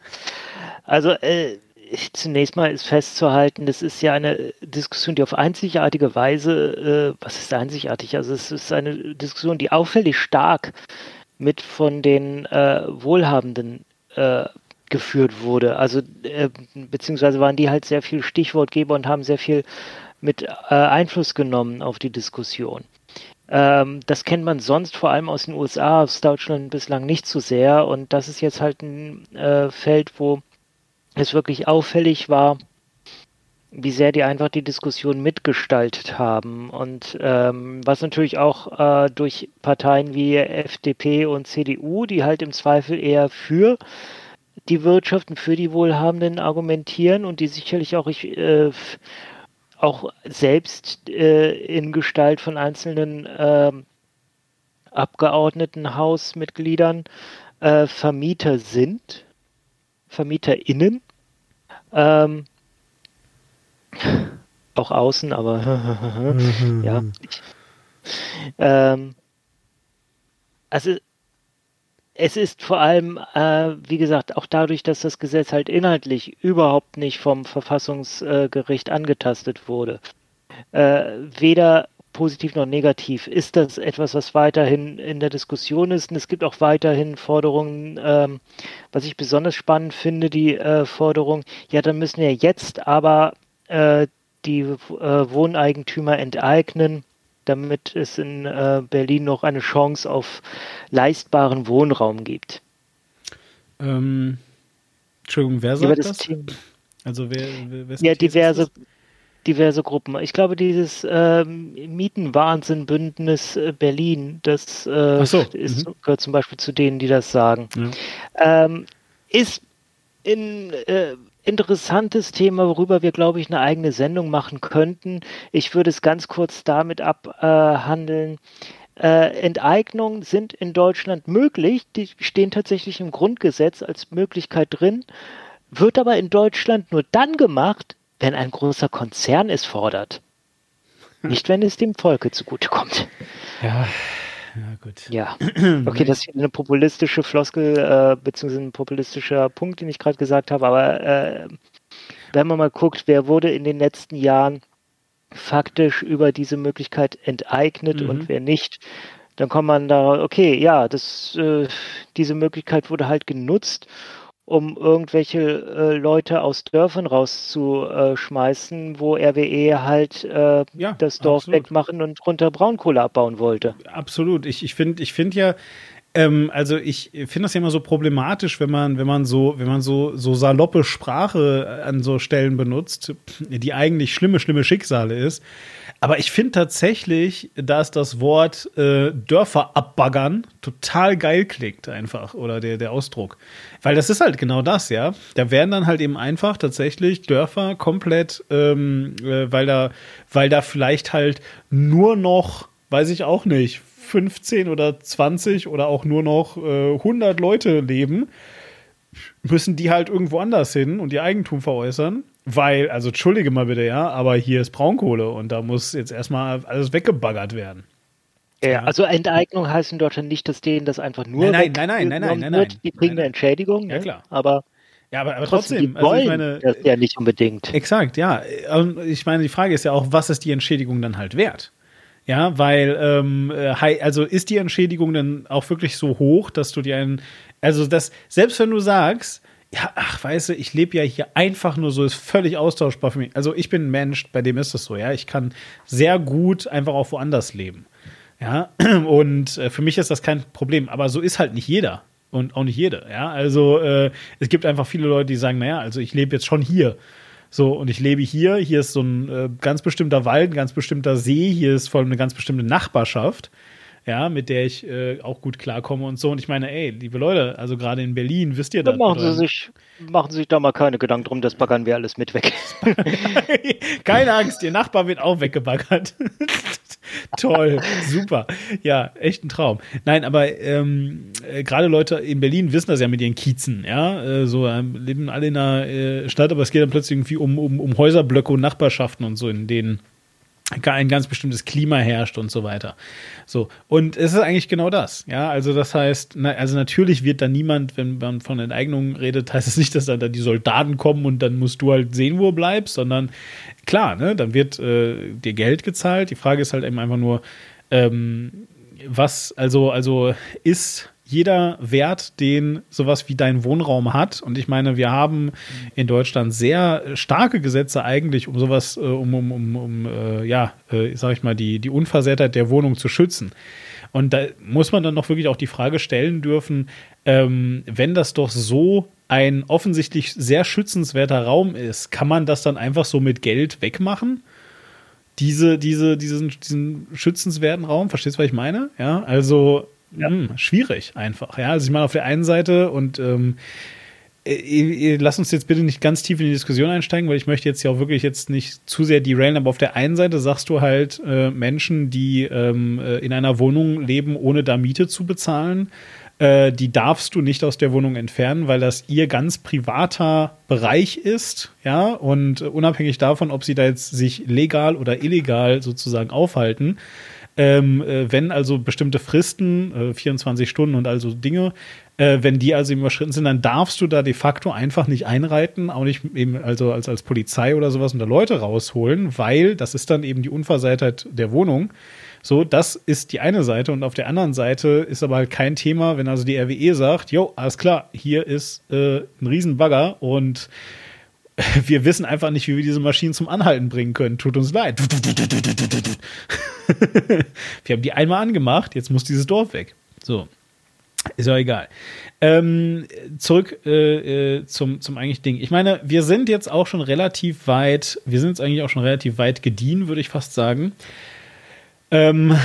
also äh, zunächst mal ist festzuhalten, das ist ja eine Diskussion, die auf einzigartige Weise, äh, was ist einzigartig? Also es ist eine Diskussion, die auffällig stark mit von den äh, Wohlhabenden äh, geführt wurde. Also äh, beziehungsweise waren die halt sehr viel Stichwortgeber und haben sehr viel mit äh, Einfluss genommen auf die Diskussion. Ähm, das kennt man sonst vor allem aus den USA, aus Deutschland bislang nicht so sehr. Und das ist jetzt halt ein äh, Feld, wo es wirklich auffällig war, wie sehr die einfach die Diskussion mitgestaltet haben. Und ähm, was natürlich auch äh, durch Parteien wie FDP und CDU, die halt im Zweifel eher für die Wirtschaft und für die Wohlhabenden argumentieren und die sicherlich auch ich, äh, auch selbst äh, in Gestalt von einzelnen äh, Abgeordnetenhausmitgliedern äh, Vermieter sind, VermieterInnen, ähm, auch außen, aber ja. Ähm, also es ist vor allem, äh, wie gesagt, auch dadurch, dass das Gesetz halt inhaltlich überhaupt nicht vom Verfassungsgericht angetastet wurde, äh, weder positiv noch negativ, ist das etwas, was weiterhin in der Diskussion ist. Und es gibt auch weiterhin Forderungen, ähm, was ich besonders spannend finde, die äh, Forderung, ja, dann müssen wir jetzt aber äh, die äh, Wohneigentümer enteignen damit es in äh, Berlin noch eine Chance auf leistbaren Wohnraum gibt. Ähm, Entschuldigung, wer sagt das? das? Also wer, wer ja, diverse, diverse Gruppen. Ich glaube, dieses ähm, Mietenwahnsinn-Bündnis äh, Berlin, das äh, so. ist, mhm. gehört zum Beispiel zu denen, die das sagen. Ja. Ähm, ist in äh, interessantes Thema, worüber wir, glaube ich, eine eigene Sendung machen könnten. Ich würde es ganz kurz damit abhandeln. Äh, Enteignungen sind in Deutschland möglich, die stehen tatsächlich im Grundgesetz als Möglichkeit drin, wird aber in Deutschland nur dann gemacht, wenn ein großer Konzern es fordert. Nicht, wenn es dem Volke zugutekommt. Ja, ja, gut. Ja. Okay, das ist eine populistische Floskel, äh, beziehungsweise ein populistischer Punkt, den ich gerade gesagt habe, aber äh, wenn man mal guckt, wer wurde in den letzten Jahren faktisch über diese Möglichkeit enteignet mhm. und wer nicht, dann kommt man da, okay, ja, das, äh, diese Möglichkeit wurde halt genutzt um irgendwelche äh, Leute aus Dörfern rauszuschmeißen, wo RWE halt äh, ja, das Dorf absolut. wegmachen und runter Braunkohle abbauen wollte. Absolut. Ich, ich finde ich find ja, ähm, also ich finde das ja immer so problematisch, wenn man, wenn man so, wenn man so, so saloppe Sprache an so Stellen benutzt, die eigentlich schlimme, schlimme Schicksale ist. Aber ich finde tatsächlich, dass das Wort äh, Dörfer abbaggern total geil klingt einfach oder der, der Ausdruck. Weil das ist halt genau das, ja. Da werden dann halt eben einfach tatsächlich Dörfer komplett, ähm, äh, weil da, weil da vielleicht halt nur noch, weiß ich auch nicht, 15 oder 20 oder auch nur noch äh, 100 Leute leben, müssen die halt irgendwo anders hin und ihr Eigentum veräußern weil, also entschuldige mal bitte, ja, aber hier ist Braunkohle und da muss jetzt erstmal alles weggebaggert werden. Ja, also Enteignung heißt in Deutschland nicht, dass denen das einfach nur nein, nein, nein, nein, nein, nein, nein, Die kriegen eine Entschädigung, ja ne? klar. Aber ja, aber, aber trotzdem, also ich meine, das ja nicht unbedingt. Exakt, ja. Ich meine, die Frage ist ja auch, was ist die Entschädigung dann halt wert? Ja, weil, ähm, also ist die Entschädigung dann auch wirklich so hoch, dass du dir einen, also das, selbst wenn du sagst, ja, ach, weißt du, ich lebe ja hier einfach nur so, ist völlig austauschbar für mich. Also ich bin ein Mensch, bei dem ist es so, ja. Ich kann sehr gut einfach auch woanders leben. Ja, und äh, für mich ist das kein Problem. Aber so ist halt nicht jeder und auch nicht jede. Ja, also äh, es gibt einfach viele Leute, die sagen, naja, also ich lebe jetzt schon hier. So, und ich lebe hier. Hier ist so ein äh, ganz bestimmter Wald, ein ganz bestimmter See. Hier ist vor allem eine ganz bestimmte Nachbarschaft. ja, mit der ich äh, auch gut klarkomme und so. Und ich meine, ey, liebe Leute, also gerade in Berlin, wisst ihr das? Machen Sie, sich, machen Sie sich da mal keine Gedanken drum, das baggern wir alles mit weg. keine Angst, Ihr Nachbar wird auch weggebaggert. Toll, super. Ja, echt ein Traum. Nein, aber ähm, äh, gerade Leute in Berlin wissen das ja mit ihren Kiezen, ja. Äh, so ähm, leben alle in einer äh, Stadt, aber es geht dann plötzlich irgendwie um, um, um Häuserblöcke und Nachbarschaften und so, in denen ein ganz bestimmtes Klima herrscht und so weiter. So. Und es ist eigentlich genau das. Ja, also das heißt, na, also natürlich wird da niemand, wenn man von Enteignungen redet, heißt es nicht, dass dann da die Soldaten kommen und dann musst du halt sehen, wo du bleibst, sondern klar, ne, dann wird äh, dir Geld gezahlt. Die Frage ist halt eben einfach nur, ähm, was, also, also ist jeder Wert, den sowas wie dein Wohnraum hat. Und ich meine, wir haben in Deutschland sehr starke Gesetze eigentlich, um sowas, äh, um, um, um, um äh, ja, äh, sag ich mal, die, die Unversehrtheit der Wohnung zu schützen. Und da muss man dann noch wirklich auch die Frage stellen dürfen, ähm, wenn das doch so ein offensichtlich sehr schützenswerter Raum ist, kann man das dann einfach so mit Geld wegmachen? Diese, diese, diesen, diesen schützenswerten Raum, verstehst du, was ich meine? Ja, also ja. Mh, hm, schwierig einfach. Ja, also ich meine, auf der einen Seite und ähm, äh, lass uns jetzt bitte nicht ganz tief in die Diskussion einsteigen, weil ich möchte jetzt ja auch wirklich jetzt nicht zu sehr derailen, aber auf der einen Seite sagst du halt äh, Menschen, die ähm, äh, in einer Wohnung leben, ohne da Miete zu bezahlen, äh, die darfst du nicht aus der Wohnung entfernen, weil das ihr ganz privater Bereich ist, ja, und unabhängig davon, ob sie da jetzt sich legal oder illegal sozusagen aufhalten, ähm, äh, wenn also bestimmte Fristen, äh, 24 Stunden und also Dinge, äh, wenn die also überschritten sind, dann darfst du da de facto einfach nicht einreiten, auch nicht eben also als, als Polizei oder sowas und da Leute rausholen, weil das ist dann eben die Unversehrtheit der Wohnung. So, das ist die eine Seite und auf der anderen Seite ist aber halt kein Thema, wenn also die RWE sagt, jo, alles klar, hier ist äh, ein Riesenbagger und wir wissen einfach nicht, wie wir diese Maschinen zum Anhalten bringen können. Tut uns leid. wir haben die einmal angemacht, jetzt muss dieses Dorf weg. So. Ist ja egal. Ähm, zurück äh, äh, zum, zum eigentlichen Ding. Ich meine, wir sind jetzt auch schon relativ weit, wir sind jetzt eigentlich auch schon relativ weit gediehen, würde ich fast sagen. Ähm,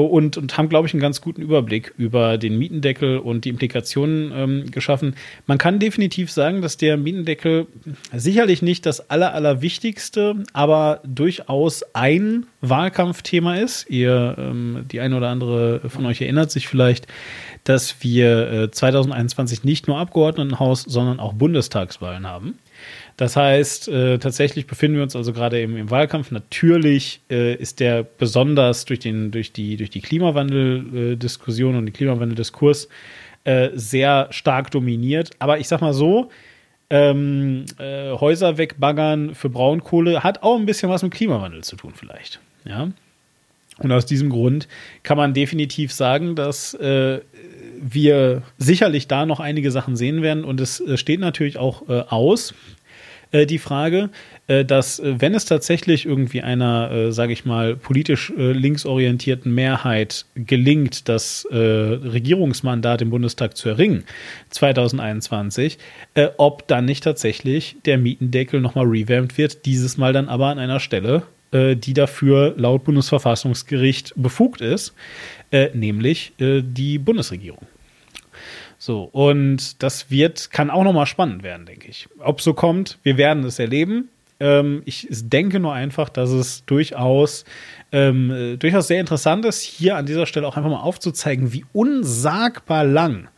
und, und haben, glaube ich, einen ganz guten Überblick über den Mietendeckel und die Implikationen ähm, geschaffen. Man kann definitiv sagen, dass der Mietendeckel sicherlich nicht das aller, allerwichtigste, aber durchaus ein Wahlkampfthema ist. Ihr, ähm, die eine oder andere von euch erinnert sich vielleicht, dass wir äh, 2021 nicht nur Abgeordnetenhaus, sondern auch Bundestagswahlen haben. Das heißt, äh, tatsächlich befinden wir uns also gerade im, im Wahlkampf. Natürlich äh, ist der besonders durch, den, durch die, durch die Klimawandel-Diskussion und den Klimawandeldiskurs äh, sehr stark dominiert. Aber ich sag mal so, ähm, äh, Häuser wegbaggern für Braunkohle hat auch ein bisschen was mit Klimawandel zu tun, vielleicht. Ja. Und aus diesem Grund kann man definitiv sagen, dass äh, wir sicherlich da noch einige Sachen sehen werden. Und es äh, steht natürlich auch äh, aus, äh, die Frage, äh, dass äh, wenn es tatsächlich irgendwie einer, äh, sage ich mal, politisch äh, linksorientierten Mehrheit gelingt, das Regierungsmandat im Bundestag zu erringen, 2021, ob dann nicht tatsächlich der Mietendeckel nochmal revamped wird, dieses Mal dann aber an einer Stelle, die dafür laut Bundesverfassungsgericht befugt ist, nämlich die Bundesregierung. So, und das wird, kann auch nochmal spannend werden, denke ich. Ob so kommt, wir werden es erleben. Ähm, ich denke nur einfach, dass es durchaus, ähm, äh, durchaus sehr interessant ist, hier an dieser Stelle auch einfach mal aufzuzeigen, wie unsagbar lang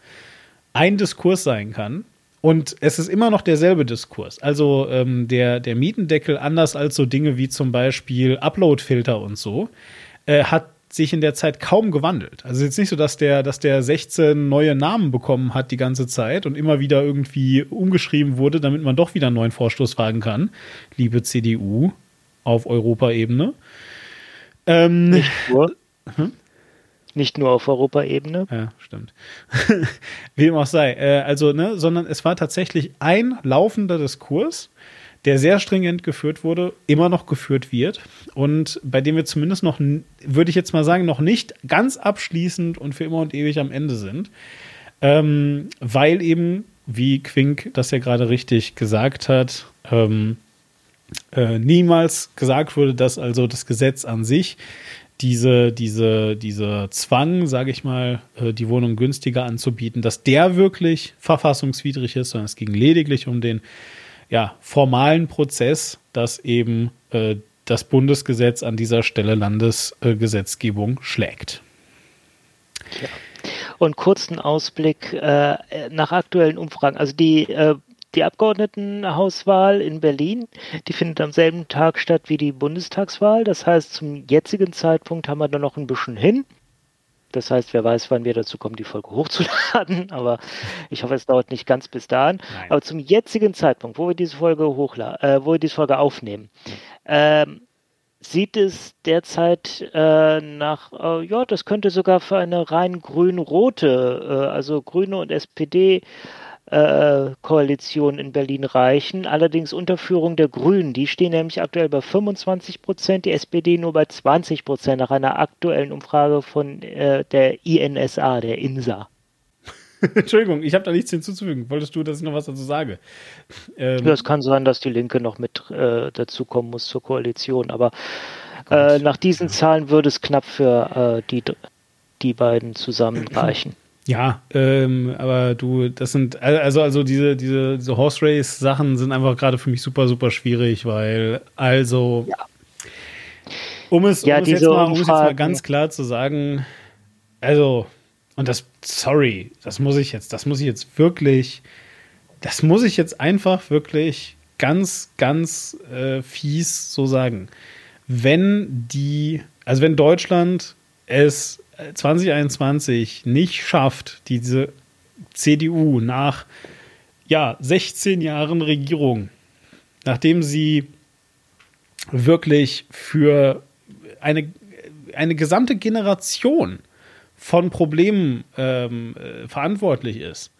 ein Diskurs sein kann. Und es ist immer noch derselbe Diskurs. Also ähm, der, der Mietendeckel, anders als so Dinge wie zum Beispiel Uploadfilter und so, äh, hat sich in der Zeit kaum gewandelt. Also jetzt nicht so, dass der, dass der 16 neue Namen bekommen hat die ganze Zeit und immer wieder irgendwie umgeschrieben wurde, damit man doch wieder einen neuen Vorstoß wagen kann. Liebe CDU auf Europaebene. Ähm, nicht nur. Hm? Nicht nur auf Europaebene. Ja, stimmt. Wie dem auch sei. Äh, also, ne, sondern es war tatsächlich ein laufender Diskurs der sehr stringent geführt wurde, immer noch geführt wird und bei dem wir zumindest noch, würde ich jetzt mal sagen, noch nicht ganz abschließend und für immer und ewig am Ende sind, ähm, weil eben, wie Quink das ja gerade richtig gesagt hat, ähm, äh, niemals gesagt wurde, dass also das Gesetz an sich diese, diese, diese Zwang, sage ich mal, äh, die Wohnung günstiger anzubieten, dass der wirklich verfassungswidrig ist, sondern es ging lediglich um den ja, formalen Prozess, dass eben äh, das Bundesgesetz an dieser Stelle Landesgesetzgebung äh, schlägt. Ja. Und kurzen Ausblick äh, nach aktuellen Umfragen. Also die äh, die Abgeordnetenhauswahl in Berlin, die findet am selben Tag statt wie die Bundestagswahl. Das heißt, zum jetzigen Zeitpunkt haben wir da noch ein bisschen hin. Das heißt, wer weiß, wann wir dazu kommen, die Folge hochzuladen. Aber ich hoffe, es dauert nicht ganz bis dahin. Nein. Aber zum jetzigen Zeitpunkt, wo wir diese Folge hochladen, äh, wo wir diese Folge aufnehmen, ähm, sieht es derzeit äh, nach, äh, ja, das könnte sogar für eine rein grün-rote, äh, also Grüne und SPD äh, Koalition in Berlin reichen. Allerdings unter Führung der Grünen. Die stehen nämlich aktuell bei 25 Prozent, die SPD nur bei 20 Prozent nach einer aktuellen Umfrage von äh, der INSA, der INSA. Entschuldigung, ich habe da nichts hinzuzufügen. Wolltest du, dass ich noch was dazu sage? Ähm, ja, es kann sein, dass die Linke noch mit äh, dazukommen muss zur Koalition, aber äh, nach diesen Zahlen würde es knapp für äh, die, die beiden zusammen reichen. Ja, ähm, aber du, das sind, also, also diese, diese, diese Horse Race Sachen sind einfach gerade für mich super, super schwierig, weil, also, ja. um es, ja, um es, jetzt, mal, um es jetzt mal ganz klar zu sagen, also, und das, sorry, das muss ich jetzt, das muss ich jetzt wirklich, das muss ich jetzt einfach wirklich ganz, ganz äh, fies so sagen. Wenn die, also wenn Deutschland es 2021 nicht schafft, diese CDU nach ja, 16 Jahren Regierung, nachdem sie wirklich für eine, eine gesamte Generation von Problemen ähm, äh, verantwortlich ist,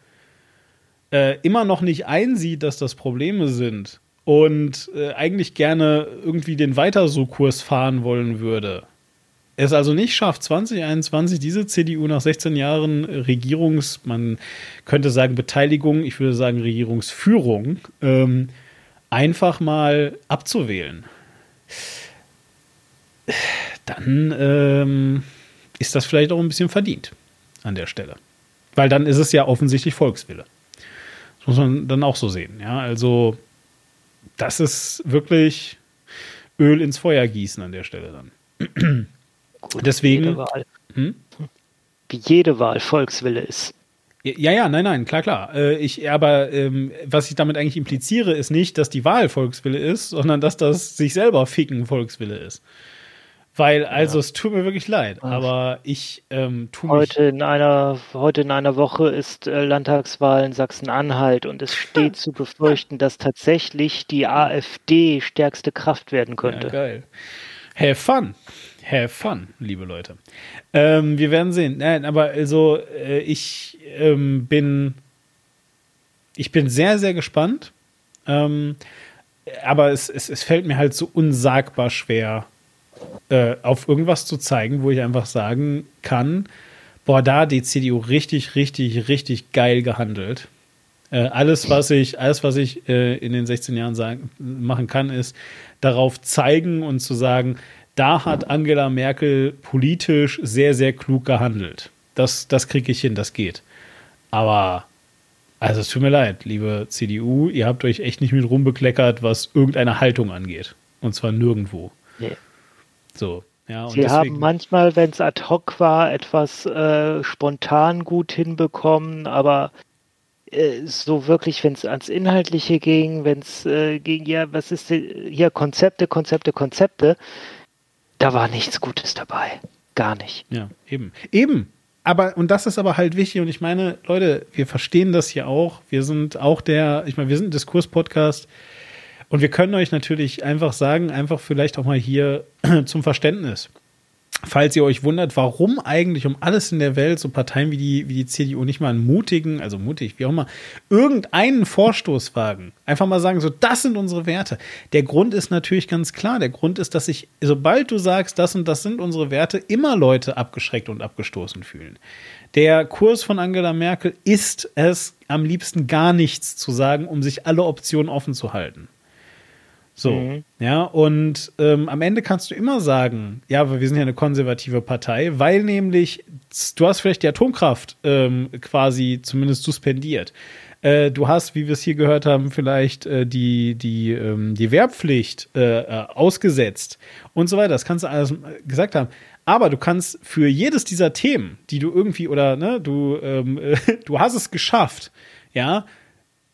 äh, immer noch nicht einsieht, dass das Probleme sind und äh, eigentlich gerne irgendwie den Weiter-so-Kurs fahren wollen würde, es also nicht schafft, 2021 diese CDU nach 16 Jahren Regierungs, man könnte sagen Beteiligung, ich würde sagen Regierungsführung, ähm, einfach mal abzuwählen, dann ähm, ist das vielleicht auch ein bisschen verdient an der Stelle. Weil dann ist es ja offensichtlich Volkswille. Das muss man dann auch so sehen. Ja, also das ist wirklich Öl ins Feuer gießen an der Stelle dann. Gut, Deswegen. Jede Wahl, hm? Wie jede Wahl Volkswille ist. Ja, ja, nein, nein, klar, klar. Äh, ich, aber ähm, was ich damit eigentlich impliziere, ist nicht, dass die Wahl Volkswille ist, sondern dass das sich selber ficken Volkswille ist. Weil, also, ja. es tut mir wirklich leid, aber ich ähm, tue heute in einer Heute in einer Woche ist äh, Landtagswahl in Sachsen-Anhalt und es steht zu befürchten, dass tatsächlich die AfD stärkste Kraft werden könnte. Ja, geil. Have fun have fun, liebe Leute. Ähm, wir werden sehen. Nein, aber also äh, ich ähm, bin ich bin sehr, sehr gespannt. Ähm, aber es, es, es fällt mir halt so unsagbar schwer, äh, auf irgendwas zu zeigen, wo ich einfach sagen kann, boah, da hat die CDU richtig, richtig, richtig geil gehandelt. Äh, alles, was ich, alles, was ich äh, in den 16 Jahren sagen, machen kann, ist darauf zeigen und zu sagen, da hat Angela Merkel politisch sehr, sehr klug gehandelt. Das, das kriege ich hin, das geht. Aber, also es tut mir leid, liebe CDU, ihr habt euch echt nicht mit rumbekleckert, was irgendeine Haltung angeht. Und zwar nirgendwo. Nee. So. Ja, Sie haben manchmal, wenn es ad hoc war, etwas äh, spontan gut hinbekommen, aber äh, so wirklich, wenn es ans Inhaltliche ging, wenn es äh, ging, ja, was ist hier Konzepte, Konzepte, Konzepte, da war nichts Gutes dabei. Gar nicht. Ja, eben. Eben. Aber, und das ist aber halt wichtig, und ich meine, Leute, wir verstehen das hier auch. Wir sind auch der, ich meine, wir sind ein Diskurs-Podcast. Und wir können euch natürlich einfach sagen, einfach vielleicht auch mal hier zum Verständnis falls ihr euch wundert, warum eigentlich um alles in der Welt so Parteien wie die, wie die CDU nicht mal einen mutigen, also mutig, wie auch immer, irgendeinen Vorstoß wagen. Einfach mal sagen, so, das sind unsere Werte. Der Grund ist natürlich ganz klar. Der Grund ist, dass sich, sobald du sagst, das und das sind unsere Werte, immer Leute abgeschreckt und abgestoßen fühlen. Der Kurs von Angela Merkel ist es, am liebsten gar nichts zu sagen, um sich alle Optionen offen zu halten. So, mhm. ja, und ähm, am Ende kannst du immer sagen, ja, aber wir sind ja eine konservative Partei, weil nämlich du hast vielleicht die Atomkraft ähm, quasi zumindest suspendiert. Äh, du hast, wie wir es hier gehört haben, vielleicht äh, die, die, ähm, die Wehrpflicht äh, äh ausgesetzt und so weiter. Das kannst du alles gesagt haben. Aber du kannst für jedes dieser Themen, die du irgendwie oder ne, du, ähm, du hast es geschafft, ja,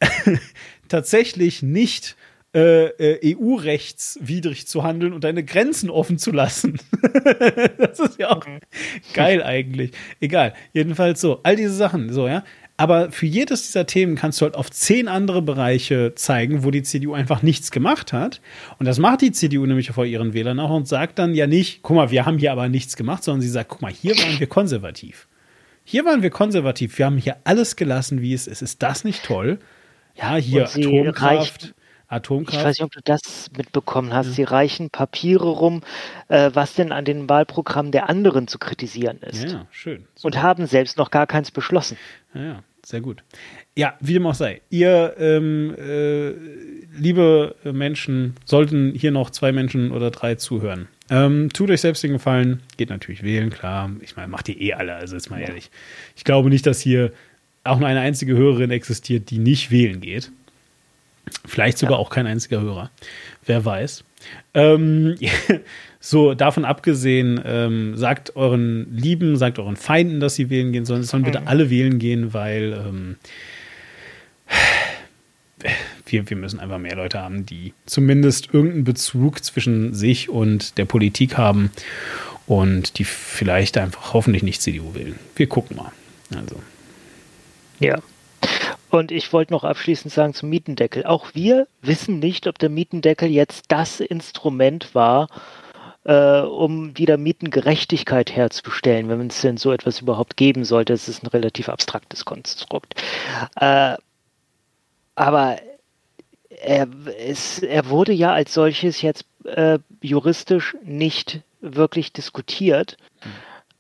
tatsächlich nicht äh, äh, EU-rechtswidrig zu handeln und deine Grenzen offen zu lassen. das ist ja auch geil eigentlich. Egal. Jedenfalls so, all diese Sachen, so, ja. Aber für jedes dieser Themen kannst du halt auf zehn andere Bereiche zeigen, wo die CDU einfach nichts gemacht hat. Und das macht die CDU nämlich vor ihren Wählern auch und sagt dann ja nicht, guck mal, wir haben hier aber nichts gemacht, sondern sie sagt, guck mal, hier waren wir konservativ. Hier waren wir konservativ. Wir haben hier alles gelassen, wie es ist. Ist das nicht toll? Ja, hier Atomkraft. Atomkraft. Ich weiß nicht, ob du das mitbekommen hast. Ja. Sie reichen Papiere rum, äh, was denn an den Wahlprogrammen der anderen zu kritisieren ist. Ja, schön. Super. Und haben selbst noch gar keins beschlossen. Ja, ja, sehr gut. Ja, wie dem auch sei. Ihr, ähm, äh, liebe Menschen, sollten hier noch zwei Menschen oder drei zuhören. Ähm, tut euch selbst den Gefallen, geht natürlich wählen, klar. Ich meine, macht ihr eh alle, also jetzt mal ehrlich. Ich glaube nicht, dass hier auch nur eine einzige Hörerin existiert, die nicht wählen geht. Vielleicht sogar ja. auch kein einziger Hörer. Wer weiß. Ähm, so, davon abgesehen, ähm, sagt euren Lieben, sagt euren Feinden, dass sie wählen gehen sollen. Sollen bitte mhm. alle wählen gehen, weil ähm, wir, wir müssen einfach mehr Leute haben, die zumindest irgendeinen Bezug zwischen sich und der Politik haben und die vielleicht einfach hoffentlich nicht CDU wählen. Wir gucken mal. Also. Ja. Und ich wollte noch abschließend sagen zum Mietendeckel. Auch wir wissen nicht, ob der Mietendeckel jetzt das Instrument war, äh, um wieder Mietengerechtigkeit herzustellen, wenn es denn so etwas überhaupt geben sollte. Es ist ein relativ abstraktes Konstrukt. Äh, aber er, es, er wurde ja als solches jetzt äh, juristisch nicht wirklich diskutiert. Hm.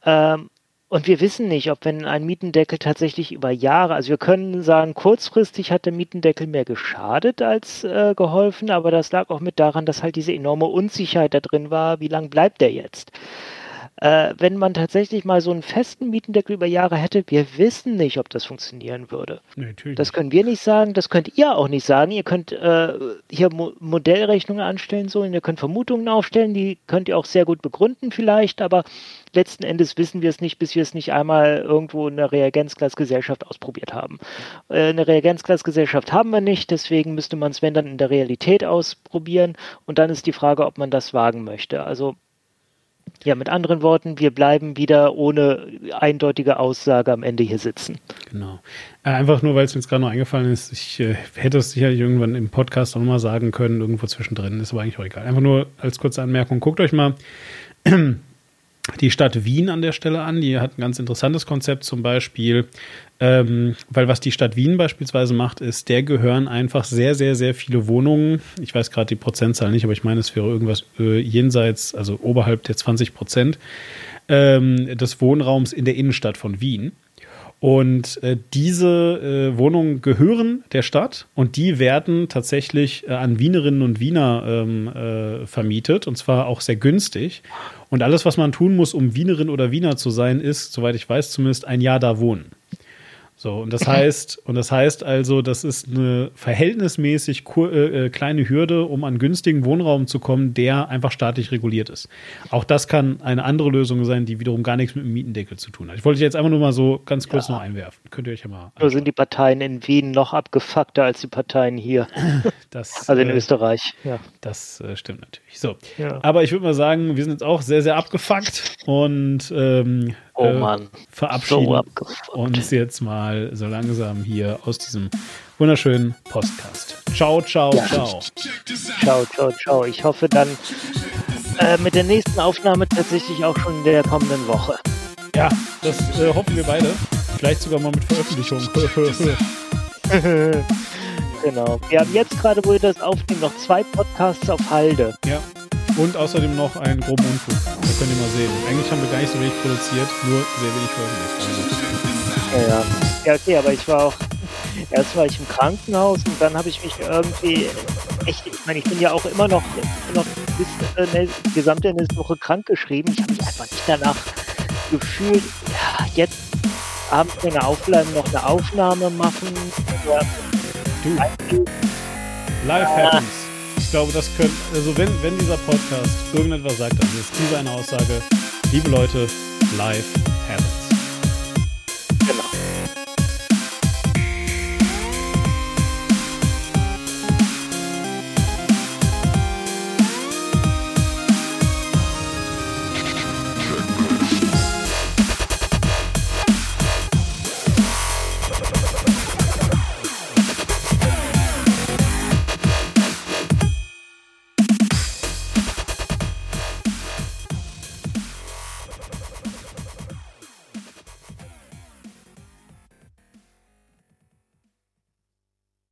Ähm, und wir wissen nicht, ob wenn ein Mietendeckel tatsächlich über Jahre, also wir können sagen, kurzfristig hat der Mietendeckel mehr geschadet als äh, geholfen, aber das lag auch mit daran, dass halt diese enorme Unsicherheit da drin war, wie lange bleibt der jetzt? Äh, wenn man tatsächlich mal so einen festen Mietendeckel über Jahre hätte, wir wissen nicht, ob das funktionieren würde. Nee, das können wir nicht sagen, das könnt ihr auch nicht sagen. Ihr könnt äh, hier Mo Modellrechnungen anstellen, so, und ihr könnt Vermutungen aufstellen, die könnt ihr auch sehr gut begründen vielleicht, aber letzten Endes wissen wir es nicht, bis wir es nicht einmal irgendwo in der Reagenzglasgesellschaft ausprobiert haben. Äh, eine Reagenzglasgesellschaft haben wir nicht, deswegen müsste man es, wenn dann in der Realität ausprobieren und dann ist die Frage, ob man das wagen möchte. Also ja, mit anderen Worten, wir bleiben wieder ohne eindeutige Aussage am Ende hier sitzen. Genau. Äh, einfach nur, weil es mir jetzt gerade noch eingefallen ist, ich äh, hätte es sicherlich irgendwann im Podcast auch nochmal sagen können, irgendwo zwischendrin, ist aber eigentlich auch egal. Einfach nur als kurze Anmerkung, guckt euch mal die Stadt Wien an der Stelle an. Die hat ein ganz interessantes Konzept zum Beispiel, ähm, weil was die Stadt Wien beispielsweise macht, ist, der gehören einfach sehr, sehr, sehr viele Wohnungen. Ich weiß gerade die Prozentzahl nicht, aber ich meine, es wäre irgendwas äh, jenseits, also oberhalb der 20 Prozent ähm, des Wohnraums in der Innenstadt von Wien. Und äh, diese äh, Wohnungen gehören der Stadt und die werden tatsächlich äh, an Wienerinnen und Wiener ähm, äh, vermietet und zwar auch sehr günstig. Und alles, was man tun muss, um Wienerin oder Wiener zu sein, ist, soweit ich weiß, zumindest ein Jahr da wohnen. So, und das heißt, und das heißt also, das ist eine verhältnismäßig äh, äh, kleine Hürde, um an günstigen Wohnraum zu kommen, der einfach staatlich reguliert ist. Auch das kann eine andere Lösung sein, die wiederum gar nichts mit dem Mietendeckel zu tun hat. Ich wollte jetzt einfach nur mal so ganz kurz ja. noch einwerfen. Könnt ihr euch ja mal. Anschauen. Nur sind die Parteien in Wien noch abgefuckter als die Parteien hier. Das, also in äh, Österreich, ja. Das äh, stimmt natürlich. So. Ja. Aber ich würde mal sagen, wir sind jetzt auch sehr, sehr abgefuckt und ähm, Oh äh, Mann. verabschieden so uns jetzt mal so langsam hier aus diesem wunderschönen Podcast. Ciao, ciao, ja. ciao. Ciao, ciao, ciao. Ich hoffe dann äh, mit der nächsten Aufnahme tatsächlich auch schon in der kommenden Woche. Ja, das äh, hoffen wir beide. Vielleicht sogar mal mit Veröffentlichung. genau. Wir haben jetzt gerade, wo wir das aufnehmen, noch zwei Podcasts auf Halde. Ja. Und außerdem noch einen groben Unfug. Da könnt ihr mal sehen. Eigentlich haben wir gar nicht so wenig produziert, nur sehr wenig veröffentlicht. Also. Ja, ja. Ja, okay, aber ich war auch erst war ich im Krankenhaus und dann habe ich mich irgendwie echt, ich meine, ich bin ja auch immer noch, noch bis äh, eine gesamte nächste Woche krank geschrieben. Ich habe mich einfach nicht danach gefühlt, ja, jetzt abends länger aufbleiben, noch eine Aufnahme machen. Du. Life happens. Ich glaube, das könnte, also wenn, wenn dieser Podcast irgendetwas sagt, dann ist diese eine Aussage, liebe Leute, live